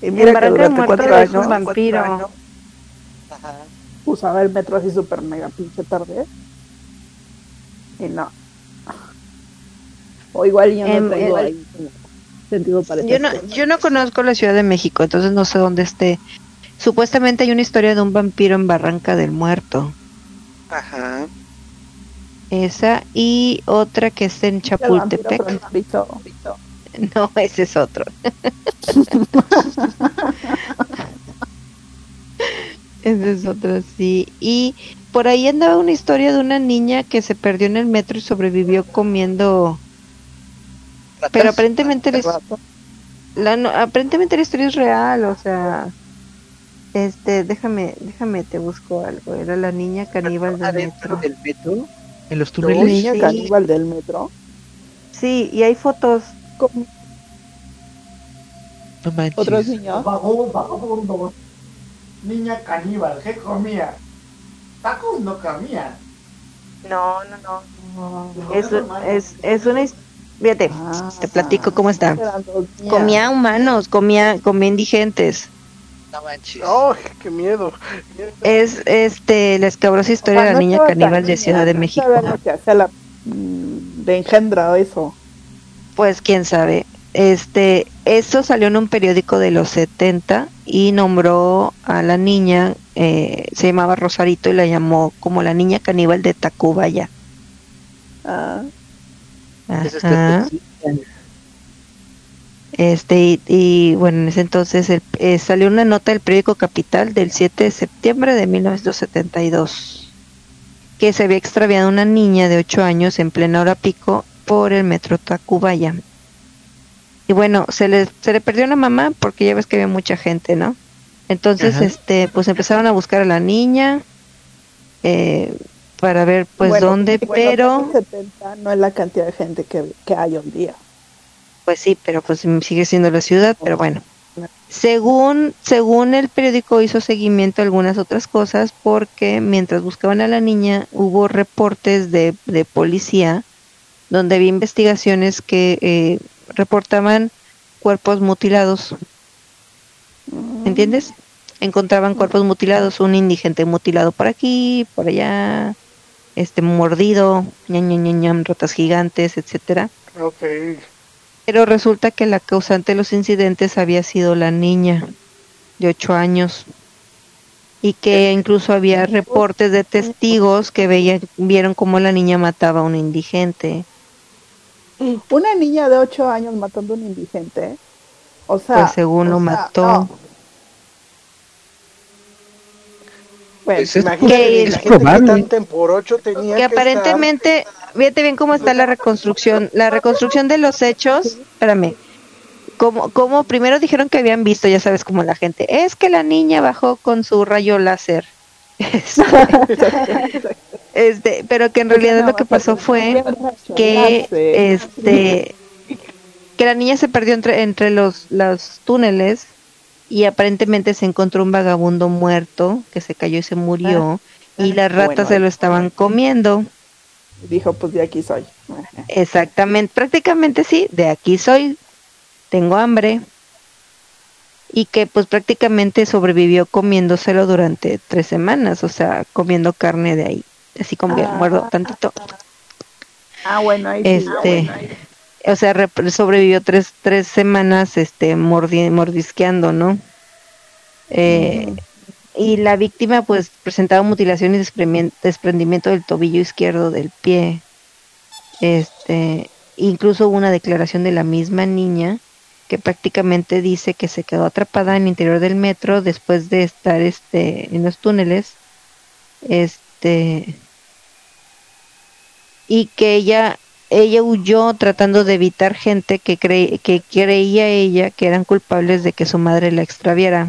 Y En mira que durante cuatro es un años vampiro usaba el metro así súper mega pinche tarde. Y no. O igual yo no Em, tengo el- ahí como sentido para yo no cosas. yo no conozco la Ciudad de México entonces no sé dónde esté supuestamente hay una historia de un vampiro en Barranca del Muerto Ajá. Esa y otra que es en vampiro Chapultepec no ese es otro Ese es otro, sí. Y por ahí andaba una historia de una niña que se perdió en el metro y sobrevivió comiendo. Pero aparentemente la, his- la no- aparentemente la historia es real, o sea, Este, déjame, déjame te busco algo. Era la niña caníbal del Adentro metro. del metro, en los ¿La túneles. niña Sí. caníbal del metro? Sí, y hay fotos. Con No manches. otros niños. Vagabundo, vagabundo. Niña caníbal, ¿qué comía? Tacos no comía. No, no, no. Es, es, es una his- Fíjate, Ah, te platico cómo está. Comía humanos, comía, comía indigentes. No manches. ¡Oh, qué miedo! Es este la escabrosa historia de Ah, la no niña caníbal de Ciudad de México. que hacía la mm, de engendra eso. Pues quién sabe. Este, eso salió en un periódico de los 70 y nombró a la niña, eh, se llamaba Rosarito y la llamó como la niña caníbal de Tacubaya. Ah, Eso Ajá. está Este, y, y, bueno, en ese entonces el- eh, salió una nota del periódico Capital del 7 de septiembre de 1972 que se había extraviado una niña de 8 años en plena hora pico por el metro Tacubaya. Y bueno, se le, se le perdió una mamá porque ya ves que había mucha gente, ¿no? Entonces, Ajá. este, pues empezaron a buscar a la niña eh, para ver pues bueno, dónde, bueno, pero... 70 no es la cantidad de gente que, que hay hoy día. Pues sí, pero pues sigue siendo la ciudad, pero bueno. Según, según el periódico hizo seguimiento a algunas otras cosas porque mientras buscaban a la niña hubo reportes de, de policía donde había investigaciones que eh, reportaban cuerpos mutilados. ¿Entiendes? Encontraban cuerpos mutilados, un indigente mutilado por aquí, por allá, este mordido, ñam, ñam, ñam, ratas gigantes, etcétera. Ok. Pero resulta que la causante de los incidentes había sido la niña de 8 años y que incluso había reportes de testigos que veían, vieron cómo la niña mataba a un indigente. Una niña de 8 años matando a un indigente. O sea, Pues según lo sea, mató. no. Bueno, Pues es- Imagínate, Que- la es gente probable. que tan temporocho tenía Que que aparentemente, fíjate bien cómo está la reconstrucción, la reconstrucción de los hechos, espérame, como, como primero dijeron que habían visto, ya sabes, como la gente, es que la niña bajó con su rayo láser. Este, este, pero que en realidad lo que pasó fue que este que la niña se perdió entre entre los los túneles y aparentemente se encontró un vagabundo muerto que se cayó y se murió y las ratas Bueno, se lo estaban comiendo. Dijo, pues de aquí soy. exactamente prácticamente sí de aquí soy tengo hambre y que pues prácticamente sobrevivió comiéndoselo durante tres semanas o sea comiendo carne de ahí así como que Ah. muerdo tantito. Ah, bueno, ahí sí. este o sea rep- sobrevivió tres tres semanas este mordi- mordisqueando no Eh, y la víctima pues presentaba mutilación y desprendimi- desprendimiento del tobillo izquierdo del pie. Este incluso una declaración de la misma niña que prácticamente dice que se quedó atrapada en el interior del metro después de estar este en los túneles. Este y que ella ella huyó tratando de evitar gente que cre- que creía ella que eran culpables de que su madre la extraviara.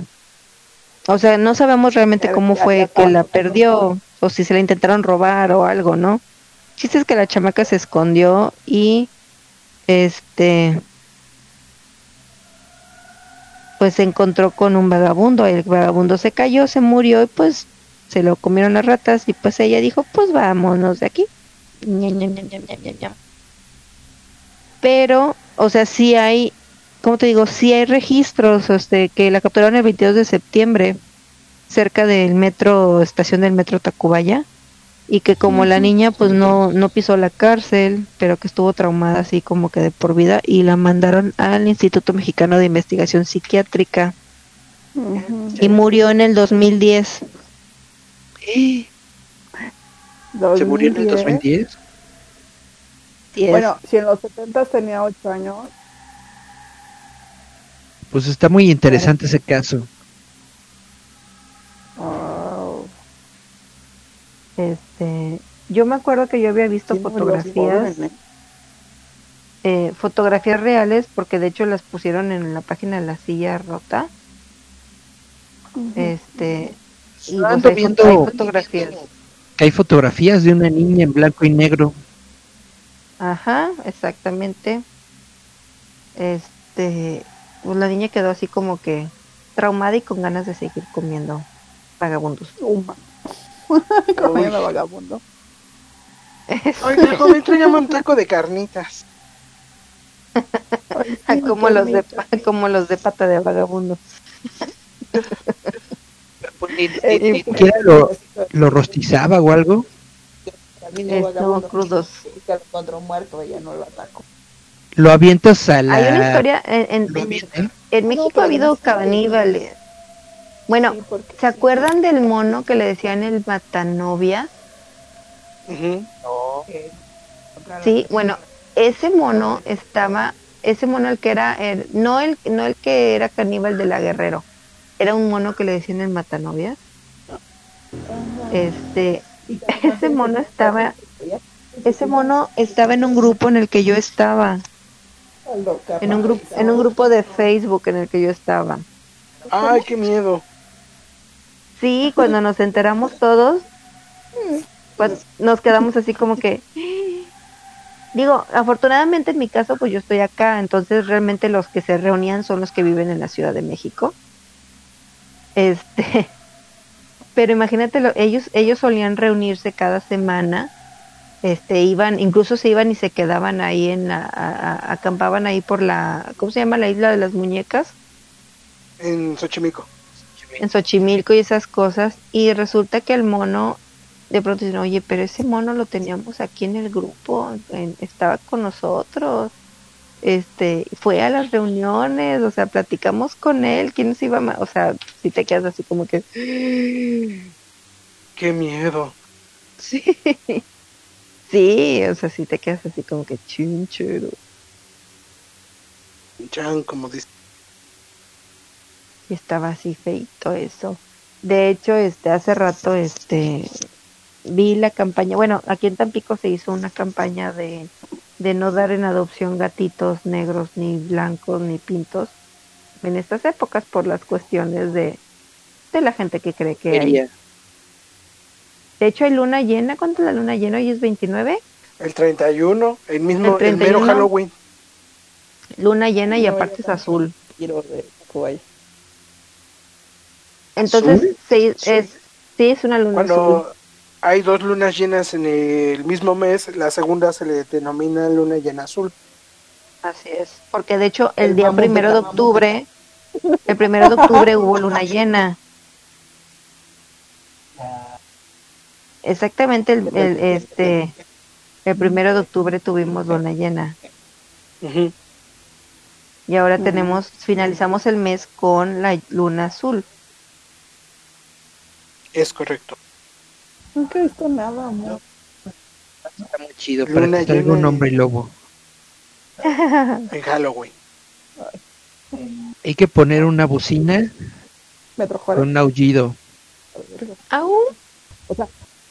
O sea, no sabemos realmente cómo fue que la perdió o si se la intentaron robar o algo, ¿no? Chiste es que la chamaca se escondió y este pues se encontró con un vagabundo, el vagabundo se cayó, se murió y pues se lo comieron las ratas y pues ella dijo, pues vámonos de aquí. Ña, ña. Pero, o sea, sí hay, ¿cómo te digo? Sí hay registros, este, que la capturaron el 22 de septiembre cerca del metro, estación del metro Tacubaya y que como la niña pues no no pisó la cárcel, pero que estuvo traumada así como que de por vida y la mandaron al Instituto Mexicano de Investigación Psiquiátrica y murió en el 2010. ¿Se murió en el 2010. 2010? Diez. Bueno, si en los 70 tenía 8 años, Pues está muy interesante ese caso. oh, Este, yo me acuerdo que yo había visto sí, fotografías, ¿eh? fotografías reales, porque de hecho las pusieron en la página de la silla rota. Este, y Ando pues hay, hay fotografías. Que hay fotografías de una niña en blanco y negro. Ajá, exactamente. Este, pues la niña quedó así como que traumada y con ganas de seguir comiendo vagabundos. Uma. Comiendo vagabundo. Oiga, joven, tráigame un taco de carnitas. Ay, como los de como los de pata de vagabundo. Ni, Eh, siquiera lo, lo rostizaba o algo. Vagabundo. crudos. Lo encontró muerto, ella no lo atacó. Lo avientas a la. Hay una historia en, en- lo en- avientan. en México ha habido caníbales. Bueno, Sí, porque ¿se sí. acuerdan del mono que le decían el matanovia? Ujú. Eh, Sí, bueno, ese mono estaba, ese mono el que era, el- no el, no el que era caníbal de la Guerrero, era un mono que le decían el matanovias. Este, ese mono estaba, ese mono estaba en un grupo en el que yo estaba, en un grupo, en un grupo de Facebook en el que yo estaba. Ay, qué miedo. Sí, cuando nos enteramos todos, pues, nos quedamos así como que, digo, afortunadamente en mi caso, pues yo estoy acá, entonces realmente los que se reunían son los que viven en la Ciudad de México. Este, pero imagínate, lo- ellos, ellos solían reunirse cada semana, este, iban, incluso se iban y se quedaban ahí en la, a- a- acampaban ahí por la, ¿cómo se llama? La isla de las muñecas En Xochimilco. en Xochimilco y esas cosas y resulta que el mono de pronto dicen, oye, pero ese mono lo teníamos aquí en el grupo, en- estaba con nosotros, este, fue a las reuniones, o sea, platicamos con él, quién se iba, ma-?" o sea, si te quedas así como que, Qué miedo. sí, sí, o sea, si te quedas así como que chinchero. Chan, como dice. y estaba así feito eso. De hecho, este hace rato este vi la campaña, bueno, aquí en Tampico se hizo una campaña de de no dar en adopción gatitos negros ni blancos ni pintos en estas épocas por las cuestiones de de la gente que cree que hay. De hecho, hay luna llena, ¿cuánto es la luna llena? Hoy es 29. El 31, el mismo, El el, mero 31. Halloween. Luna llena y No, aparte es azul. Quiero de Kuwait. Entonces, ¿Azul? sí, es sí es una luna azul. Hay dos lunas llenas en el mismo mes, la segunda se le denomina luna llena azul. Así es, porque de hecho el, El día primero de octubre, el primero de octubre hubo luna llena. Exactamente el, el, este el primero de octubre tuvimos luna llena y ahora tenemos finalizamos el mes con la luna azul. Es correcto. Nunca he visto nada, amor. Está muy chido para Luna que salga un y- hombre lobo. En Halloween. Hay que poner una bocina Metro con Juárez. un aullido Au. O sea,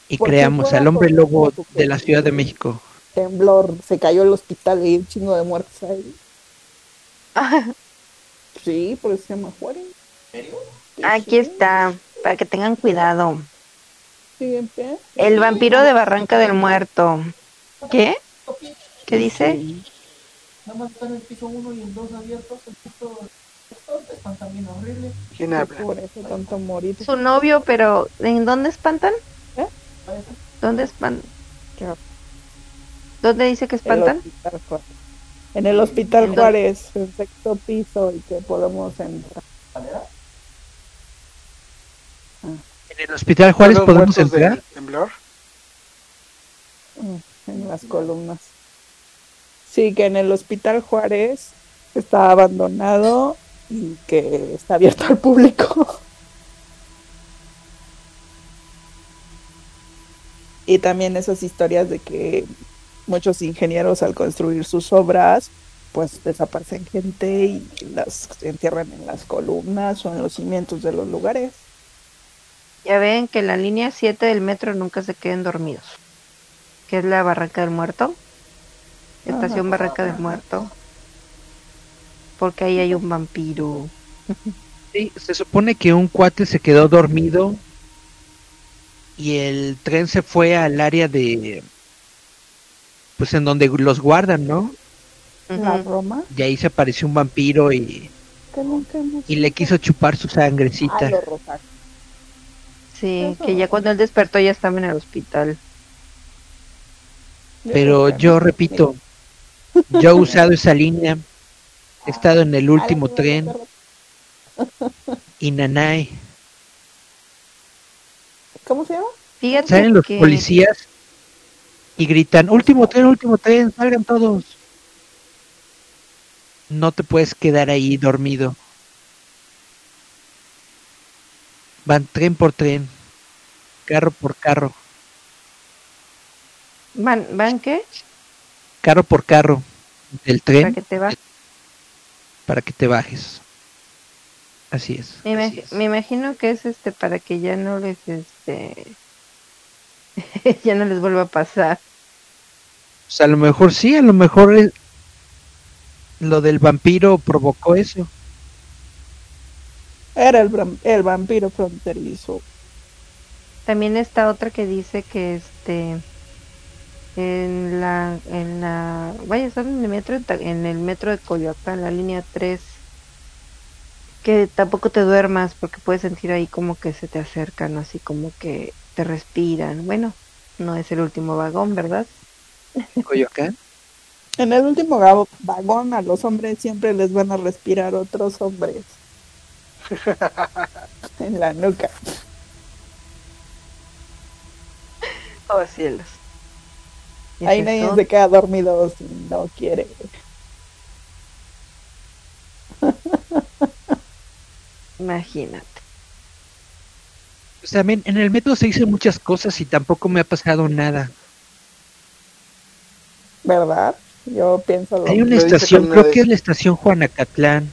y ¿Por qué creamos al hombre lobo de la Ciudad de México. temblor, se cayó el hospital y un chingo de muertos ahí. Sí, por eso se llama Juárez. Aquí está, para que tengan cuidado. Sí, en pie. El vampiro de Barranca del Muerto. ¿Qué? ¿Qué dice? Nada más está en el piso 1 y el 2 abiertos. El piso están también horribles. ¿Quién habla? Tanto morir. Su novio, pero ¿en dónde espantan? Parece ¿Dónde espantan? ¿Dónde dice que El espantan? En el hospital. Juárez, en sexto piso, y que podemos entrar. En el Hospital Juárez ¿Los podemos entrar. temblor? Mm, en las columnas. Sí, que en el Hospital Juárez está abandonado y que está abierto al público. Y también esas historias de que muchos ingenieros al construir sus obras, pues desaparecen gente y las entierran en las columnas o en los cimientos de los lugares. Ya ven que en la línea 7 del metro nunca se queden dormidos. Que es la Barranca del Muerto. Estación Barranca del Muerto. Porque ahí hay un vampiro. Sí, se supone que un cuate se quedó dormido y el tren se fue al área de pues en donde los guardan, ¿no? La. Roma. Y ahí se apareció un vampiro y, y le quiso chupar su sangrecita. Sí, Eso. que ya cuando él despertó ya estaba en el hospital. Pero yo repito, yo he usado esa línea, he estado en el último tren y Nanay. ¿Cómo se llama? Fíjate Salen los que policías y gritan, último tren, último tren, salgan todos. No te puedes quedar ahí dormido. Van tren por tren, carro por carro, van, van qué? carro por carro del Para tren que te va. para que te bajes. Así es. Me, así imag- es. me imagino que es este para que ya no les este ya no les vuelva a pasar. Pues a lo mejor sí, a lo mejor es- lo del vampiro provocó eso. Era el, el vampiro fronterizo. También está otra que dice que este en la en la vaya están en el metro en el metro de Coyoacán, la línea 3 que tampoco te duermas porque puedes sentir ahí como que se te acercan, así como que te respiran. Bueno, no es el último vagón, ¿verdad? Coyoacán. En el último vagón a los hombres siempre les van a respirar otros hombres. en la nuca. Oh, cielos. ¿Es Ahí nadie se queda dormido si no quiere. Imagínate. Pues también en el metro se dicen muchas cosas y tampoco me ha pasado nada. ¿Verdad? Yo pienso lo Hay una estación, creo que es la estación Juanacatlán,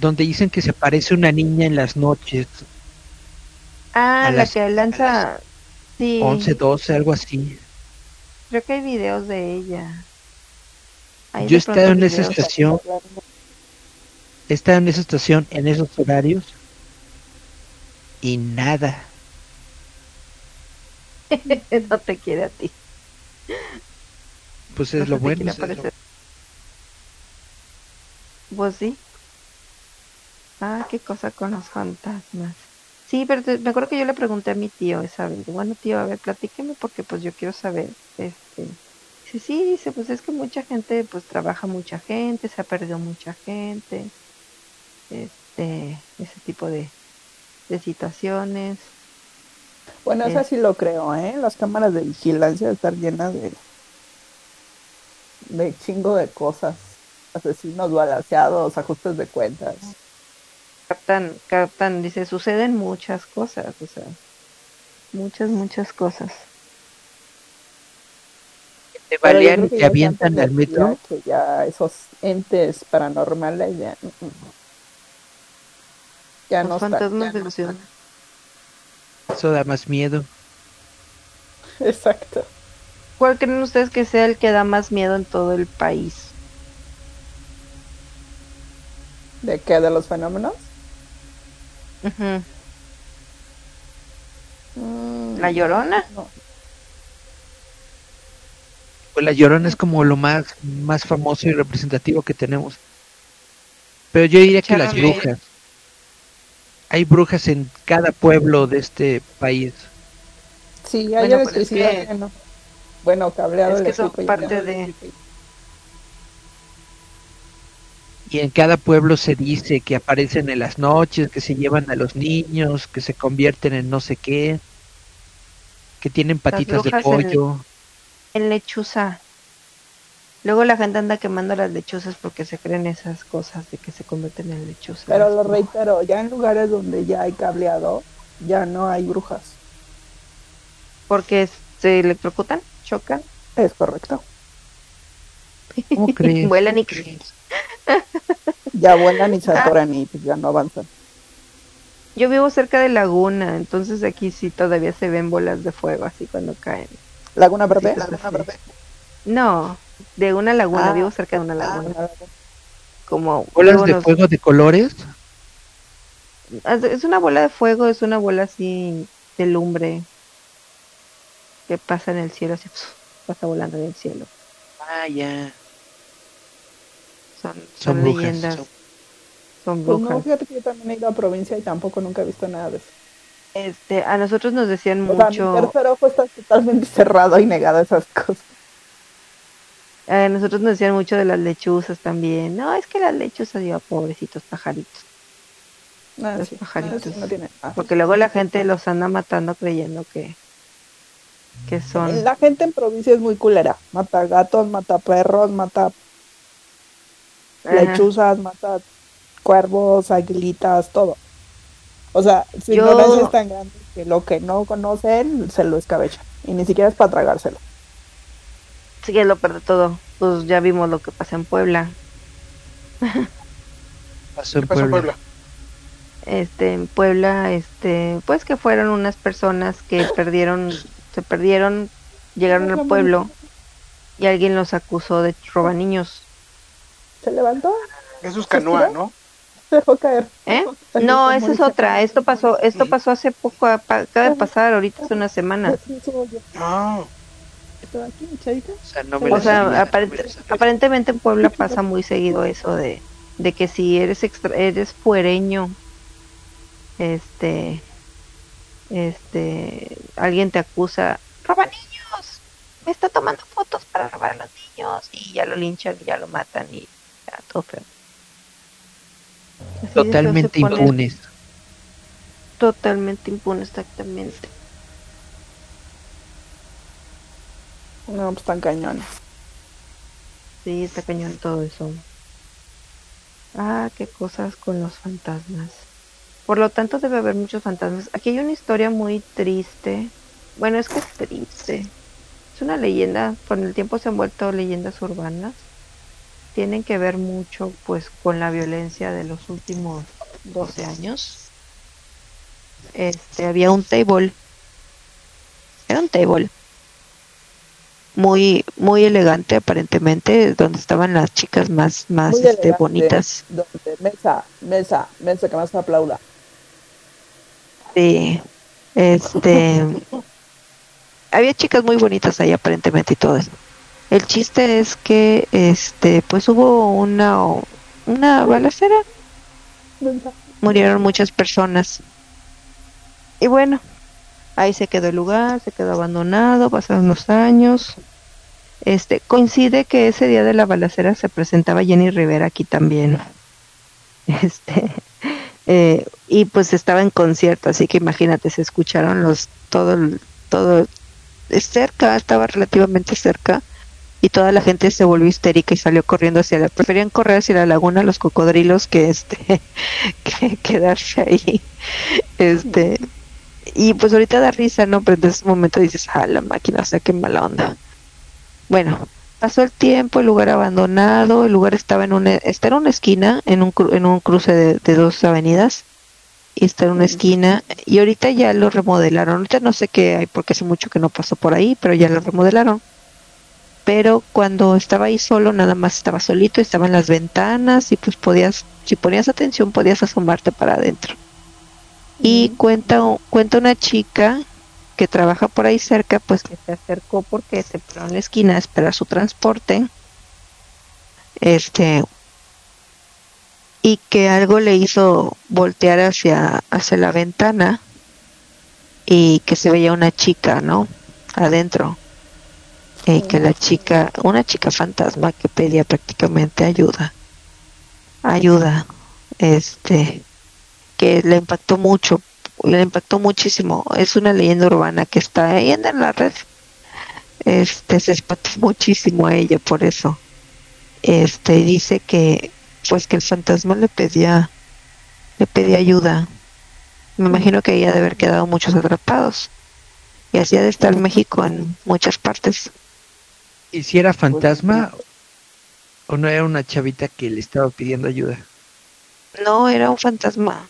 donde dicen que se aparece una niña en las noches, Ah, la que lanza. Sí, 11, 12, algo así. creo que hay videos de ella. Hay Yo he estado en esa estación, he estado en esa estación en esos horarios y nada. no te quiere a ti. Pues No es lo bueno. Pues sí. Ah, qué cosa con los fantasmas. Sí, pero te- me acuerdo que yo le pregunté a mi tío esa vez. Bueno, tío, a ver, platíqueme porque pues yo quiero saber. Este, dice, sí, dice, pues es que mucha gente, pues trabaja mucha gente, se ha perdido mucha gente. Este, ese tipo de, de situaciones. Bueno, eso Es- sí lo creo, ¿eh? Las cámaras de vigilancia están llenas de, de chingo de cosas. Asesinos balanceados, ajustes de cuentas. Captan, captan, dice, suceden muchas cosas, o sea, muchas, muchas cosas. Te balean y que te avientan al metro. Que ya esos entes paranormales ya, mm, mm. ya no Los están. fantasmas de ciudad. Eso da más miedo. Exacto. ¿Cuál creen ustedes que sea el que da más miedo en todo el país? ¿De qué? ¿De los fenómenos? Mm, ¿La Llorona? no. Pues la Llorona es como lo más, más famoso y representativo que tenemos. Pero yo diría que las brujas. Hay brujas en cada pueblo de este país. Sí, hay Bueno, pues es que- bueno. Cableado es que son parte de- Y en cada pueblo se dice que aparecen en las noches, que se llevan a los niños, que se convierten en no sé qué, que tienen patitas de en- pollo. En lechuza. Luego la gente anda quemando las lechuzas porque se creen esas cosas de que se convierten en lechuzas. Pero lo reitero, ya en lugares donde ya hay cableado, ya no hay brujas. Porque se electrocutan, chocan, Es correcto. ¿Cómo crees? vuelan y Ya vuelan y se atoran y pues ya no avanzan. Yo vivo cerca de laguna, entonces aquí sí todavía se ven bolas de fuego así cuando caen. Laguna Verde. Laguna. No, de una laguna, Ah, vivo cerca de una Ah, laguna. una laguna. Como ¿Bolas de fuego de colores? es una bola de fuego, es una bola así de lumbre que pasa en el cielo, así pasa volando en el cielo. Ah, ya. Son, Son son, brujas, leyendas, son- son Pues no, brujas. fíjate que yo también he ido a provincia y tampoco nunca he visto nada de eso. Este, a nosotros nos decían O sea, mi mucho, tercer ojo está totalmente cerrado y negado a esas cosas. a nosotros nos decían mucho de las lechuzas también. No, es que las lechuzas, yo, pobrecitos pajaritos. Ah, Los sí, pajaritos. ah, sí, no tiene- ah. Porque luego la gente los anda matando creyendo que, que son... La gente en provincia es muy culera. Mata gatos, mata perros, mata. Lechuzas, mata cuervos, aguilitas, todo. O sea, su Yo- ignorancia es tan grande que lo que no conocen se lo escabechan. Y ni siquiera es para tragárselo. Sí, es lo peor de todo. Pues ya vimos lo que pasa en Puebla. Pasó en ¿Qué pasó en Puebla. Puebla? Este, en Puebla, este, pues que fueron unas personas que perdieron, se perdieron, llegaron al pueblo y alguien los acusó de roba niños. Se levantó, Eso es canoa, ¿no? se dejó caer. ¿Eh? No, esa es otra. Esto pasó, esto pasó hace poco, acaba de pasar, ahorita hace una semana. Yo. Ah, Estoy aquí. O sea, no me O sea, sabía, aparent- no aparentemente en Puebla pasa muy seguido eso de, de que si eres extra- eres fuereño, este, este, alguien te acusa, roba niños, me está tomando fotos para robar a los niños y ya lo linchan, y ya lo matan y todo feo. Así Totalmente pone- impunes. Totalmente impune, exactamente. No, pues tan cañones. Sí, está cañón todo eso. Ah, qué cosas con los fantasmas. Por lo tanto, debe haber muchos fantasmas. Aquí hay una historia muy triste. Bueno, es que es triste. Es una leyenda. Con el tiempo se han vuelto leyendas urbanas. Tienen que ver mucho, pues, con la violencia de los últimos 12 años. Este, había un table. Era un table muy muy elegante aparentemente donde estaban las chicas más más Muy este, bonitas Donde mesa, mesa, mesa que más aplauda. sí este había chicas muy bonitas ahí aparentemente y todo eso el chiste es que este pues hubo una una balacera. Murieron muchas personas. Y bueno ahí se quedó el lugar se quedó abandonado pasaron los años. Este coincide que ese día de la balacera se presentaba Jenny Rivera aquí también. Este eh, y pues estaba en concierto así que imagínate se escucharon los todo todo cerca estaba relativamente cerca y toda la gente se volvió histérica y salió corriendo hacia la preferían correr hacia la laguna los cocodrilos que este que quedarse ahí. Este y pues ahorita da risa no pero en ese momento dices ah la máquina o sea qué mala onda bueno pasó el tiempo el lugar abandonado el lugar estaba en una está en una esquina en un cru- en un cruce de, de dos avenidas y está en una esquina y ahorita ya lo remodelaron. Ahorita no sé qué hay porque hace mucho que no pasó por ahí pero ya lo remodelaron pero cuando estaba ahí solo nada más estaba solito estaban las ventanas y pues podías si ponías atención podías asomarte para adentro. Y cuenta cuenta una chica que trabaja por ahí cerca pues que se acercó porque se paró en la esquina a esperar su transporte. Este y que algo le hizo voltear hacia hacia la ventana y que se veía una chica no adentro y que la chica una chica fantasma que pedía prácticamente ayuda ayuda este que le impactó mucho le impactó muchísimo. Es una leyenda urbana que está ahí en la red. Este se espantó muchísimo a ella por eso. Este dice que pues que el fantasma le pedía le pedía ayuda. Me imagino que ella debe haber quedado muchos atrapados. Y así ha de estar México en muchas partes ¿Y si era fantasma o no era una chavita que le estaba pidiendo ayuda? no era un fantasma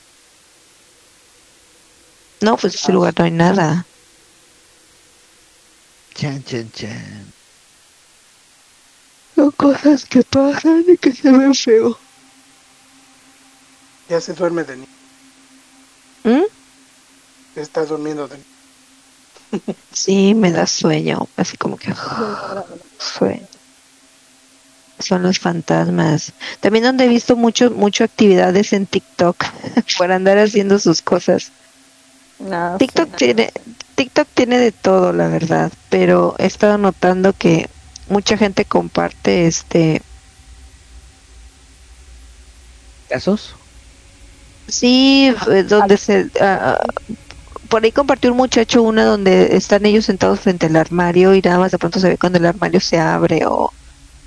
no pues en ese lugar no hay nada Chan, chan, chan. son cosas que pasan y que se ven feo ya se duerme de niño. ¿Mm? Estás durmiendo. de- Sí, me da sueño, así como que sueño. Son los fantasmas. También donde he visto mucho, mucho actividades en TikTok por andar haciendo sus cosas. No, TikTok sí. tiene, TikTok tiene de todo, la verdad, pero he estado notando que mucha gente comparte este, ¿Casos? sí, eh, donde se, ah, ah, por ahí compartió un muchacho una donde están ellos sentados frente al armario y nada más de pronto se ve cuando el armario se abre o,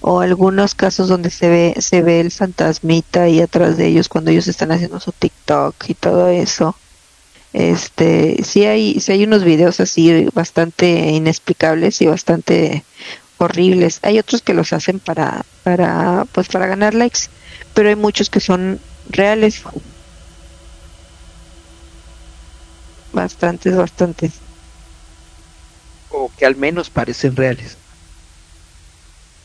o algunos casos donde se ve, se ve el fantasmita ahí atrás de ellos cuando ellos están haciendo su TikTok y todo eso. Este, sí hay, sí hay unos videos así bastante inexplicables y bastante horribles. Hay otros que los hacen para, para, pues para ganar likes, pero hay muchos que son reales. Bastantes, bastantes. O que al menos parecen reales.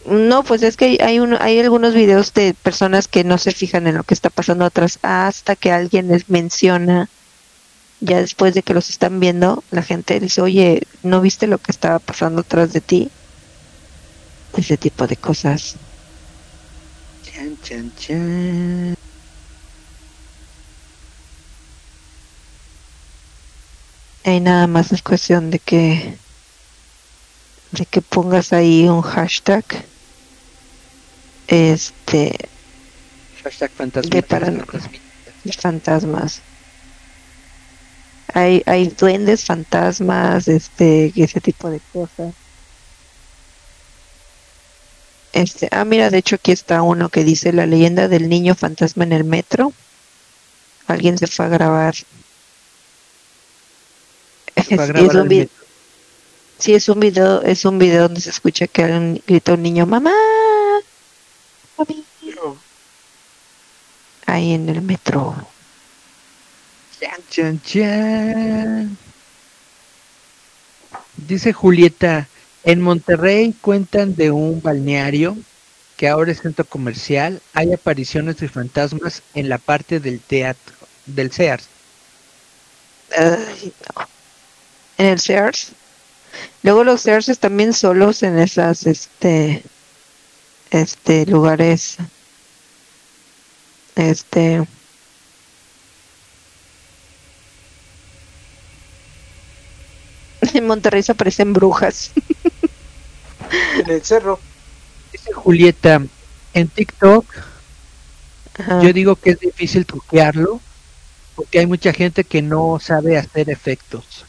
No, pues es que hay, hay, uno- hay algunos videos de personas que no se fijan en lo que está pasando atrás hasta que alguien les menciona. Ya después de que los están viendo, la gente dice, oye, ¿no viste lo que estaba pasando atrás de ti? Ese tipo de cosas. Chan, chan, chan. Ahí nada más es cuestión de que de que pongas ahí un hashtag este Hashtag fantasma. De para- de fantasmas. Hay, hay duendes, fantasmas, este, ese tipo de cosas. Este, ah, mira, de hecho aquí está uno que dice la leyenda del niño fantasma en el metro. Alguien se fue a grabar. Fue a Es- grabar es un al vi- metro. sí, es un video, es un video donde se escucha que alguien grita un niño, mamá, mami", ahí en el metro. Chan, chan, chan. Dice Julieta, en Monterrey cuentan de un balneario que ahora es centro comercial. Hay apariciones de fantasmas en la parte del teatro, del Sears. Ay, no. En el Sears. Luego los Sears están bien solos en esas, este, este, lugares, este, en Monterrey se aparecen brujas. En el cerro. Dice Julieta, en TikTok Ajá. yo digo que es difícil truquearlo porque hay mucha gente que no sabe hacer efectos.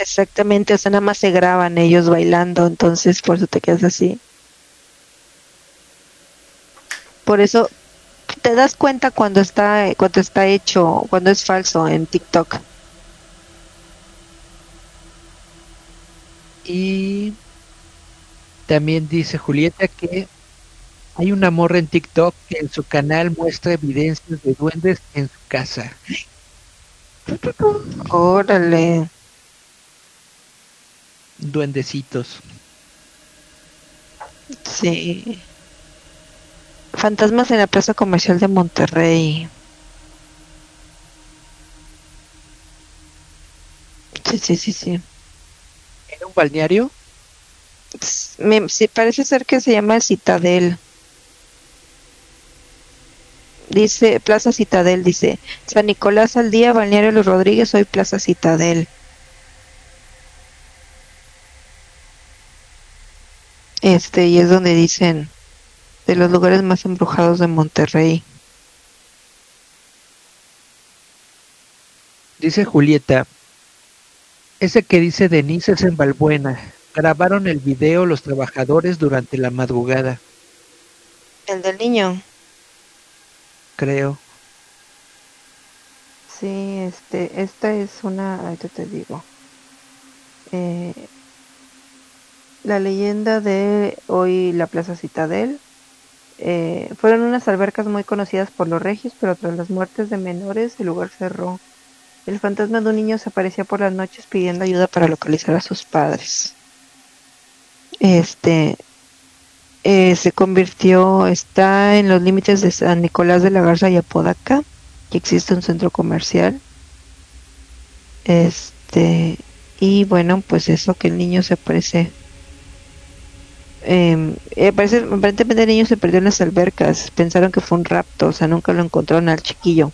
Exactamente, o sea, nada más se graban ellos bailando, entonces por eso te quedas así. Por eso te das cuenta cuando está cuando está hecho, cuando es falso en TikTok. Y también dice Julieta que hay una morra en TikTok que en su canal muestra evidencias de duendes en su casa. Órale. Duendecitos. Sí. Fantasmas en la Plaza Comercial de Monterrey. Sí, sí, sí, sí. ¿Era un balneario? Me, sí, parece ser que se llama Citadel. Dice Plaza Citadel, dice San Nicolás al día, Balneario Los Rodríguez, hoy Plaza Citadel. Este, y es donde dicen de los lugares más embrujados de Monterrey. Dice Julieta. Ese que dice Denise es en Balbuena. Grabaron el video los trabajadores durante la madrugada, El del niño. creo. Sí, este, esta es una, ahorita te digo. Eh, la leyenda de hoy la Plaza Citadel. eh, fueron unas albercas muy conocidas por los regios, pero tras las muertes de menores el lugar cerró. El fantasma de un niño se aparecía por las noches pidiendo ayuda para localizar a sus padres. Este eh, se convirtió, está en los límites de San Nicolás de la Garza y Apodaca, y existe un centro comercial. Este, y bueno, pues eso que el niño se aparece. Eh, parece, aparentemente el niño se perdió en las albercas. Pensaron que fue un rapto, o sea, nunca lo encontraron al chiquillo.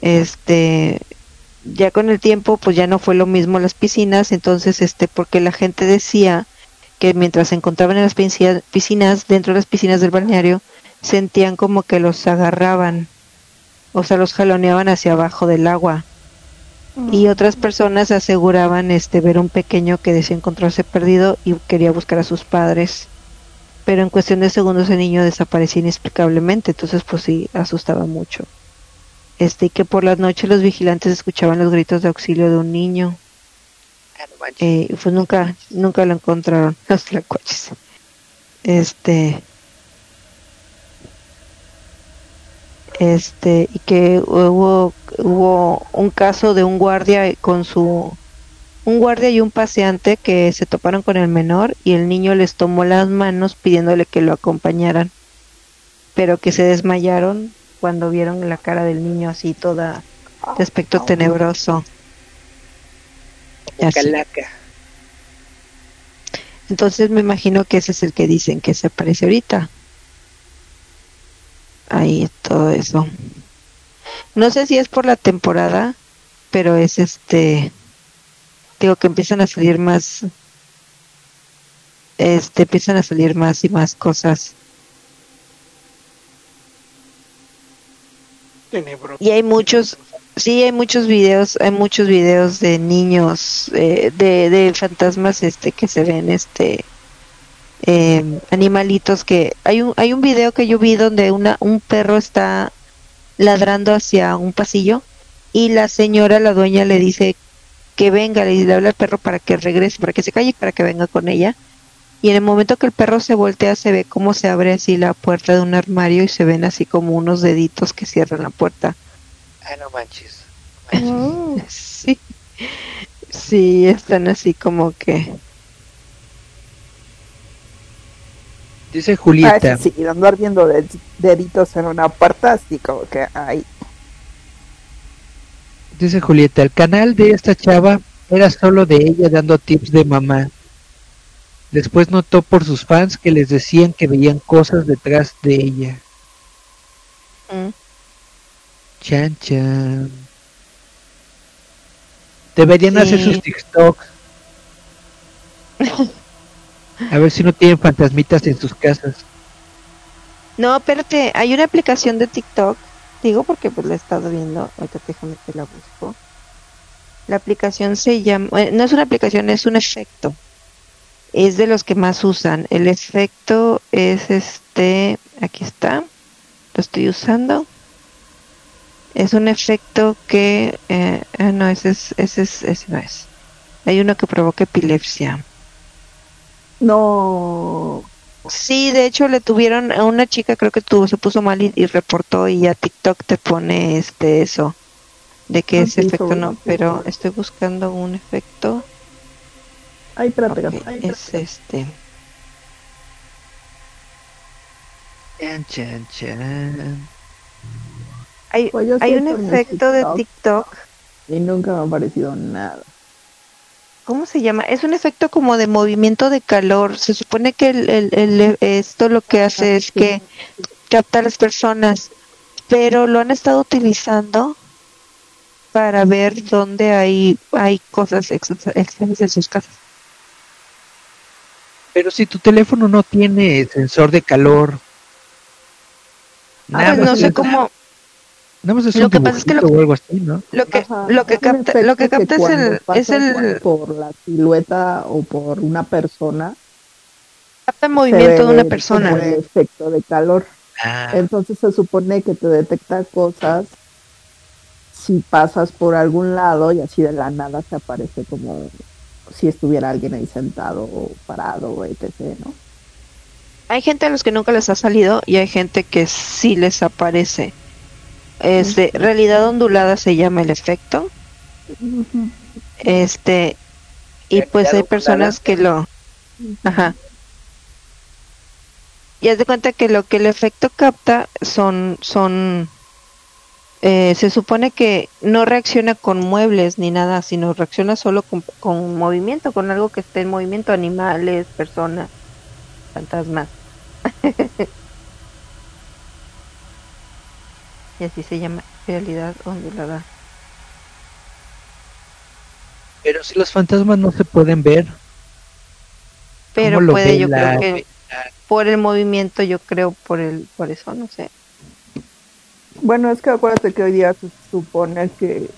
Este, ya con el tiempo, pues ya no fue lo mismo las piscinas, entonces, este, porque la gente decía que mientras se encontraban en las piscinas, dentro de las piscinas del balneario, sentían como que los agarraban, o sea, los jaloneaban hacia abajo del agua. Y otras personas aseguraban este ver un pequeño que decía encontrarse perdido y quería buscar a sus padres. Pero en cuestión de segundos el niño desaparecía inexplicablemente, entonces pues sí asustaba mucho. Este y que por las noches los vigilantes escuchaban los gritos de auxilio de un niño. Eh, pues nunca nunca lo encontraron los tlacuaches. Este este y que hubo hubo un caso de un guardia con su un guardia y un paseante que se toparon con el menor y el niño les tomó las manos pidiéndole que lo acompañaran pero que se desmayaron cuando vieron la cara del niño así toda de aspecto tenebroso. Así. entonces me imagino que ese es el que dicen que se aparece ahorita ahí todo eso. No sé si es por la temporada, pero es este, digo que empiezan a salir más, este, empiezan a salir más y más cosas. Y hay muchos, sí, hay muchos videos, hay muchos videos de niños, eh, de, de fantasmas, este, que se ven, este, eh, animalitos que hay un hay un video que yo vi donde una un perro está ladrando hacia un pasillo y la señora la dueña le dice que venga le, le habla al perro para que regrese para que se calle para que venga con ella y en el momento que el perro se voltea se ve cómo se abre así la puerta de un armario y se ven así como unos deditos que cierran la puerta Ah, no manches. Oh. sí sí están así como que Dice Ah, Julieta. sí, sí, andar viendo de- deditos en una puerta, así como que ay. Dice Julieta, el canal de esta chava era solo de ella dando tips de mamá. Después notó por sus fans que les decían que veían cosas detrás de ella. mm, Chan chan. Deberían hacer sus TikToks. A ver si no tienen fantasmitas en sus casas. No, espérate, hay una aplicación de TikTok, digo porque pues la he estado viendo, ahorita déjame que la busco. La aplicación se llama, no es una aplicación, es un efecto. Es de los que más usan. El efecto es este, aquí está, lo estoy usando. Es un efecto que, eh, ah, no, ese es, ese es, ese no es. Hay uno que provoca epilepsia. No. Sí, de hecho le tuvieron a una chica, creo que tuvo, se puso mal y, y reportó y ya TikTok te pone este eso de que Ah, ese sí, efecto no, pero estoy buscando un efecto. Ay, espérate, Ok, gato. Ay, espérate. es este. Chan chan chan. Hay, Pues hay un efecto de TikTok. TikTok. Y nunca me ha parecido nada. ¿Cómo se llama? Es un efecto como de movimiento de calor. Se supone que el, el- el- esto lo que hace es que capta a las personas, pero lo han estado utilizando para ver dónde hay hay cosas ex- extrañas en sus casas. Pero si tu teléfono no tiene sensor de calor, nada Pues no sé cómo nada más es lo un que pasa es que lo- algo así, ¿no? lo que Ajá, lo que es capta lo que capta es cuando el es el por la silueta o por una persona capta el movimiento de una persona. como el efecto de calor Ah, entonces se supone que te detecta cosas si pasas por algún lado y así de la nada se aparece como si estuviera alguien ahí sentado o parado etc no Hay gente a los que nunca les ha salido y hay gente que sí les aparece. Este, realidad ondulada se llama el efecto. Este, y pues hay personas que lo, ajá. Y haz de cuenta que lo que el efecto capta son, son, eh, se supone que no reacciona con muebles ni nada, sino reacciona solo con, con movimiento, con algo que esté en movimiento, animales, personas, fantasmas. y así se llama realidad ondulada. Pero si los fantasmas no se pueden ver, Pero ¿cómo lo puede, yo la- creo que por el movimiento, yo creo por el, por eso, no sé. Bueno, es que acuérdate que hoy día se supone que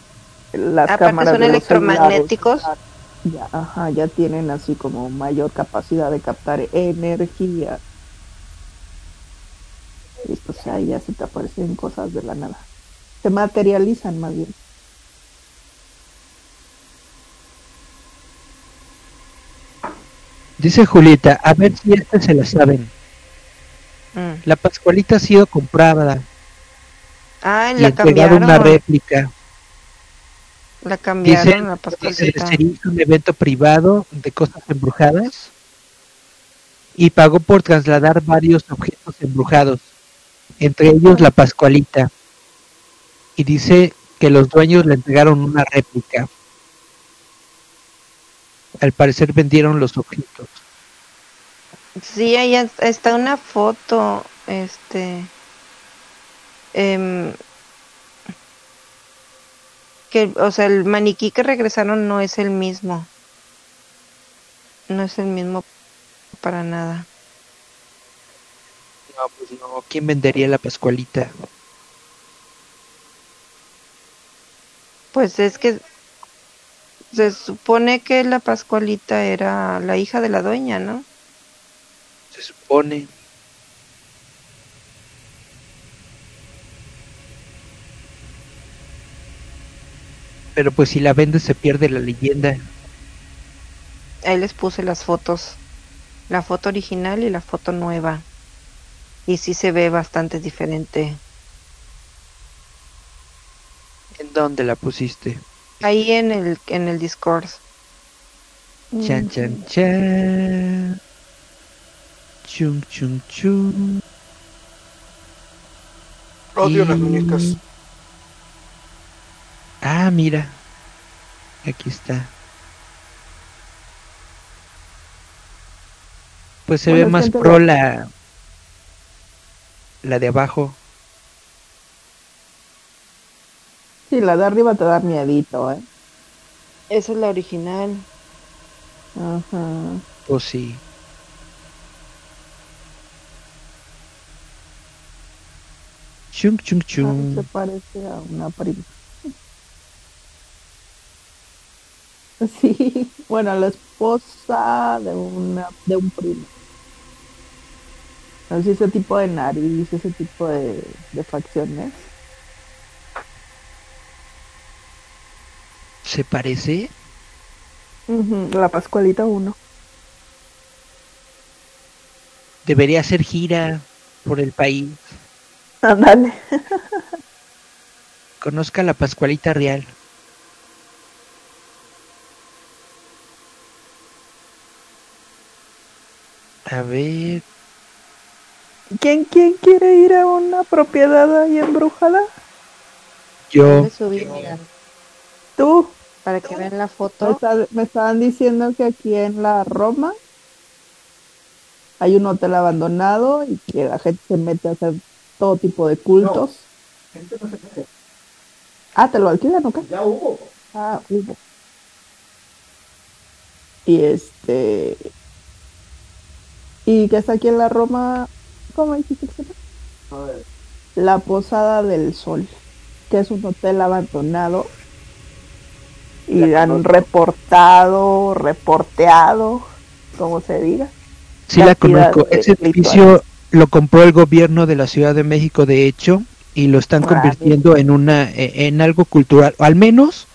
las Aparte cámaras son de electromagnéticos. celulares ya, ajá, ya tienen así como mayor capacidad de captar energía. Y pues ahí ya se te aparecen cosas de la nada. Se materializan más bien. dice Julieta, a ver si esta se la saben. Mm. La Pascualita ha sido comprada Ah, y la cambiaron. una réplica. La cambiaron, Dice la pascualita. se hizo un evento privado de cosas embrujadas y pagó por trasladar varios objetos embrujados, entre ellos la Pascualita. Y dice que los dueños le entregaron una réplica. Al parecer vendieron los objetos. Sí, ahí es- está una foto, este, em, que, o sea, el maniquí que regresaron no es el mismo, no es el mismo para nada. No, pues no, ¿quién vendería la Pascualita? Pues es que se supone que la Pascualita era la hija de la dueña, ¿no? Se supone. Pero pues si la vende se pierde la leyenda. Ahí les puse las fotos, la foto original y la foto nueva. Y sí se ve bastante diferente. ¿En dónde la pusiste? Ahí en el en el Discord. Chan, chan, chan. Chum, chum, chum. Odio las muñecas. Ah, mira. Aquí está. Pues se Bueno, ve más pro la- la de abajo. Sí, la de arriba te da miedito, ¿eh? Esa es la original. Ajá. Pues sí. Chung, chung, chung. se parece a una prima. Sí, bueno, la esposa de una de un primo. Así ese tipo de nariz, ese tipo de, de facciones. ¿Se parece? La Pascualita 1. Debería hacer gira por el país. Ándale. Conozca la Pascualita Real. A ver, ¿Quién, ¿Quién quiere ir a una propiedad ahí embrujada? yo, subí, Tú. para que vean la Me, foto. está- me estaban diciendo que aquí en la Roma hay un hotel abandonado y que la gente se mete a hacer todo tipo de cultos. Gente no se mete. Ah, ¿te lo alquilan o qué? Ya hubo. Ah, hubo. Y este. Y que está aquí en la Roma. ¿Cómo dijiste que? A ver. La Posada del Sol, que es un hotel abandonado. Y La han conozco. reportado, reporteado, como se diga. sí la conozco. Ese edificio lo compró el gobierno de la Ciudad de México, de hecho, y lo están Ah, convirtiendo en una, e- en algo cultural. O al menos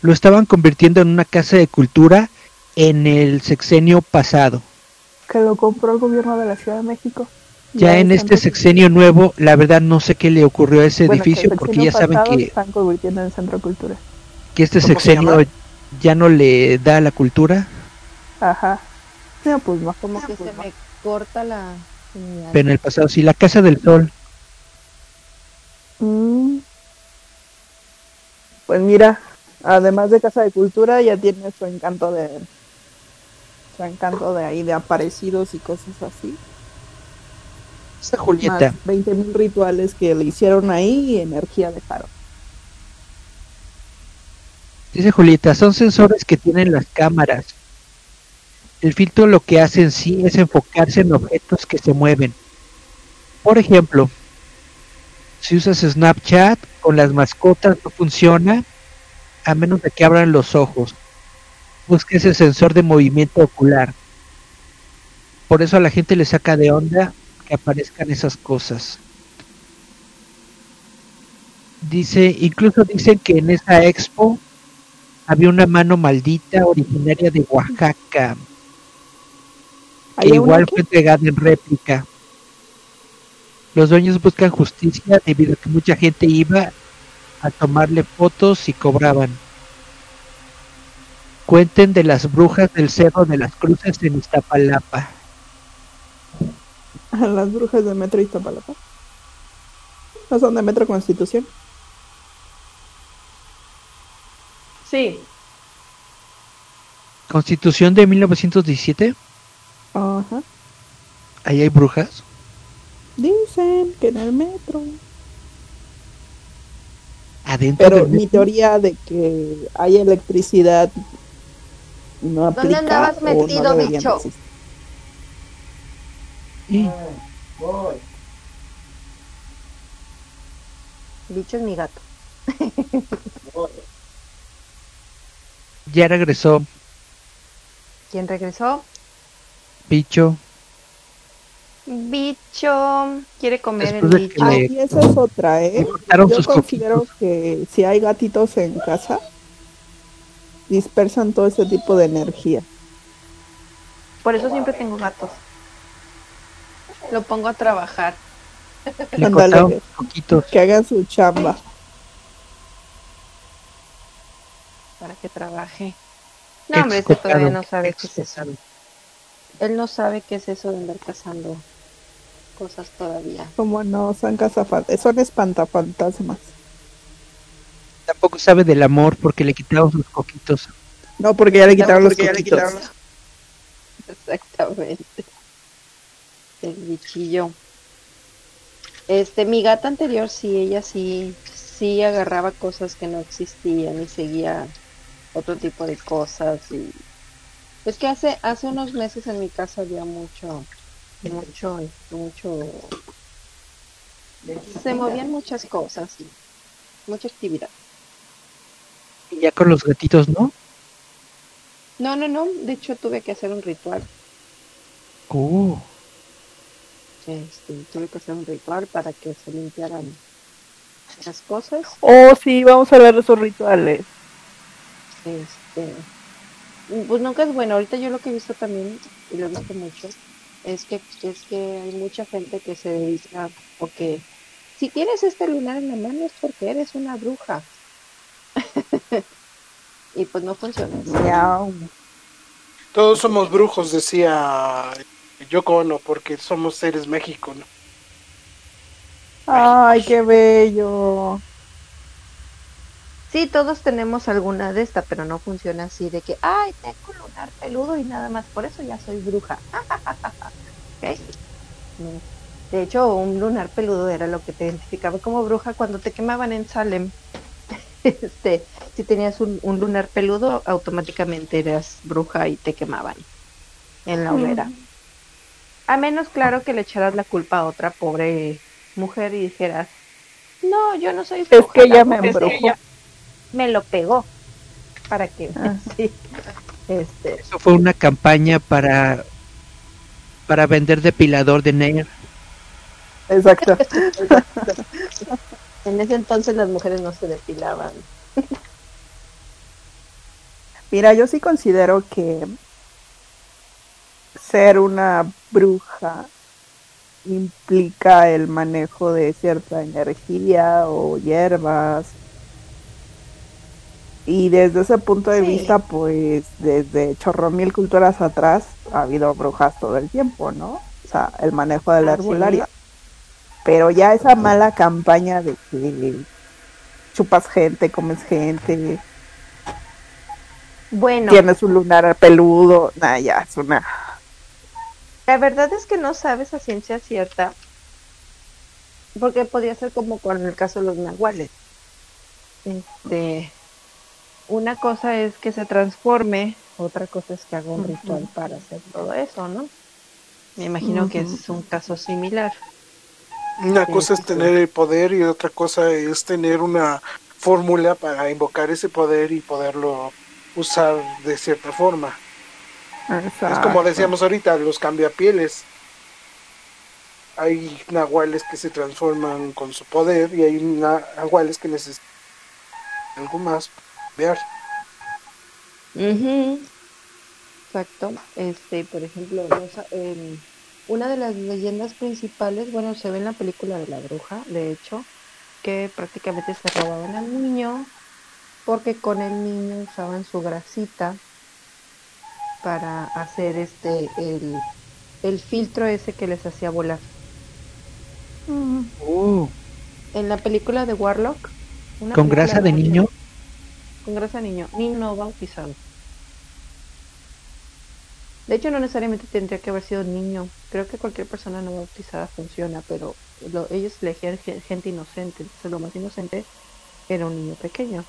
lo estaban convirtiendo en una casa de cultura en el sexenio pasado. Que lo compró el gobierno de la Ciudad de México. Ya en es este sexenio nuevo, la verdad no sé qué le ocurrió a ese bueno, edificio, porque ya saben que, están convirtiendo en centro de cultura. que este ¿Cómo se sexenio ya no le da a la cultura, Ajá. No, pues no. Como que se me corta la pero en el pasado sí, la Casa del Sol. Mm, Pues mira, además de Casa de Cultura, ya tiene su encanto de su encanto de ahí, de aparecidos y cosas así. Julieta, Más 20 mil rituales que le hicieron ahí y energía dejaron. dice Julieta, son sensores que tienen las cámaras. El filtro lo que hace en sí es enfocarse en objetos que se mueven. Por ejemplo, si usas Snapchat con las mascotas no funciona a menos de que abran los ojos. Busca ese sensor de movimiento ocular. Por eso a la gente le saca de onda que aparezcan esas cosas. Dice, incluso dicen que en esa expo había una mano maldita originaria de Oaxaca, que ¿Hay una igual fue entregada en réplica. Los dueños buscan justicia debido a que mucha gente iba a tomarle fotos y cobraban. Cuenten de las brujas del Cerro de las Cruces en Iztapalapa. A las brujas de Metro Iztapalapa. ¿No son de Metro Constitución? Sí, Constitución de 1917. Ajá. Ahí hay brujas. Dicen que en el metro. Adentro Pero del mi teoría de que hay electricidad no ¿Dónde aplica andabas o no metido, de bicho? existir. Voy. bicho es mi gato. voy. Ya regresó. ¿Quién regresó? Bicho. Bicho. Quiere comer el Después bicho. le- esa es otra, ¿eh? Yo considero coquitos. que si hay gatitos en casa, dispersan todo ese tipo de energía. Por eso siempre tengo gatos. Lo pongo a trabajar. Le coquitos. Que hagan su chamba. para que trabaje. No, hombre, este Excocado, todavía no sabe qué es eso. Él no sabe qué es eso de andar cazando cosas todavía. Como no, son cazafantasmas, son espantafantasmas. Tampoco sabe del amor porque le quitaron sus coquitos. No, porque ya le quitaron No, los porque ya le coquitos. quitaron Exactamente. El bichillo. Este, mi gata anterior sí, ella sí, sí agarraba cosas que no existían y seguía otro tipo de cosas y es que hace, hace unos meses en mi casa había mucho, mucho, mucho, se movían muchas cosas, mucha actividad. Y ya con los gatitos, ¿no? No, no, no, de hecho tuve que hacer un ritual. Uh, Este, tuve que hacer un ritual para que se limpiaran las cosas. Oh, sí, vamos a hablar de esos rituales. Este, pues nunca es bueno. Ahorita yo lo que he visto también, y lo he visto mucho, es que, es que hay mucha gente que se dedica, o que si tienes este lunar en la mano es porque eres una bruja. y pues no funciona. Todos somos brujos, decía Yoko Ono, porque somos seres México, ¿no? Ay, qué bello. Sí, todos tenemos alguna de esta, pero no funciona así de que, ay, tengo lunar peludo y nada más, por eso ya soy bruja. No. De hecho, un lunar peludo era lo que te identificaba como bruja cuando te quemaban en Salem. Este, si tenías un, un lunar peludo, automáticamente eras bruja y te quemaban en la hoguera. A menos, claro, que le echaras la culpa a otra pobre mujer y dijeras, no, yo no soy Es bruja, que ella la me es embrujó. ella". me lo pegó para que Ah. sí. este eso fue una campaña para para vender depilador de Nair. Exacto. en ese entonces las mujeres no se depilaban Mira, yo sí considero que ser una bruja implica el manejo de cierta energía o hierbas. Y desde ese punto de Sí. vista, pues desde chorro mil culturas atrás ha habido brujas todo el tiempo, ¿no? O sea, el manejo de la. Pero ya esa mala campaña de que chupas gente, comes gente, Bueno, tienes un lunar peludo, nada, ya, es una... la verdad es que no sabes a ciencia cierta, porque podría ser como con el caso de los nahuales. Este, una cosa es que se transforme, otra cosa es que haga un ritual para hacer todo eso, ¿no? Me imagino que es un caso similar. Una Sí, cosa sí, es tener el poder y otra cosa es tener una fórmula para invocar ese poder y poderlo usar de cierta forma. Es como decíamos ahorita, los cambiapieles. Hay nahuales que se transforman con su poder y hay na- nahuales que necesitan algo más cambiar. Ujú. Exacto. Este, por ejemplo, em, una de las leyendas principales, bueno, se ve en la película de la bruja, de hecho, que prácticamente se robaban al niño porque con el niño usaban su grasita para hacer este el, el filtro ese que les hacía volar. Oh, En la película de Warlock, una ¿Con grasa de niño? Con grasa de niño, niño no bautizado. De hecho, no necesariamente tendría que haber sido niño. Creo que cualquier persona no bautizada funciona, pero lo- ellos elegían ge- gente inocente. Entonces, lo más inocente era un niño pequeño.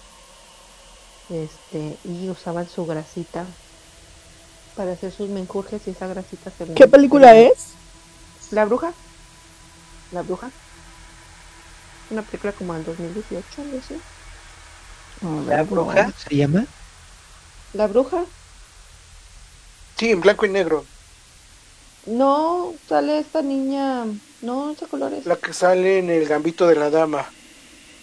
Este, y usaban su grasita para hacer sus menjurjes y esa grasita se ¿Qué película es? La bruja. La bruja. Una película como del 2018, algo así. ¿La bruja se llama? La bruja. Sí, en blanco y negro. No, sale esta niña. No, es de colores. La que sale en El Gambito de la Dama.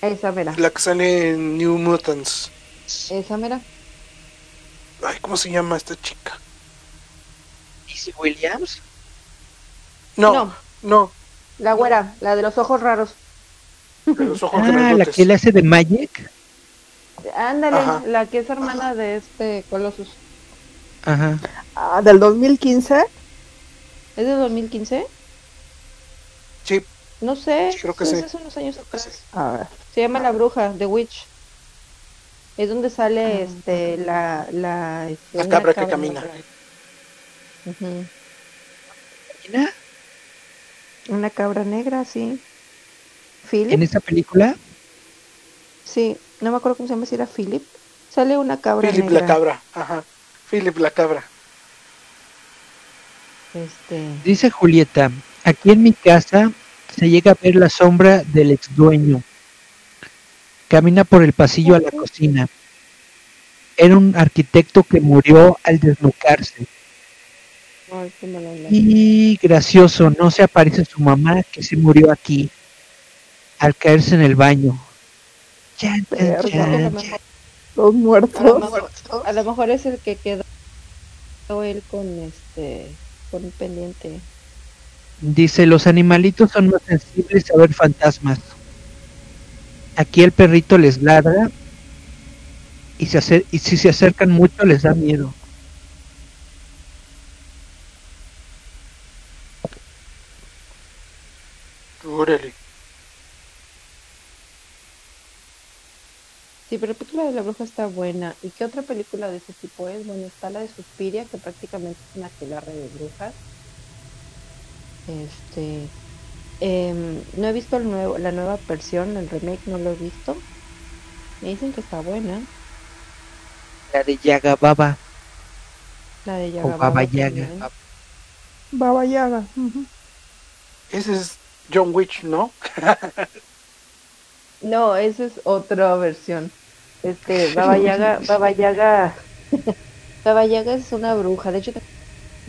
Esa mera. La que sale en New Mutants. Esa mera. Ay, ¿cómo se llama esta chica? ¿Easy Williams? No, No. no, La güera, la de los ojos raros. de los ojos Ah, la que le hace de Magic. Ándale, Ajá. la que es hermana de este Colossus. Ajá. Ah, del 2015. ¿Es de 2015? Sí, No sé. Creo que es sí. hace unos años atrás. A ver. Se llama La Bruja, The Witch. Es donde sale este la la, este, La cabra que camina. ¿Mira? Una cabra negra, sí. Philip. En esa película, Sí, no me acuerdo cómo se llama, si era Philip. Sale una cabra Philip negra. la cabra. Ajá. Philip la cabra. Este, dice Julieta, aquí en mi casa se llega a ver la sombra del ex dueño. Camina por el pasillo a la cocina. Era un arquitecto que murió al desnucarse. Ay, qué mala onda. Y gracioso, no se aparece su mamá que se murió aquí al caerse en el baño. Chan, chan, Verga. A lo chan, mejor- Los a lo muertos. mejor- a lo mejor es el que quedó él con este con un pendiente. Dice, los animalitos son más sensibles a ver fantasmas. Aquí el perrito les ladra y, se acer- y si se acercan mucho les da miedo. Órale. Sí, pero la película de la bruja está buena. ¿Y qué otra película de ese tipo es? Bueno, está la de Suspiria, que prácticamente es una aquelarre de brujas. Este, em, no he visto el nuevo, la nueva versión, el remake no lo he visto. Me dicen que está buena. La de Yaga Baba La de o Yaga Baba Baba Yaga. Baba Yaga. Ese es John Witch, ¿no? No, esa es otra versión. Este, Baba Yaga, Baba Yaga, Baba Yaga es una bruja. De hecho,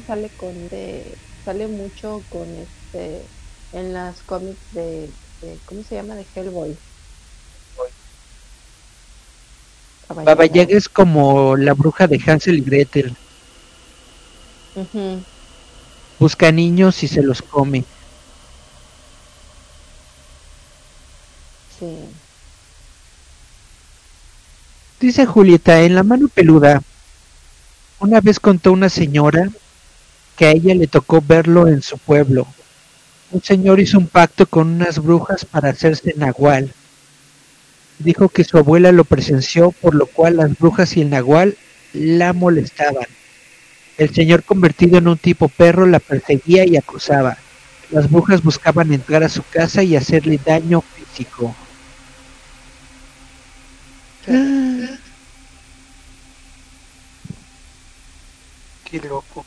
sale con de, sale mucho con este, en las cómics de, de- ¿cómo se llama? De Hellboy. Baba Yaga es como la bruja de Hansel y Gretel. Busca niños y se los come. Dice Julieta, en la mano peluda, una vez contó una señora que a ella le tocó verlo en su pueblo. Un señor hizo un pacto con unas brujas para hacerse nahual. Dijo que su abuela lo presenció, por lo cual las brujas y el nahual la molestaban. El señor convertido en un tipo perro la perseguía y acosaba. Las brujas buscaban entrar a su casa y hacerle daño físico. Qué loco.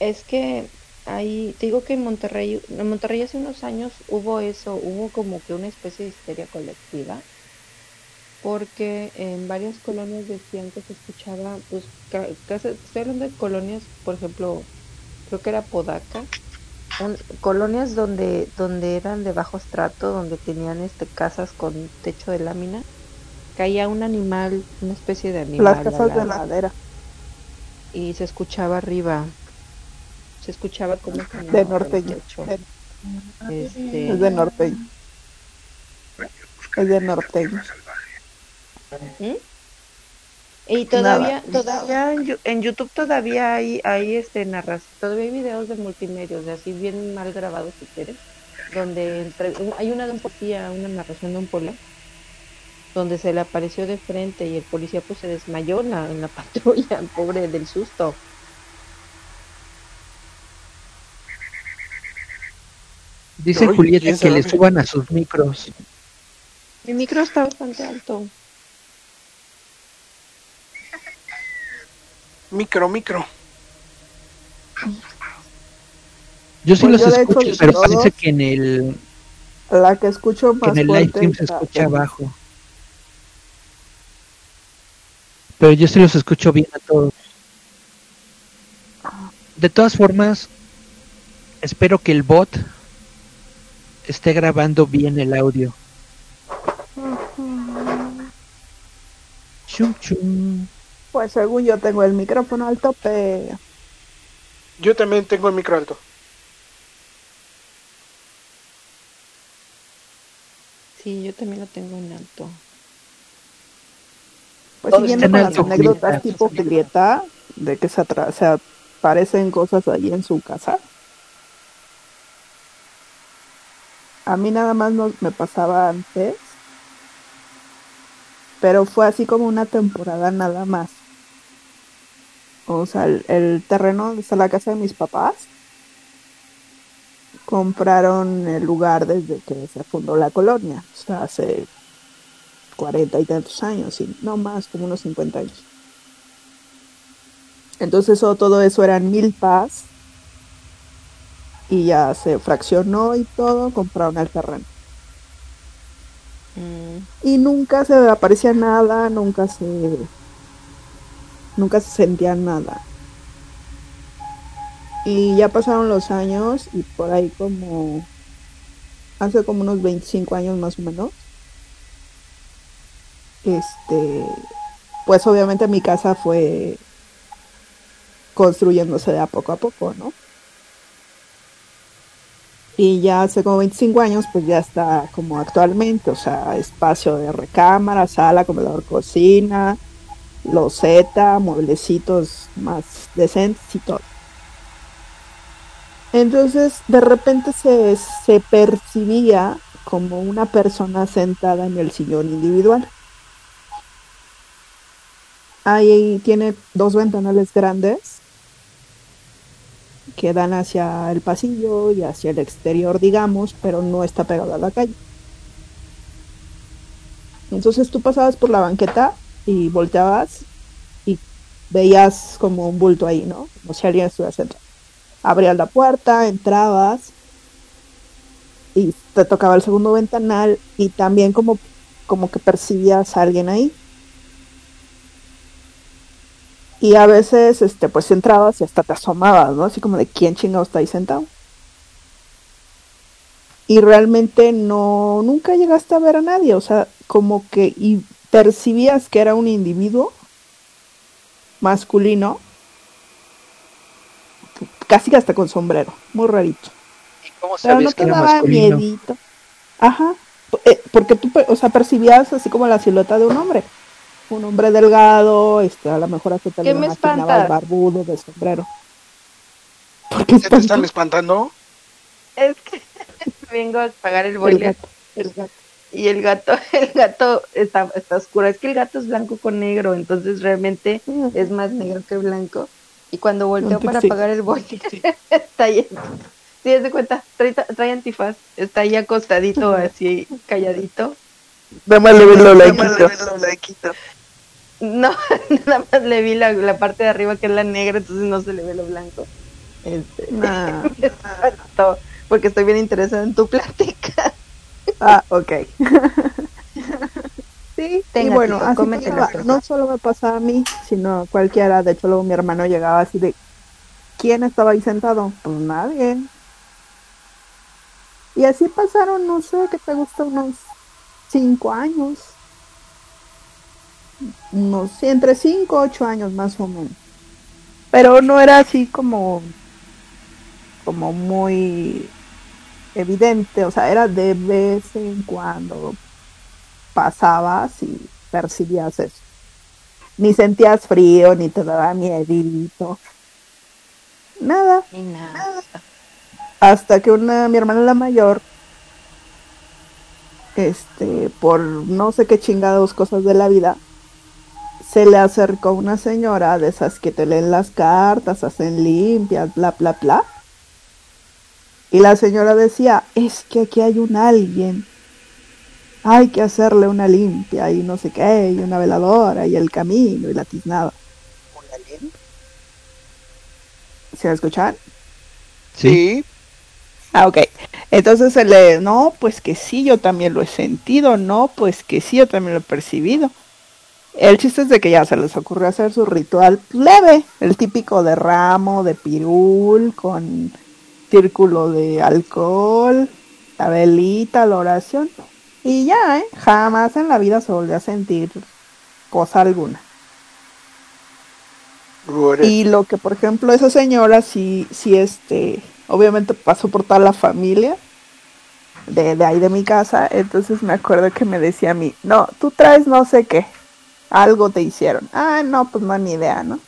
Es que ahí, te digo que en Monterrey, en Monterrey hace unos años hubo eso, hubo como que una especie de histeria colectiva, porque en varias colonias decían que se escuchaba, pues, ca- casa- estoy hablando de colonias, por ejemplo, creo que era Podaca, colonias donde, donde eran de bajo estrato, donde tenían este casas con techo de lámina, caía un animal, una especie de animal. Las casas de madera. y se escuchaba arriba, se escuchaba como De techo. de- Este, Es de norteño. Es de norteño. ¿Mm? Y todavía, todavía en, YouTube todavía hay, hay este narras, todavía hay videos de multimedia, de así bien mal grabados si quieres, donde entre- hay una de un policía, una narración de un policía, donde se le apareció de frente y el policía pues se desmayó en la, en la patrulla, pobre del susto. Dice Julieta ¿quién que le suban a sus micros. Mi micro está bastante alto. Micro, micro. Yo sí Pues los yo, escucho, pero parece que en el, La que escucho que más en el live stream se escucha abajo. Pero yo sí los escucho bien a todos. De todas formas, espero que el bot esté grabando bien el audio. Chum chum. Pues según yo tengo el micrófono al tope. Yo también tengo el micro alto. Sí, yo también lo tengo en alto. Pues ¿Dónde siguiendo con las anécdotas tipo Julieta, de que se, atra- se aparecen cosas ahí en su casa. A mí nada más no me pasaba antes, pero fue así como una temporada nada más. O sea, el, el terreno donde está la casa de mis papás, compraron el lugar desde que se fundó la colonia, o sea, hace cuarenta y tantos años, y no más, como unos 50 años. Entonces eso- todo eso eran milpas y ya se fraccionó y todo, compraron el terreno. Mm, Y nunca se aparecía nada, nunca se nunca se sentía nada. Y ya pasaron los años y por ahí como hace como unos 25 años más o menos. Este, pues obviamente mi casa fue construyéndose de a poco a poco, ¿no? Y ya hace como 25 años, pues ya está como actualmente, o sea, espacio de recámara, sala, comedor, cocina, loseta, mueblecitos más decentes y todo. Entonces, de repente se, se percibía como una persona sentada en el sillón individual. Ahí tiene dos ventanales grandes que dan hacia el pasillo y hacia el exterior, digamos, pero no está pegado a la calle. Entonces tú pasabas por la banqueta y volteabas y veías como un bulto ahí, ¿no? Como si alguien estuviera sentado. Abrías la puerta, entrabas y te tocaba el segundo ventanal y también como, como que percibías a alguien ahí. Y a veces, este, pues entrabas y hasta te asomabas, ¿no? Así como de quién chingado está ahí sentado. Y realmente no, nunca llegaste a ver a nadie, o sea, como que y percibías que era un individuo masculino, casi hasta con sombrero, muy rarito. ¿Cómo Pero no que te era daba masculino? miedito. Ajá, eh, porque tú, o sea, percibías así como la silueta de un hombre. Un hombre delgado, este, a lo mejor hasta te ¿Qué lo me imaginabas espantas? barbudo, de sombrero. ¿Por qué ¿Ya te están espantando? Es que vengo a pagar el El boiler. gato, el gato. y el gato, el gato está, está oscuro. Es que el gato es blanco con negro, entonces realmente es más negro que blanco. Y cuando volteó para apagar el bote, está ahí. Sí, de cuenta, trae, trae, antifaz, está ahí acostadito, así calladito. Le vi lo blanquito. No, nada más le vi la, la, parte de arriba que es la negra, entonces no se le ve lo blanco. Este, porque estoy bien interesada en tu plática. Ah, ok. sí, y bueno, así no solo me pasaba a mí, sino a cualquiera. De hecho, luego mi hermano llegaba así de, ¿quién estaba ahí sentado? Pues nadie. Y así pasaron, no sé, ¿qué te gusta? Unos cinco años. No sé, entre cinco, ocho años más o menos. Pero no era así como, como muy evidente, o sea, era de vez en cuando pasabas y percibías eso. Ni sentías frío, ni te daba miedito. Nada. Ni nada. Hasta que una, mi hermana la mayor, este, por no sé qué chingados cosas de la vida, se le acercó una señora de esas que te leen las cartas, hacen limpias, bla, bla, bla y la señora decía, es que aquí hay un alguien. Hay que hacerle una limpia y no sé qué, y una veladora y el camino y la tiznada. ¿Un alien? ¿Se escuchan? Sí. Ah, ok. Entonces se le, no, pues que sí, yo también lo he sentido, no, pues que sí, yo también lo he percibido. El chiste es de que ya se les ocurrió hacer su ritual leve, el típico de ramo, de pirul, con círculo de alcohol, la velita, la oración. Y ya, ¿eh? Jamás en la vida se volvió a sentir cosa alguna. Y lo que, por ejemplo, esa señora sí, sí, este, obviamente pasó por toda la familia de, de ahí de mi casa. Entonces me acuerdo que me decía a mí, no, tú traes no sé qué, algo te hicieron. Ah, no, pues no, ni idea, ¿no?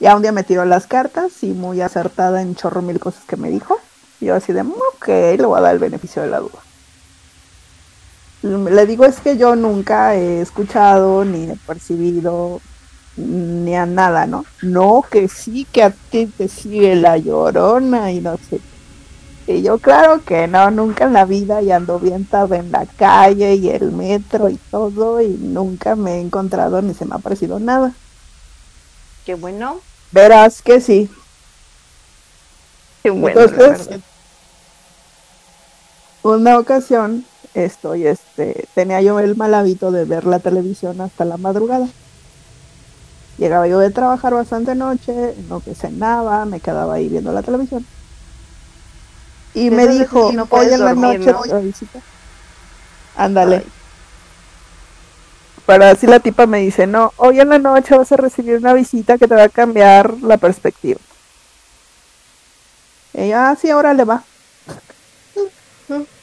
Ya un día me tiró las cartas y muy acertada en chorro mil cosas que me dijo. Yo así de, ok, le voy a dar el beneficio de la duda. Le digo es que yo nunca he escuchado ni he percibido ni a nada, ¿no? No, que sí, que a ti te sigue la llorona y no sé. Y yo claro que no, nunca en la vida y ando bien tarde en la calle y el metro y todo y nunca me he encontrado ni se me ha parecido nada. Qué bueno. Verás que sí. Entonces, una ocasión, estoy, este, tenía yo el mal hábito de ver la televisión hasta la madrugada. Llegaba yo de trabajar bastante noche, no que cenaba, me quedaba ahí viendo la televisión. Y me dijo, hoy en la noche, Ándale. Pero así la tipa me dice, no, hoy en la noche vas a recibir una visita que te va a cambiar la perspectiva. Yo, ah, sí, ahora le va.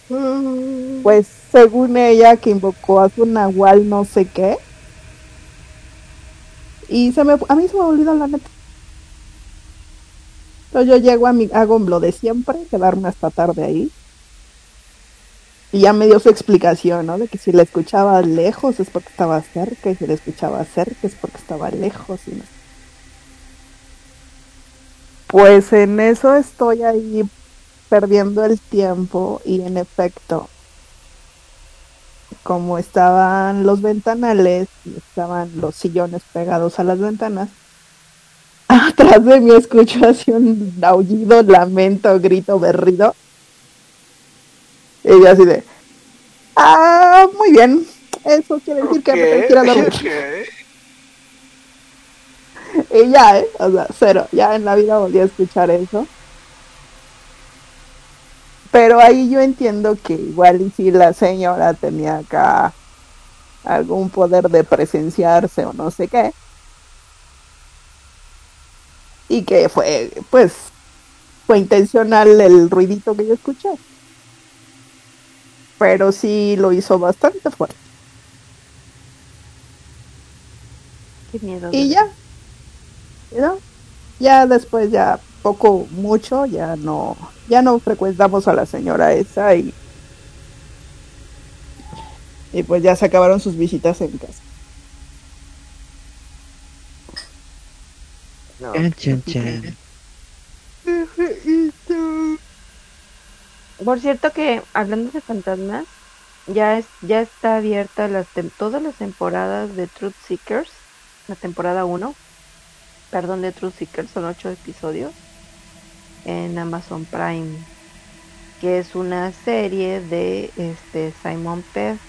pues según ella que invocó a su nahual no sé qué. Y se me, a mí se me olvidó la neta. Entonces yo llego a mi, hago lo de siempre, quedarme hasta tarde ahí. Y ya me dio su explicación, ¿no? De que si la escuchaba lejos es porque estaba cerca y si la escuchaba cerca es porque estaba lejos. Y no. Pues en eso estoy ahí perdiendo el tiempo y en efecto, como estaban los ventanales estaban los sillones pegados a las ventanas, atrás de mí escucho así un aullido, lamento, grito, berrido ella así de, ah, muy bien, eso quiere decir que me tengo que ir a dormir. y ya, ¿eh? O sea, cero, ya en la vida volví a escuchar eso. Pero ahí yo entiendo que igual y si la señora tenía acá algún poder de presenciarse o no sé qué. Y que fue, pues, fue intencional el ruidito que yo escuché pero sí lo hizo bastante fuerte. Qué miedo. Y ya, ¿no? ya después ya poco mucho ya no ya no frecuentamos a la señora esa y Y pues ya se acabaron sus visitas en casa. No, Chan, chan. Por cierto que hablando de fantasmas, ya es, ya está abierta las tem- todas las temporadas de Truth Seekers, la temporada 1, perdón, de Truth Seekers, son ocho episodios en Amazon Prime, que es una serie de este Simon Pegg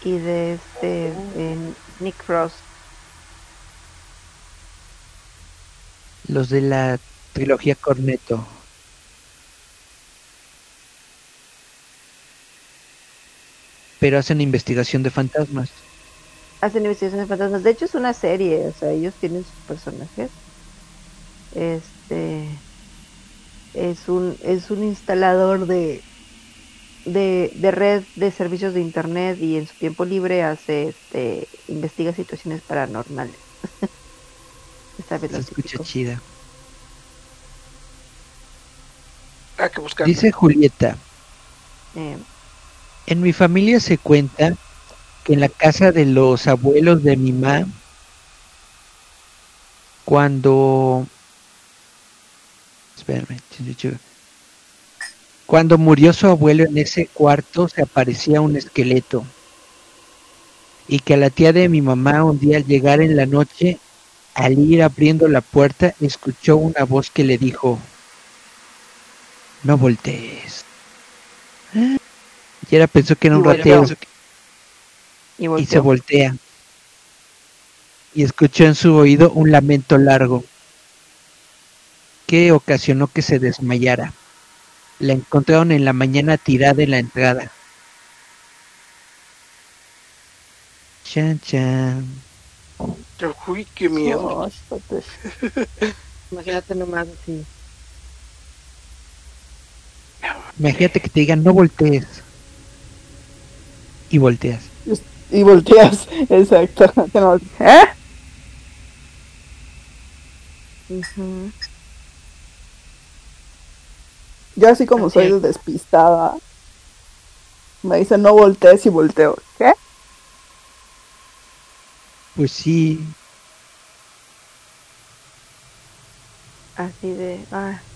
y de este en Nick Frost. Los de la trilogía Corneto. Pero hacen investigación de fantasmas. hacen investigaciones de fantasmas. De hecho es una serie, o sea, ellos tienen sus personajes. Este es un es un instalador de de, de red de servicios de internet y en su tiempo libre hace este investiga situaciones paranormales. Esta vez Se lo escucha típico. chida. Hay que buscar. Dice Julieta, Eh, en mi familia se cuenta que en la casa de los abuelos de mi mamá, cuando... Espérame. Cuando murió su abuelo en ese cuarto se aparecía un esqueleto. Y que a la tía de mi mamá un día al llegar en la noche, al ir abriendo la puerta, escuchó una voz que le dijo, no voltees. Y ella pensó que era un ratero y y se voltea. Y escuchó en su oído un lamento largo que ocasionó que se desmayara. La encontraron en la mañana tirada en la entrada. Chan chan. Uy, qué miedo. Espérate. Imagínate nomás así. Imagínate que te digan no voltees. Y volteas. Y volteas, exacto. ¿Eh? Ujú. Yo así como soy es. de despistada, me dicen no voltees y volteo. ¿Qué? Pues sí. Así de, ah,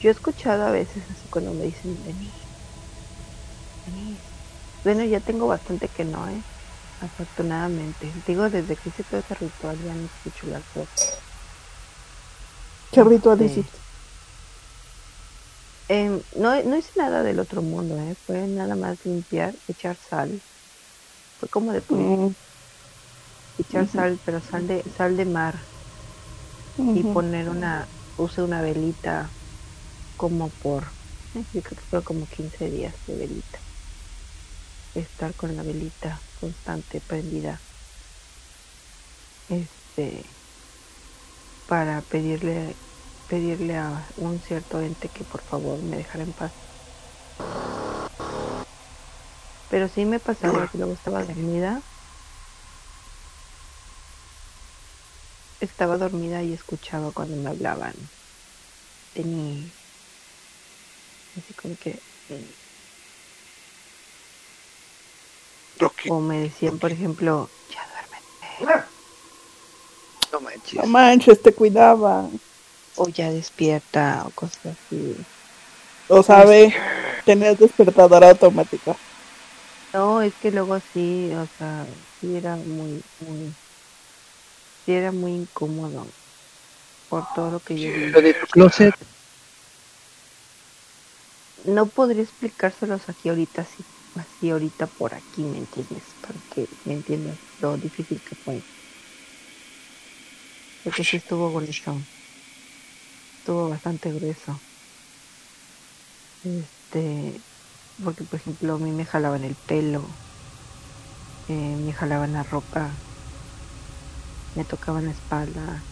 yo he escuchado a veces así cuando me dicen, Denis, Denis. Bueno, ya tengo bastante que no, ¿eh? Afortunadamente. Digo, desde que hice todo ese ritual ya no escucho las voces. ¿Qué ritual Sí. hiciste? Em, no, no hice nada del otro mundo, ¿eh? Fue nada más limpiar, echar sal. Fue como de pulir, Mm, echar sal, pero sal de, sal de mar. y poner una, use una velita como por, yo creo que fue como 15 días de velita. Estar con la velita constante, prendida. Este, para pedirle, pedirle a un cierto ente que por favor me dejara en paz. Pero sí me pasaba que luego estaba dormida. Estaba dormida y escuchaba cuando me hablaban. Tenía así como que o me decían, por ejemplo, ya duérmete No manches. No manches, te cuidaba. o ya despierta o cosas así. O sabe, tenías despertadora automática. No, es que luego sí, o sea, sí era muy, muy, sí era muy incómodo por todo lo que yo vi. Lo de tu closet, No podría explicárselos aquí ahorita, así, así ahorita por aquí, ¿me entiendes? Para que me entiendas lo difícil que fue. Porque sí estuvo grueso. Estuvo bastante grueso. Este, porque por ejemplo a mí me jalaban el pelo, eh, me jalaban la ropa, me tocaban la espalda,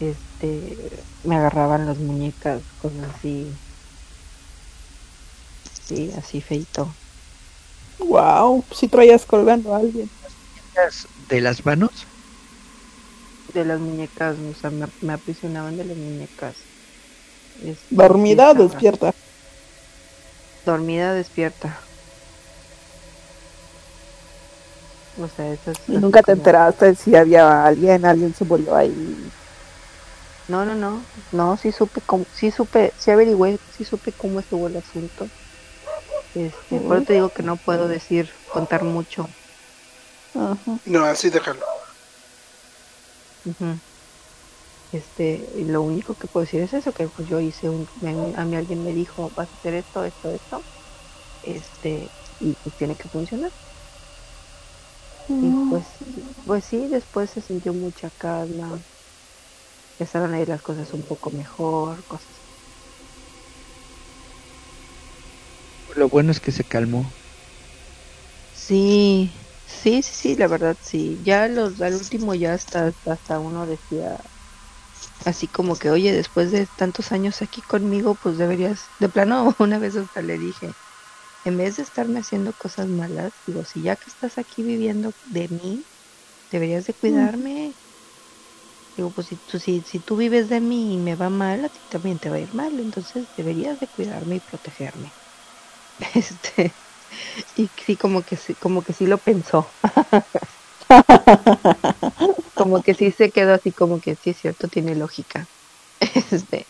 este, me agarraban las muñecas, cosas así. Sí, así feito. Wow, si traías colgando a alguien. de las manos, De las muñecas, o sea, me, me aprisionaban de las muñecas. Este, ¿Dormida o despierta? Dormida, despierta. O sea, eso es Y nunca te como- enteraste si había alguien, alguien se murió ahí. No, no, no, no, sí supe cómo, sí supe, sí averigüé, sí supe cómo estuvo el asunto. Este, por eso te digo que no puedo decir, contar mucho. No, así déjalo. Este, y lo único que puedo decir es eso, que pues yo hice un, me- a mí alguien me dijo, vas a hacer esto, esto, esto, este, y pues tiene que funcionar. Y pues, pues sí, después se sintió mucha calma, empezaron a ir las cosas un poco mejor, cosas. Lo bueno es que se calmó. Sí, sí, sí, sí, la verdad sí. Ya los, al último ya hasta, hasta uno decía así como que, oye, después de tantos años aquí conmigo, pues deberías, de plano, una vez hasta le dije, en vez de estarme haciendo cosas malas, digo, si ya que estás aquí viviendo de mí, deberías de cuidarme. Digo, pues si tú, si, si tú vives de mí y me va mal, a ti también te va a ir mal, entonces deberías de cuidarme y protegerme. Este, y sí, como que sí, como que sí lo pensó. como que sí se quedó así como que sí es cierto, tiene lógica. Este,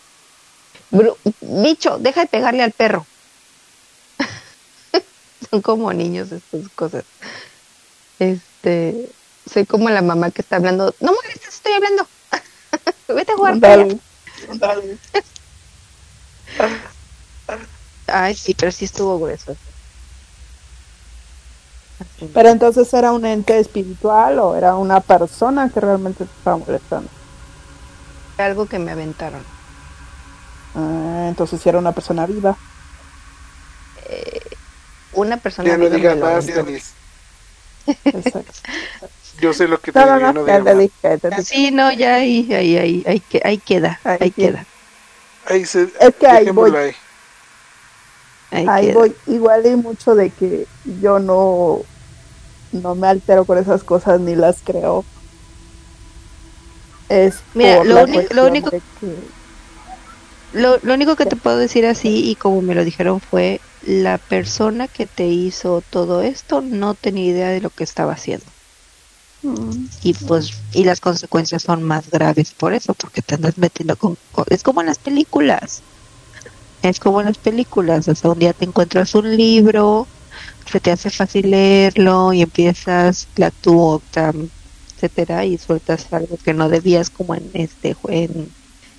bicho, deja de pegarle al perro. Son como niños estas cosas. Este, soy como la mamá que está hablando, no molestes, estoy hablando. Vete a jugar. allá". Dale. Ay, sí, pero sí estuvo grueso. Así. Pero entonces era un ente espiritual o era una persona que realmente te estaba molestando. Algo que me aventaron. Ah, entonces sí era una persona viva. Una persona Ya no lo más. Denise. Exacto. Yo sé lo que te No, digo, no, no, no. Sí, no, ya ahí, ahí, ahí, ahí, ahí queda, Ahí ahí queda. Ahí se, Es que ahí voy. ahí. ahí Ahí voy. Igual y mucho de que yo no, no me altero con esas cosas ni las creo. Es Mira, por lo la único- lo único- de que Lo, lo único que te puedo decir así y como me lo dijeron fue la persona que te hizo todo esto no tenía idea de lo que estaba haciendo. Y pues y las consecuencias son más graves por eso porque te andas metiendo con es como en las películas. Es como en las películas o un día te encuentras un libro se te hace fácil leerlo y empiezas la tu etcétera y sueltas algo que no debías como en este en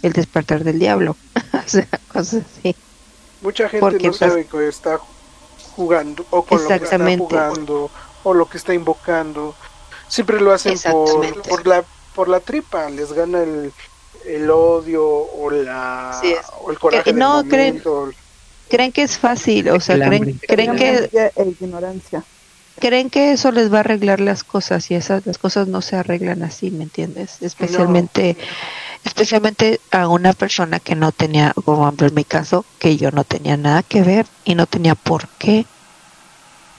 el despertar del diablo o sea cosas así Mucha gente Porque no estás- sabe que está jugando o con lo que está jugando o lo que está invocando. Siempre lo hacen por, la por la tripa, les gana el, el odio o la o el coraje Eh, del no, creen- momento. creen que es fácil o sea El creen creen que e ignorancia. creen que eso les va a arreglar las cosas y esas las cosas no se arreglan así, ¿me entiendes? Especialmente especialmente a una persona que no tenía, como en mi caso, que yo no tenía nada que ver y no tenía por qué.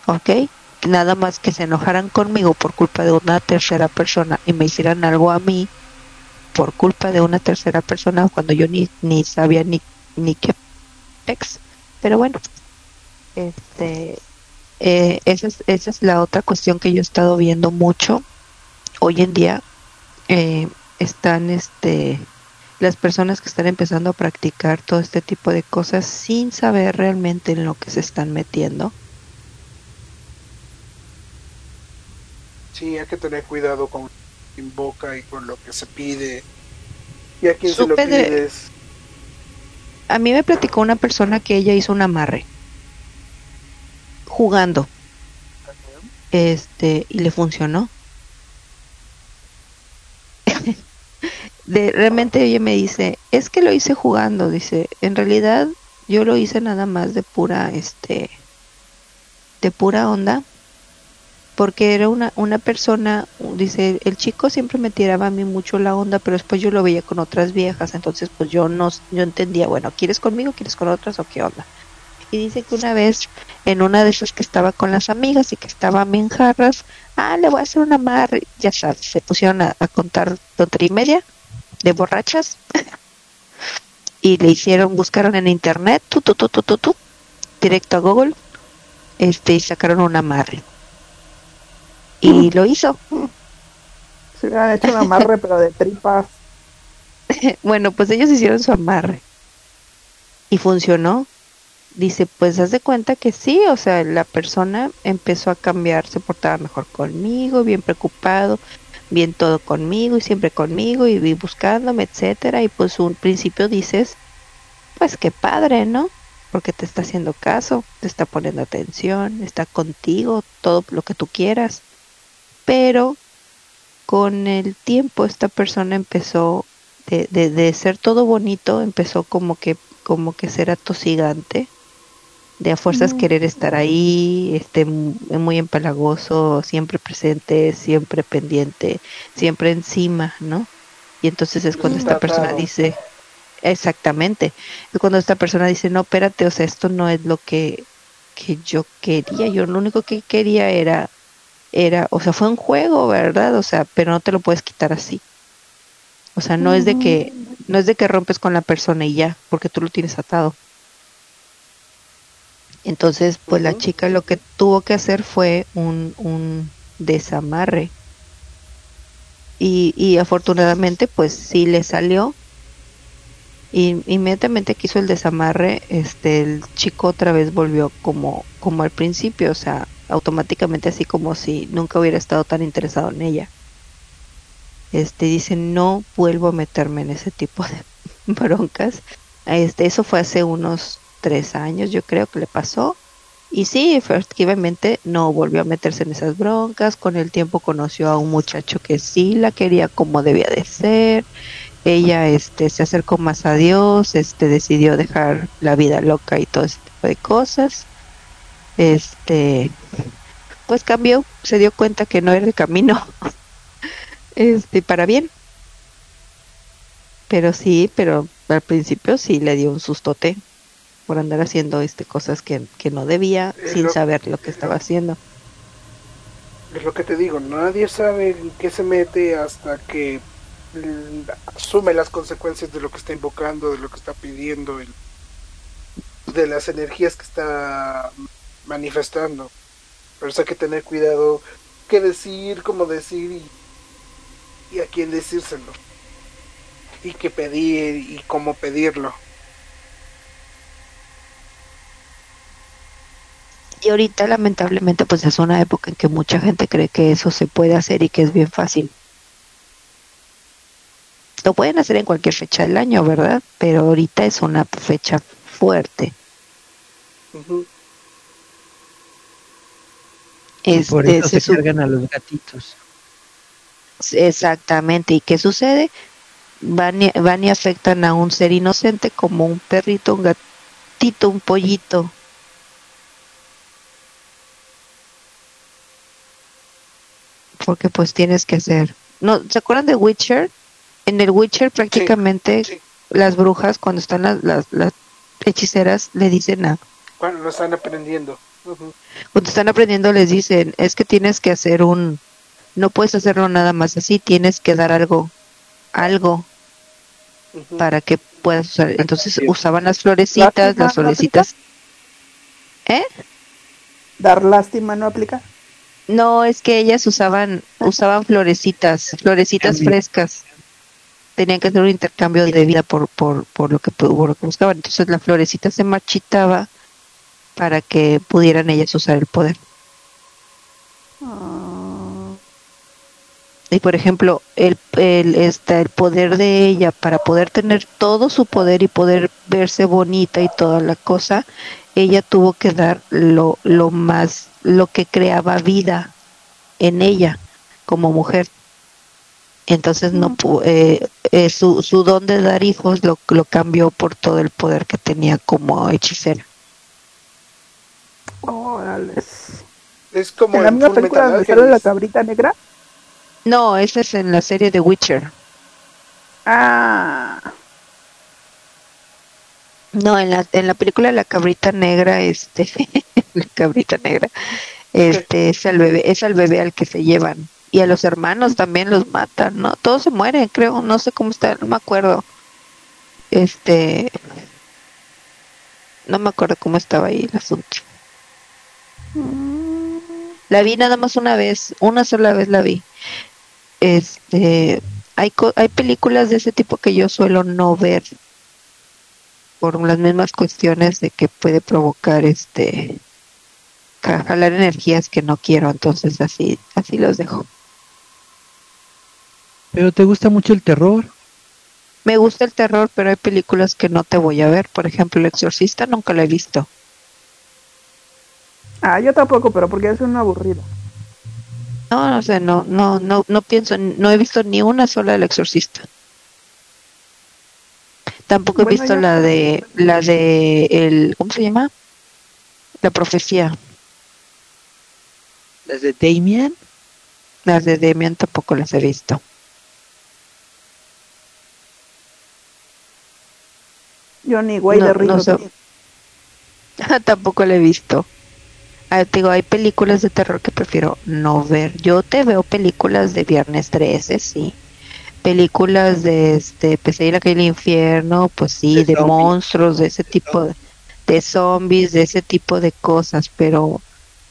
¿Ok? Nada más que se enojaran conmigo por culpa de una tercera persona y me hicieran algo a mí por culpa de una tercera persona cuando yo ni, ni sabía ni, ni qué ex. Pero bueno, este, eh, esa, es, esa es la otra cuestión que yo he estado viendo mucho hoy en día. Eh, están este las personas que están empezando a practicar todo este tipo de cosas sin saber realmente en lo que se están metiendo. Sí, hay que tener cuidado con lo que invoca y con lo que se pide. Y a quién se lo de- pides. A mí me platicó una persona que ella hizo un amarre jugando. Este, y le funcionó. De realmente ella me dice, "Es que lo hice jugando", dice, "En realidad yo lo hice nada más de pura este de pura onda." Porque era una, una persona, dice, el chico siempre me tiraba a mí mucho la onda, pero después yo lo veía con otras viejas, entonces pues yo no, yo entendía, bueno, ¿quieres conmigo, quieres con otras o qué onda? Y dice que una vez, en una de esas que estaba con las amigas y que estaban bien jarras, ah, le voy a hacer una amarre, ya sabes, se pusieron a, a contar tontería y media de borrachas y le hicieron, buscaron en internet, tu, tu, tu, tu, tu, tu, directo a Google, este, y sacaron un amarre. Y lo hizo. Se hubieran hecho un amarre, pero de tripas. bueno, pues ellos hicieron su amarre. Y funcionó. Dice, pues haz de cuenta que sí, o sea, la persona empezó a cambiar, se portaba mejor conmigo, bien preocupado, bien todo conmigo y siempre conmigo y, buscándome, etcétera. Y pues un principio dices, pues qué padre, ¿no? Porque te está haciendo caso, te está poniendo atención, está contigo, todo lo que tú quieras. Pero con el tiempo esta persona empezó de, de, de ser todo bonito, empezó como que como que ser atosigante de a fuerzas querer estar ahí, este, muy empalagoso, siempre presente, siempre pendiente, siempre encima, ¿no? Y entonces es cuando esta persona dice, exactamente, es cuando esta persona dice, no, espérate, o sea, esto no es lo que, que yo quería, yo lo único que quería era, era, o sea, fue un juego, ¿verdad? O sea, pero no te lo puedes quitar así. O sea, no es de que, no es de que rompes con la persona y ya, porque tú lo tienes atado entonces, pues la chica lo que tuvo que hacer fue un, un desamarre. Y, y afortunadamente, pues sí le salió. Y inmediatamente que hizo el desamarre, este, el chico otra vez volvió como, como al principio, o sea, automáticamente así como si nunca hubiera estado tan interesado en ella. Este dice, no vuelvo a meterme en ese tipo de broncas. Este, eso fue hace unos tres años, yo creo que le pasó. Y sí, efectivamente no volvió a meterse en esas broncas. Con el tiempo conoció a un muchacho que sí la quería como debía de ser. Ella este se acercó más a Dios, este decidió dejar la vida loca y todo ese tipo de cosas. Este pues cambió, se dio cuenta que no era el camino. este para bien. Pero sí, pero al principio sí le dio un sustote por andar haciendo este cosas que, no debía sin saber lo que estaba haciendo. Es lo que te digo, nadie sabe en qué se mete hasta que asume las consecuencias de lo que está invocando, de lo que está pidiendo, de las energías que está manifestando. Pero eso hay que tener cuidado qué decir, cómo decir y, y a quién decírselo. Y qué pedir y cómo pedirlo. Y ahorita lamentablemente pues es una época en que mucha gente cree que eso se puede hacer y que es bien fácil. Lo pueden hacer en cualquier fecha del año, ¿verdad? Pero ahorita es una fecha fuerte. por eso se, cargan a los gatitos. Exactamente. ¿Y qué sucede? Van y, van y afectan a un ser inocente como un perrito, un gatito, un pollito, porque pues tienes que hacer. ¿No, ¿Se acuerdan de Witcher? En el Witcher prácticamente las brujas cuando están las, las, hechiceras le dicen a... Cuando lo están aprendiendo. Cuando están aprendiendo les dicen, es que tienes que hacer un... No puedes hacerlo nada más así, tienes que dar algo, algo para que puedas usar. Entonces usaban las florecitas, las florecitas. ¿Eh? Dar lástima no aplica. No, es que ellas usaban usaban florecitas, florecitas frescas. Tenían que hacer un intercambio de vida por por por lo que por lo que buscaban. Entonces la florecita se marchitaba para que pudieran ellas usar el poder. Ah. Y por ejemplo, el, el, este, el poder de ella para poder tener todo su poder y poder verse bonita y toda la cosa, ella tuvo que dar lo, lo más lo que creaba vida en ella como mujer. Entonces no eh, eh, su, su don de dar hijos lo, lo cambió por todo el poder que tenía como hechicera. Es como ¿En la misma película donde sale la cabrita negra? No, esa es en la serie de Witcher. Ah. No, en la, en la película La Cabrita Negra, este, la Cabrita Negra, este, es al bebé, es al bebé al que se llevan. Y a los hermanos también los matan, ¿no? Todos se mueren, creo, no sé cómo está, no me acuerdo. Este, no me acuerdo cómo estaba ahí el asunto. La vi nada más una vez, una sola vez la vi. Este, hay, hay películas de ese tipo que yo suelo no ver por las mismas cuestiones de que puede provocar este jalar energías que no quiero, entonces así así los dejo. Pero te gusta mucho el terror. Me gusta el terror, pero hay películas que no te voy a ver. Por ejemplo, El Exorcista nunca la he visto. Ah, yo tampoco, pero porque es una aburrida. No, no sé, no, no, no, no pienso, no he visto ni una sola del Exorcista. Tampoco he visto la de, la de el, ¿cómo se llama? La profecía. ¿Las de Damien? Las de Damien tampoco las he visto. Yo ni güey de Río. tampoco la he visto. Ah, digo, hay películas de terror que prefiero no ver. Yo te veo películas de Viernes 13, sí. Películas de este Pesadilla que el infierno, pues sí, de, monstruos, de ese tipo de, de zombies, de ese tipo de cosas, pero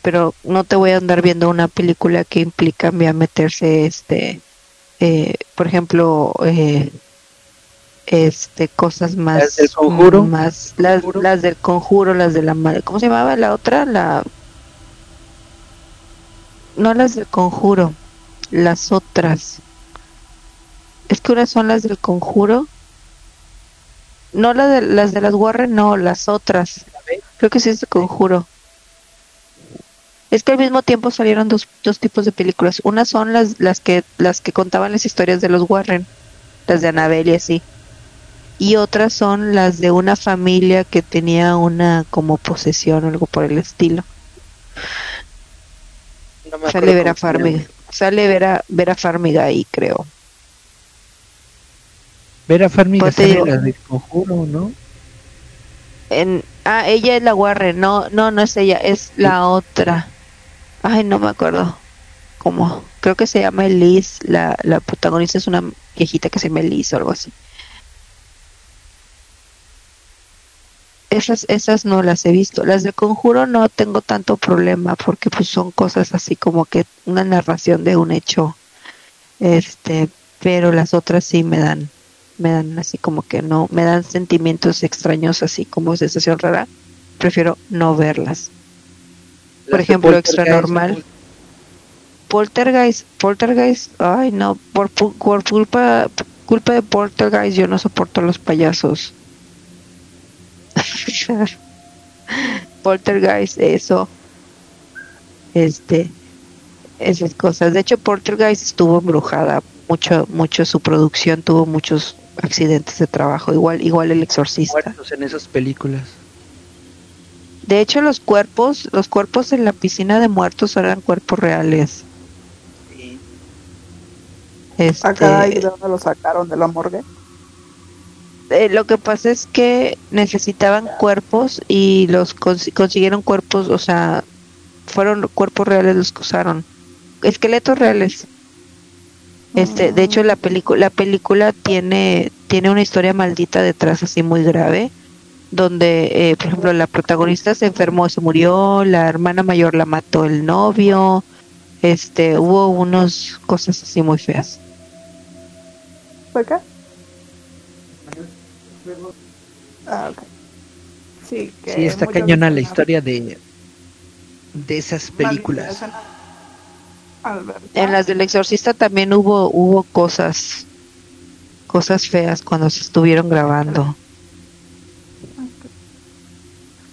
pero no te voy a andar viendo una película que implica meterse este eh, por ejemplo eh, este cosas más las del conjuro más las, las del conjuro las de la cómo se llamaba la otra la no las del conjuro las otras es que unas son las del conjuro. No las de las de las Warren no las otras. Creo que sí es de conjuro. Es que al mismo tiempo salieron dos, dos tipos de películas. Unas son las las que las que contaban las historias de los Warren las de Annabelle y así. Y otras son las de una familia que tenía una como posesión o algo por el estilo. sale Vera Farmiga, sale Vera, Vera Farmiga ahí creo. Vera Farmiga sale la del conjuro, ¿no? En, ah, ella es la Warren, no, no, no es ella, es la otra. Ay, no me acuerdo cómo. Creo que se llama Liz, la, la protagonista es una viejita que se llama Liz o algo así. esas esas no las he visto las de conjuro no tengo tanto problema porque pues son cosas así como que una narración de un hecho este pero las otras sí me dan me dan así como que no me dan sentimientos extraños así como sensación rara prefiero no verlas por ejemplo extra normal poltergeist poltergeist ay no por, por culpa culpa de poltergeist yo no soporto los payasos Poltergeist, eso. Este, esas cosas. De hecho, Poltergeist estuvo embrujada. Mucho, mucho su producción tuvo muchos accidentes de trabajo. Igual, igual el exorcista. en esas películas. De hecho, los cuerpos, los cuerpos en la piscina de muertos eran cuerpos reales. Este, Acá, ¿y de dónde lo sacaron de la morgue? Eh, lo que pasa es que necesitaban cuerpos y los consiguieron cuerpos, o sea, fueron cuerpos reales los que usaron, esqueletos reales. Este, de hecho la película la película tiene tiene una historia maldita detrás así muy grave, donde eh, por ejemplo la protagonista se enfermó, se murió, la hermana mayor la mató el novio, este, hubo unos cosas así muy feas. ¿Por qué? Ah, Sí, que está cañona la historia de, de esas películas. En las del exorcista también hubo hubo cosas cosas feas cuando se estuvieron grabando.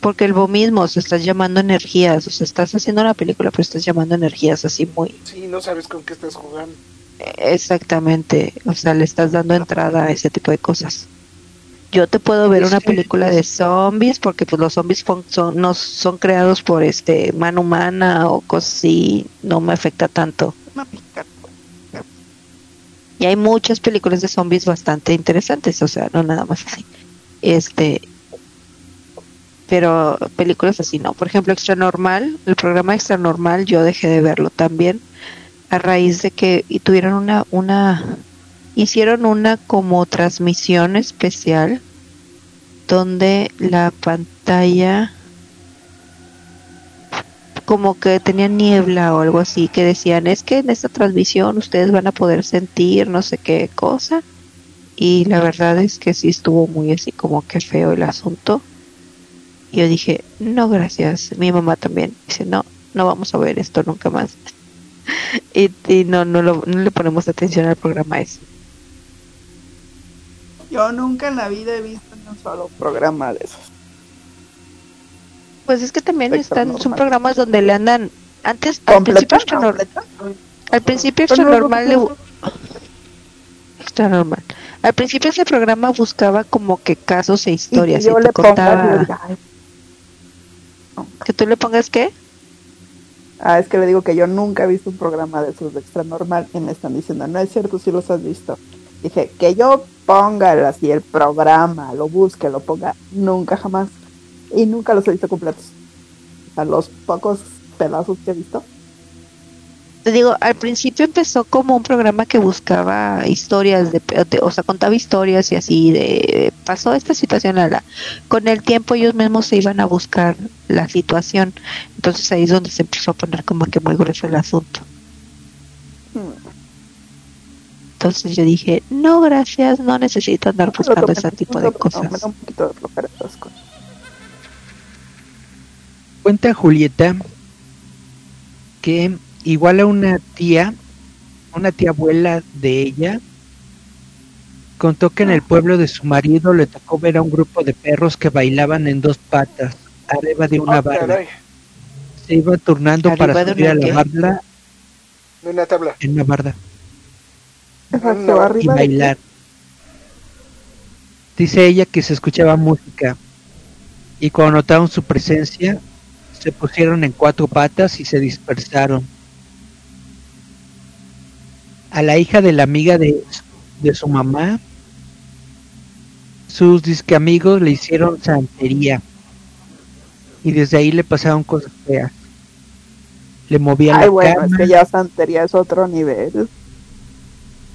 Porque el mismo se estás llamando energías, o sea, estás haciendo una película, pero estás llamando energías así muy. Sí, no sabes con qué estás jugando. Exactamente, o sea, le estás dando entrada a ese tipo de cosas yo te puedo ver una película de zombies porque pues los zombies son, no son creados por este mano humana o cosas así, no me afecta tanto. Y hay muchas películas de zombies bastante interesantes, o sea, no nada más así. Este, pero películas así no. Por ejemplo, Extra Normal, el programa Extra Normal, yo dejé de verlo también a raíz de que y tuvieron una una hicieron una como transmisión especial donde la pantalla como que tenían niebla o algo así, que decían, es que en esta transmisión ustedes van a poder sentir no sé qué cosa. Y la verdad es que sí estuvo muy así como que feo el asunto. Y yo dije, no, gracias. Mi mamá también dice, no, no vamos a ver esto nunca más. y, y no, no, lo- no le ponemos atención al programa ese. Yo nunca en la vida he visto un solo programa de esos. Pues es que también están, son normal. programas donde le andan, antes, al principio extra, nor- ¿Completa? al principio extra no, normal le extra normal. Al principio ese programa buscaba como que casos e historias y, yo te le contaba yo diga, "Ay, que tú le pongas qué Ah, es que le digo que yo nunca he visto un programa de esos de extra normal y me están diciendo, no es cierto, si los has visto. Dije, que yo ponga así el programa, lo busque, lo ponga, nunca jamás. Y nunca los he visto completos. O sea, los pocos pedazos que he visto. te digo, al principio empezó como un programa que buscaba historias, de, de- o sea, contaba historias y así de, pasó esta situación, a la, con el tiempo ellos mismos se iban a buscar la situación, entonces ahí es donde se empezó a poner como que muy grueso el asunto. Entonces yo dije, no, gracias, no necesito andar buscando ese tipo de cosas. me da un poquito de flojera esas cosas. Cuenta Julieta que igual a una tía, una tía abuela de ella, contó que en el pueblo de su marido le tocó ver a un grupo de perros que bailaban en dos patas, arriba de una Ah, barda. caray, Se iban turnando ¿Arriba para subir a la barda de una tabla. en una barda Exacto, y bailar. Dice ella que se escuchaba música y cuando notaron su presencia se pusieron en cuatro patas y se dispersaron. A la hija de la amiga de, de su mamá, sus disque amigos le hicieron santería y desde ahí le pasaron cosas feas. Le movían Ay, la bueno, cama, es que ya santería es otro nivel.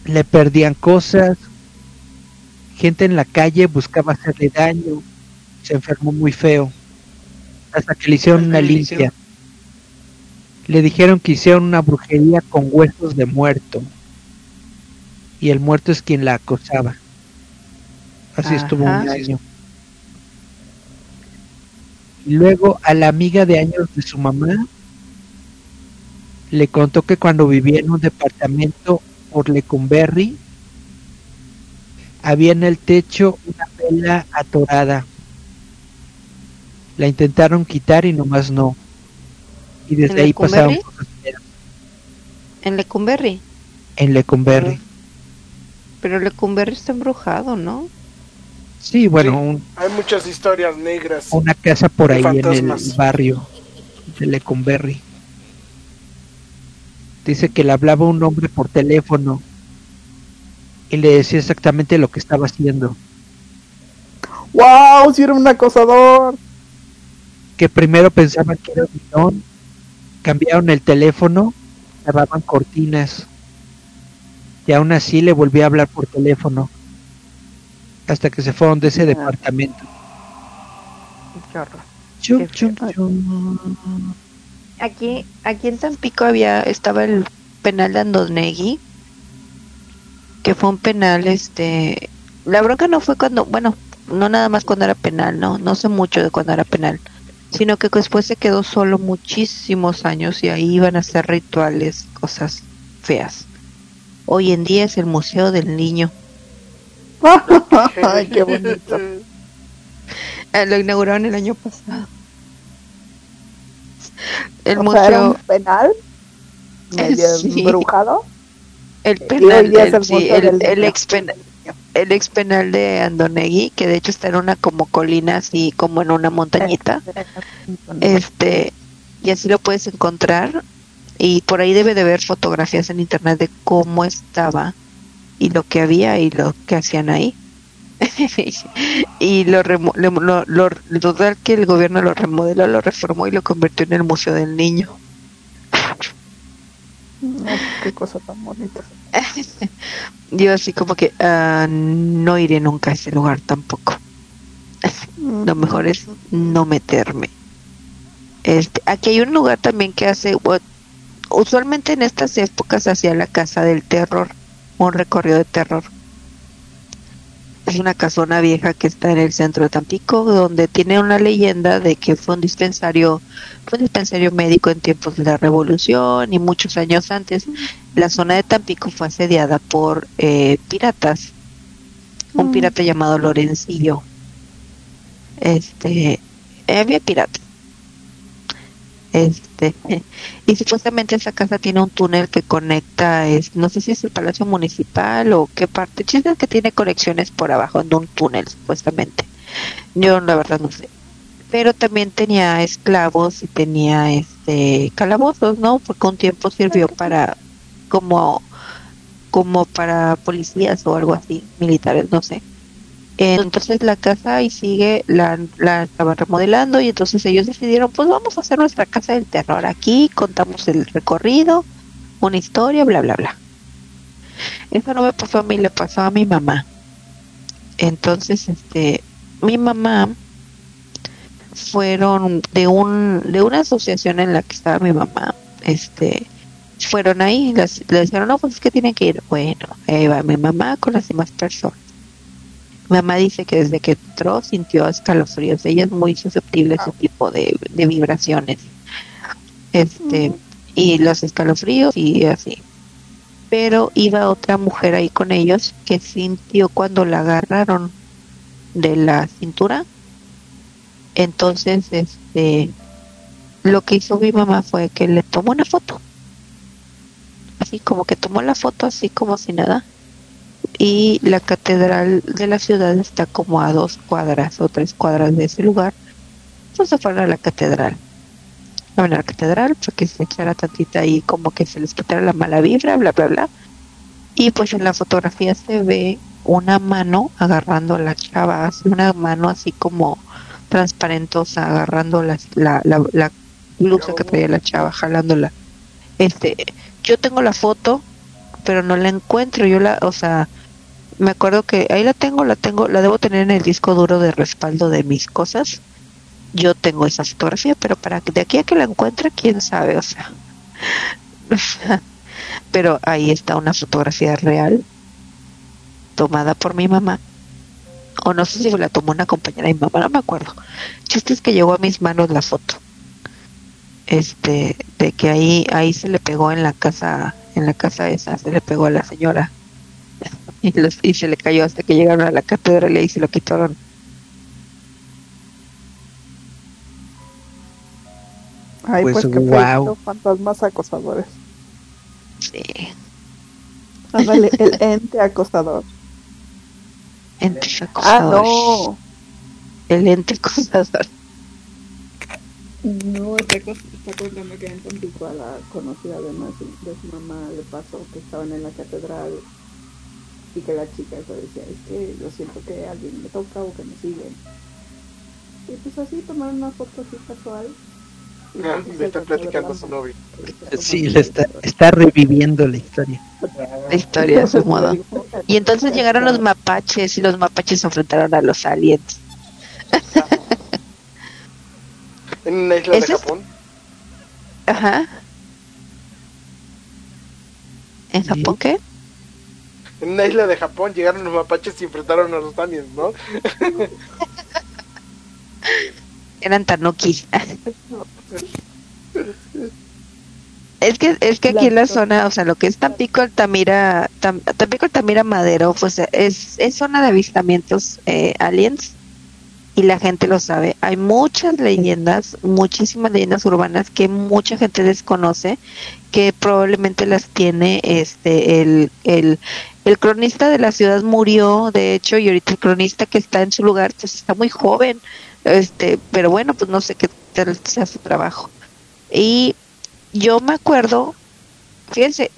Le perdían cosas, gente en la calle buscaba hacerle daño, se enfermó muy feo, hasta que le hicieron una limpia. Le dijeron que hicieron una brujería con huesos de muerto, y el muerto es quien la acosaba. Así estuvo un año. Y luego a la amiga de años de su mamá le contó que cuando vivía en un departamento por Lecumberri había en el techo una vela atorada. La intentaron quitar y nomás no. Y desde ¿En ahí pasaron cosas En Lecumberri, en Lecumberri. pero Lecumberri está embrujado, ¿no? Sí, bueno, Sí. un- Hay muchas historias negras. una casa por ahí en el barrio de Lecumberri. Dice que le hablaba un hombre por teléfono y le decía exactamente lo que estaba haciendo. ¡Wow! Si era un acosador. Que primero pensaban que era un cambiaron el teléfono, cerraban cortinas y aún así le volví a hablar por teléfono hasta que se fueron de ese Ah. departamento. Qué horror. Chum, Qué chum, feo. chum. Aquí, aquí en Tampico había, estaba el penal de Andonegui, que fue un penal, este, la bronca no fue cuando, bueno, no nada más cuando era penal, no, no sé mucho de cuando era penal, sino que después se quedó solo muchísimos años y ahí iban a hacer rituales, cosas feas. Hoy en día es el Museo del Niño. Ay, qué bonito. Eh, lo inauguraron el año pasado. El o sea, era un museo, penal medio Sí. embrujado. el penal, el, sí, el- el ex penal, el ex penal de Andonegui, que de hecho está en una como colina así como en una montañita, este, y así lo puedes encontrar y por ahí debe de ver fotografías en internet de cómo estaba y lo que había y lo que hacían ahí. y lo, remo- lo, lo, lo- total que el gobierno lo remodeló, lo reformó y lo convirtió en el Museo del Niño. No, qué cosa tan bonita. Yo así como que ah, no iré nunca a ese lugar tampoco. Lo mejor es no meterme. Este, aquí hay un lugar también que hace, usualmente en estas épocas hacía la casa del terror, un recorrido de terror. Es una casona vieja que está en el centro de Tampico, donde tiene una leyenda de que fue un dispensario, fue un dispensario médico en tiempos de la revolución y muchos años antes. La zona de Tampico fue asediada por eh, piratas, un Mm. pirata llamado Lorencillo. Este, había piratas. Este, y supuestamente esa casa tiene un túnel que conecta, es, no sé si es el Palacio Municipal o qué parte, chiste que tiene conexiones por abajo en un túnel, supuestamente. Yo la verdad no sé. Pero también tenía esclavos y tenía este calabozos, ¿no? Porque un tiempo sirvió para como como para policías o algo así, militares, no sé. Entonces la casa ahí sigue, la, la estaban remodelando y entonces ellos decidieron, pues vamos a hacer nuestra casa del terror aquí, contamos el recorrido, una historia, bla, bla, bla. Eso no me pasó a mí, le pasó a mi mamá. Entonces, este, mi mamá fueron de un de una asociación en la que estaba mi mamá, este, fueron ahí, las, le dijeron, no, pues es que tienen que ir. Bueno, ahí va mi mamá con las demás personas. Mamá dice que desde que entró sintió escalofríos. Ella es muy susceptible a ese tipo de, de vibraciones. Este, y los escalofríos y así. Pero iba otra mujer ahí con ellos que sintió cuando la agarraron de la cintura. Entonces, este, lo que hizo mi mamá fue que le tomó una foto así como que tomó la foto así como si nada y la catedral de la ciudad está como a dos cuadras o tres cuadras de ese lugar. Entonces fueron a la catedral. Fueron a la catedral para que se echara tantita ahí como que se les quitara la mala vibra bla bla bla. Y pues en la fotografía se ve una mano agarrando a la chava una mano así como transparentosa agarrando la, la, la, la blusa que traía la chava jalándola. Este yo tengo la foto pero no la encuentro yo la o sea me acuerdo que ahí la tengo la tengo la debo tener en el disco duro de respaldo de mis cosas. Yo tengo esa fotografía pero para que de aquí a que la encuentre quién sabe o sea. Pero ahí está una fotografía real tomada por mi mamá. O no sé si la tomó una compañera de mi mamá no me acuerdo. Chiste es que llegó a mis manos la foto. Este de que ahí ahí se le pegó en la casa en la casa esa se le pegó a la señora y, los- y se le cayó hasta que llegaron a la catedral y ahí se lo quitaron Ay, Pues, pues, qué feito, fantasmas acosadores. sí Ándale, el ente acosador. entes Ah, acosadores no. el ente acosador No, está, co- está contando que en Tampico a la conocida de, ma- de su mamá le pasó que estaban en la catedral y que la chica eso decía, es que yo siento que alguien me toca o que me sigue. Y pues así tomaron una foto así casual. y Ah, pues le está platicando a su novio. sí le está, está reviviendo la historia la historia a su modo y entonces llegaron los mapaches y los mapaches se enfrentaron a los aliens En una isla de Japón. ajá en. Japón qué En una isla de Japón llegaron los mapaches y enfrentaron a los aliens, ¿no? eran tanukis Es que, es que aquí en la zona, o sea, lo que es Tampico, Altamira, Tam- Tampico, Altamira, Madero, pues es, es zona de avistamientos eh, aliens y la gente lo sabe. Hay muchas leyendas, muchísimas leyendas urbanas que mucha gente desconoce, que probablemente las tiene este el, el, el cronista de la ciudad murió, de hecho, y ahorita el cronista que está en su lugar, pues está muy joven, este, pero bueno, pues no sé qué tal sea su trabajo. Y yo me acuerdo, fíjense,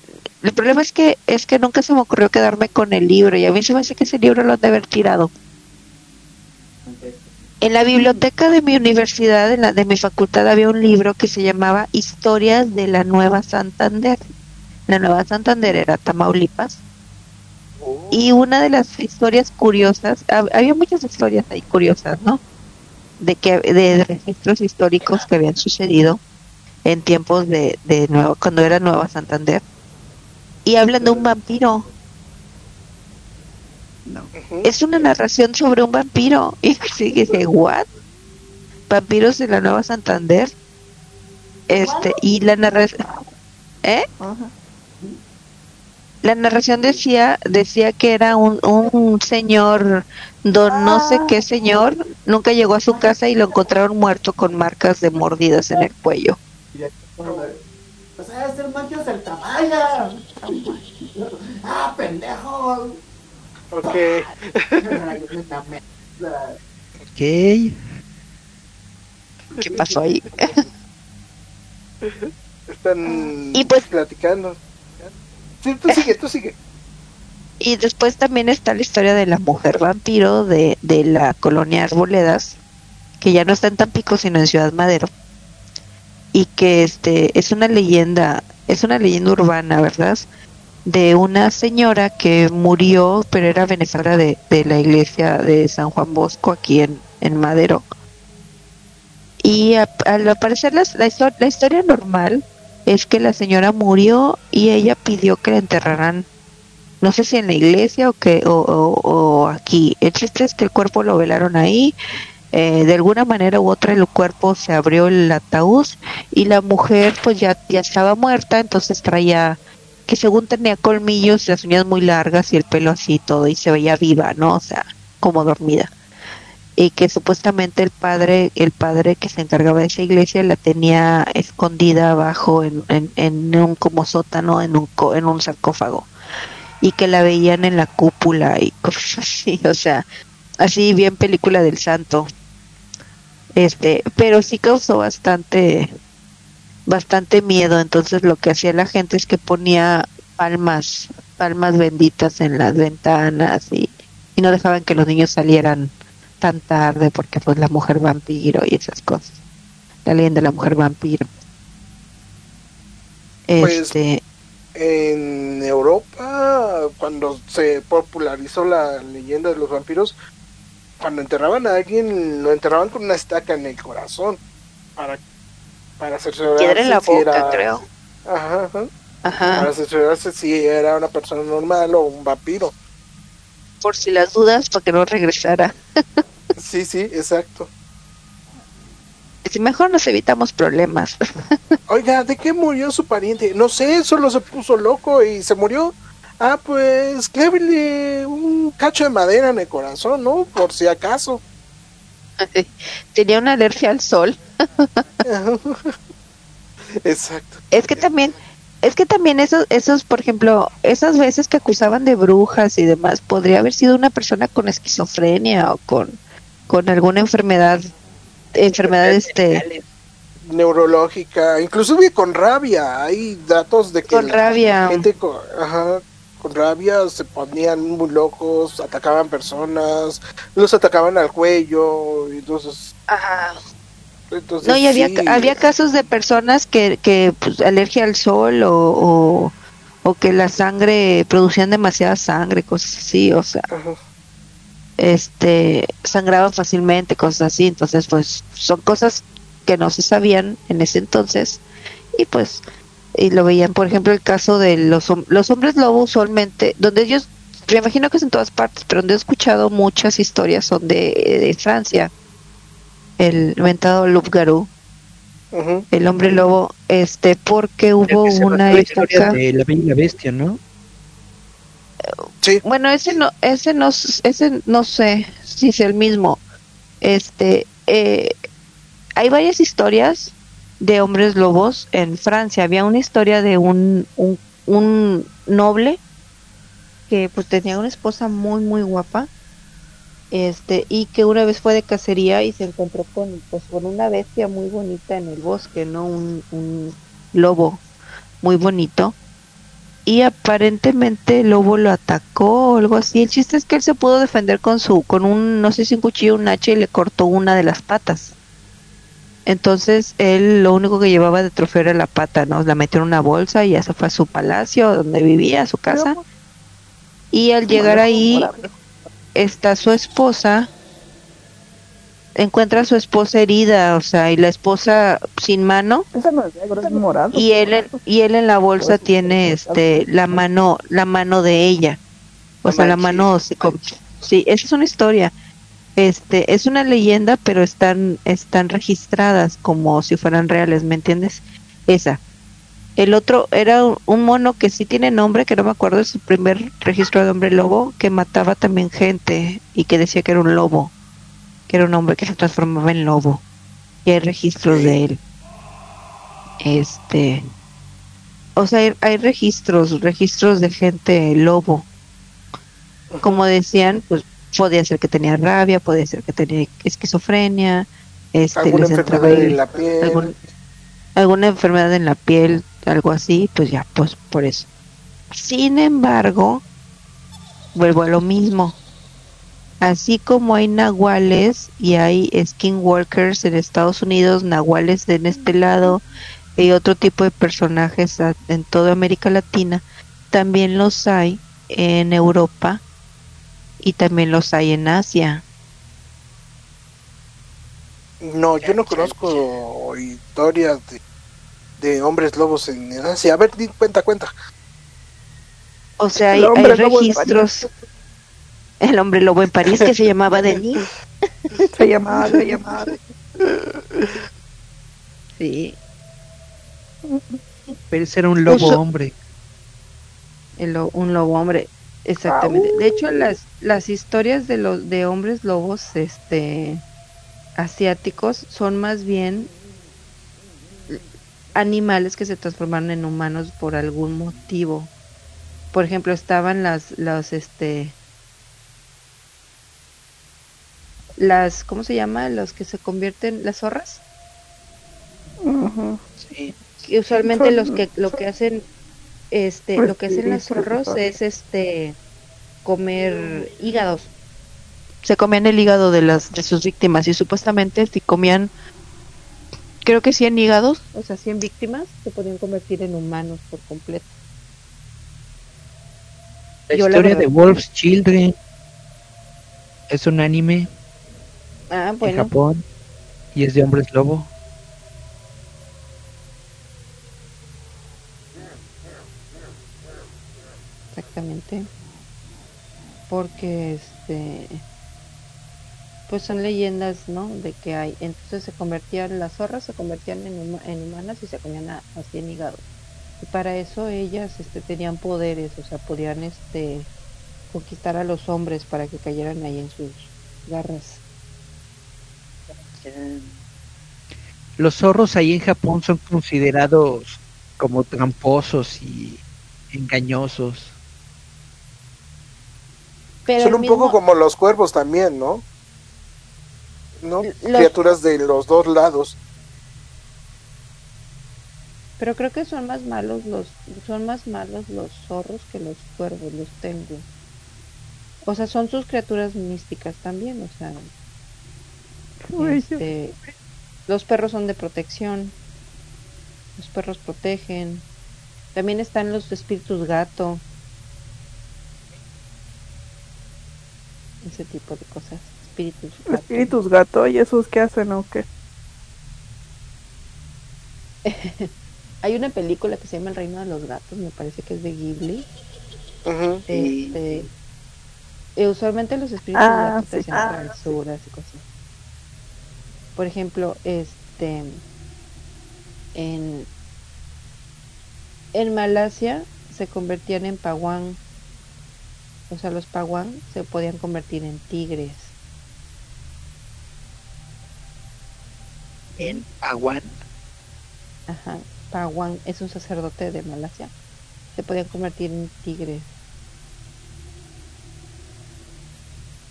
el problema es que es que nunca se me ocurrió quedarme con el libro y a mí se me hace que ese libro lo han de haber tirado. En la biblioteca de mi universidad, en la de mi facultad, había un libro que se llamaba Historias de la Nueva Santander. La Nueva Santander era Tamaulipas. Y una de las historias curiosas, hab- había muchas historias ahí curiosas, ¿no? de que de registros históricos que habían sucedido en tiempos de, de nuevo, cuando era Nueva Santander. Y hablan de un vampiro. No. Es una narración sobre un vampiro. Y sigue dice, ¿what? Vampiros de la Nueva Santander. Este, y la narración. ¿Eh? Ajá. La narración decía decía que era un, un señor, don no sé qué señor, nunca llegó a su casa y lo encontraron muerto con marcas de mordidas en el cuello. Pues es el mancho del Tamaya. Ah, pendejo. Ok. Ok. ¿Qué pasó ahí? Están Y pues- platicando. Sigue, sigue. Y después también está la historia de la mujer vampiro de, de la colonia Arboledas, que ya no está en Tampico, sino en Ciudad Madero. Y que este es una leyenda, es una leyenda urbana, ¿verdad? De una señora que murió, pero era benefactora de, de la iglesia de San Juan Bosco aquí en, en Madero. Y al parecer la, la historia normal es que la señora murió y ella pidió que la enterraran no sé si en la iglesia o que o, o- o aquí. El chiste es que el cuerpo lo velaron ahí eh, de alguna manera u otra el cuerpo se abrió el ataúd y la mujer pues ya ya estaba muerta entonces traía que según tenía colmillos las uñas muy largas y el pelo así todo y se veía viva no o sea como dormida y que supuestamente el padre el padre que se encargaba de esa iglesia la tenía escondida abajo en, en, un como sótano en un en un sarcófago y que la veían en la cúpula y cosas así, o sea, así bien película del santo. Este, pero sí causó bastante bastante miedo, entonces lo que hacía la gente es que ponía palmas, palmas benditas en las ventanas y, y no dejaban que los niños salieran tan tarde porque pues la mujer vampiro y esas cosas. La leyenda de la mujer vampiro. Pues, Este, En Europa, cuando se popularizó la leyenda de los vampiros, cuando enterraban a alguien, lo enterraban con una estaca en el corazón para, para cerciorarse la si boca, era- creo. Ajá, ajá. Ajá. Para cerciorarse si era una persona normal o un vampiro. por si las dudas para que no regresara. Sí, sí, exacto. Si mejor nos evitamos problemas. Oiga, ¿de qué murió su pariente? No sé, solo se puso loco y se murió. Ah, pues clévele un cacho de madera en el corazón, ¿no? Por si acaso. Tenía una alergia al sol. Exacto. Es que también, es que también esos, esos, por ejemplo, esas veces que acusaban de brujas y demás, podría haber sido una persona con esquizofrenia o con, con alguna enfermedad, enfermedad este, Neurológica, inclusive con rabia. Hay datos de que con la rabia. gente con, ajá, con rabia se ponían muy locos, atacaban personas, los atacaban al cuello, y entonces... Ajá. entonces No, y había, sí. había casos de personas que, que pues, alergia al sol o, o, o que la sangre, producían demasiada sangre, cosas así, o sea, Ajá. Este, sangraban fácilmente, cosas así, entonces pues son cosas que no se sabían en ese entonces. Y pues, y lo veían, por ejemplo, el caso de los, los hombres lobo usualmente, donde ellos, me imagino que es en todas partes, pero donde he escuchado muchas historias son de, de Francia, el inventado Loup-Garou, Ujú. el hombre lobo, este, porque hubo una historia época, de la Bella Bestia, ¿no? Sí, bueno, ese no, ese no, ese no sé si es el mismo, este, eh, hay varias historias de hombres lobos en Francia, había una historia de un, un, un noble que pues tenía una esposa muy muy guapa, este, y que una vez fue de cacería y se encontró con, pues, con una bestia muy bonita en el bosque, ¿no? Un, un lobo muy bonito. Y aparentemente el lobo lo atacó o algo así. El chiste es que él se pudo defender con su, con un, no sé si un cuchillo un hacha y le cortó una de las patas. Entonces él lo único que llevaba de trofeo era la pata, ¿no? La metió en una bolsa y ya se fue a su palacio donde vivía, a su casa. Y al llegar ahí está su esposa encuentra a su esposa herida, o sea, y la esposa sin mano Esa no es negro, es morado. y él en- y él en la bolsa tiene este la mano la mano de ella. O sea, la mano sí, esa es una historia. Este, es una leyenda, pero están están registradas como si fueran reales, ¿me entiendes? Esa. El otro era un- un mono que sí tiene nombre, que no me acuerdo, es su primer registro de hombre lobo, que mataba también gente y que decía que era un lobo, que era un hombre que se transformaba en lobo. Y hay registros de él. Este, o sea, hay, hay registros, registros de gente lobo. Como decían, pues podía ser que tenía rabia, podía ser que tenía esquizofrenia, este, Alguna enfermedad en la piel. algún- alguna enfermedad en la piel, algo así, pues ya, pues por eso. Sin embargo, vuelvo a lo mismo. Así como hay nahuales y hay skinwalkers en Estados Unidos, nahuales en este lado y otro tipo de personajes en toda América Latina, también los hay en Europa y también los hay en Asia. No, yo no conozco historias de, de hombres lobos en Asia. A ver, cuenta, cuenta. O sea, hay, hay registros. El hombre lobo en París que se llamaba Denis. Se llamaba, se llamaba. Sí, Pero ese era un lobo hombre. el lo- un lobo hombre, exactamente. De hecho, las las historias de los de hombres lobos, este, asiáticos, son más bien animales que se transformaron en humanos por algún motivo. Por ejemplo, estaban las las este las ¿cómo se llama? Los que se convierten las zorras. Ujú. Sí. Y usualmente Son- los que lo que hacen este lo que hacen los Espíritus, zorros es este comer hígados se comían el hígado de las de sus víctimas y supuestamente si comían creo que 100 hígados o sea 100 víctimas se podían convertir en humanos por completo La Yo la historia de Wolf's Children es un anime ah en bueno. Japón y es de hombres lobo. exactamente. Porque este pues son leyendas no de que hay entonces se convertían las zorras se convertían en, huma- en humanas y se comían a, a 100 hígados. Y para eso ellas este tenían poderes o sea podían este conquistar a los hombres para que cayeran ahí en sus garras Los zorros ahí en Japón son considerados como tramposos y engañosos. pero Son un poco como los cuervos también, ¿no? ¿No? Los- Criaturas de los dos lados. pero creo que son más malos los son más malos los zorros que los cuervos los tengo o sea son sus criaturas místicas también o sea Este, los perros son de protección. Los perros protegen. También están los espíritus gato. Ese tipo de cosas. Espíritus gato. Espíritus gato, ¿y esos qué hacen o qué? Hay una película que se llama El Reino de los Gatos, me parece que es de Ghibli. Ujú. Este, eh, usualmente los espíritus Ah, gatos te sí. hacen Ah, travesuras y cosas. Por ejemplo, este en en Malasia se convertían en paguán. O sea, los paguán se podían convertir en tigres. En Aguán. Ajá. Paguán es un sacerdote de Malasia. Se podían convertir en tigres.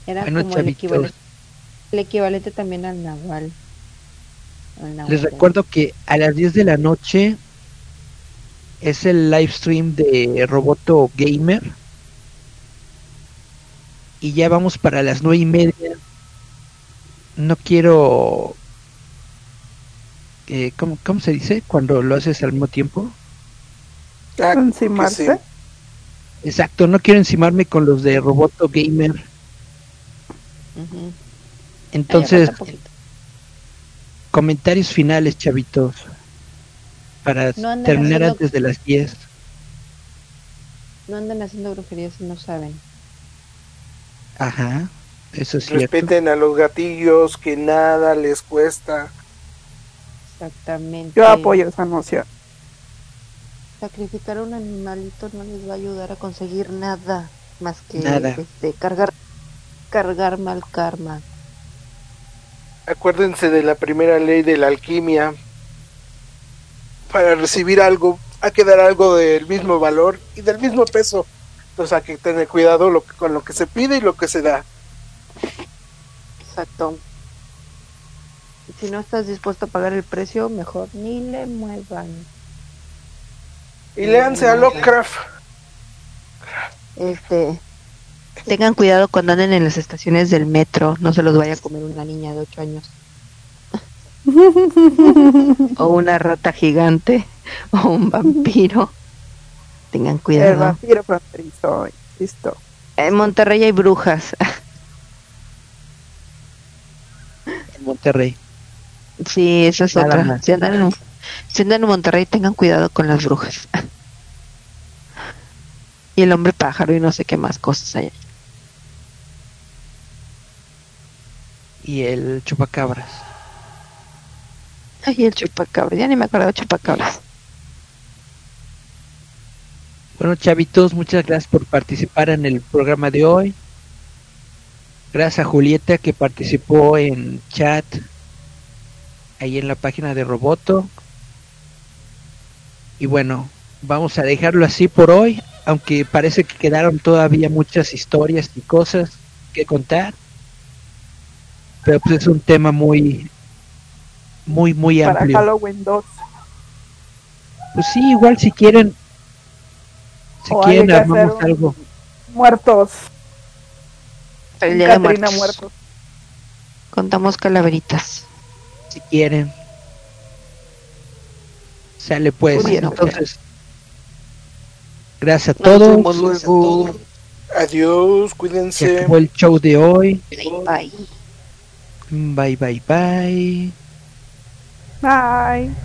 Era Bueno, como el chavitos. equivalente, el equivalente también al nahual. Al nahual. Les recuerdo que a las 10 de la noche es el live stream de Roboto Gamer. Y ya vamos para las nueve y media. No quiero... eh, ¿cómo, ¿Cómo se dice? Cuando lo haces al mismo tiempo. Encimarse. Exacto, no quiero encimarme con los de Roboto Gamer. Ya Entonces, comentarios finales, chavitos. Para No terminar haciendo- antes de las 10. No anden haciendo brujerías si no saben. Ajá, eso es cierto. Respeten a los gatillos, que nada les cuesta. Exactamente. Yo apoyo esa noción. Sacrificar a un animalito no les va a ayudar a conseguir nada más que Nada. este, cargar cargar mal karma. Acuérdense de la primera ley de la alquimia. Para recibir algo, hay que dar algo del mismo valor y del mismo peso. Entonces hay que tener cuidado lo que- con lo que se pide y lo que se da. Exacto. Si no estás dispuesto a pagar el precio, mejor ni le muevan. Y léanse a Lovecraft. Este, tengan cuidado cuando anden en las estaciones del metro, no se los vaya a comer una niña de 8 años. o una rata gigante, o un vampiro. Tengan El cuidado. vampiro fronterizo, listo. En Monterrey hay brujas. En Monterrey. Sí, esa es Nada otra. más. Si andan, en, si andan en Monterrey, tengan cuidado con las brujas. y el hombre pájaro y no sé qué más cosas hay. Y el chupacabras. Ay, el chupacabras. Ya ni me acuerdo de chupacabras. Bueno, chavitos, muchas gracias por participar en el programa de hoy. Gracias a Julieta que participó en chat ahí en la página de Roboto. Y bueno, vamos a dejarlo así por hoy, aunque parece que quedaron todavía muchas historias y cosas que contar. Pero pues es un tema muy, muy, muy Para amplio. Halloween 2. Pues sí, igual si quieren, si O quieren armamos un- algo. Muertos. El día de muertos. muertos. Contamos calaveritas. si quieren. Sale pues, Pudiera. entonces. Gracias a Nos todos. vemos luego. Adiós, Se cuídense. acabó el show de hoy. Bye. Bye bye bye. Bye.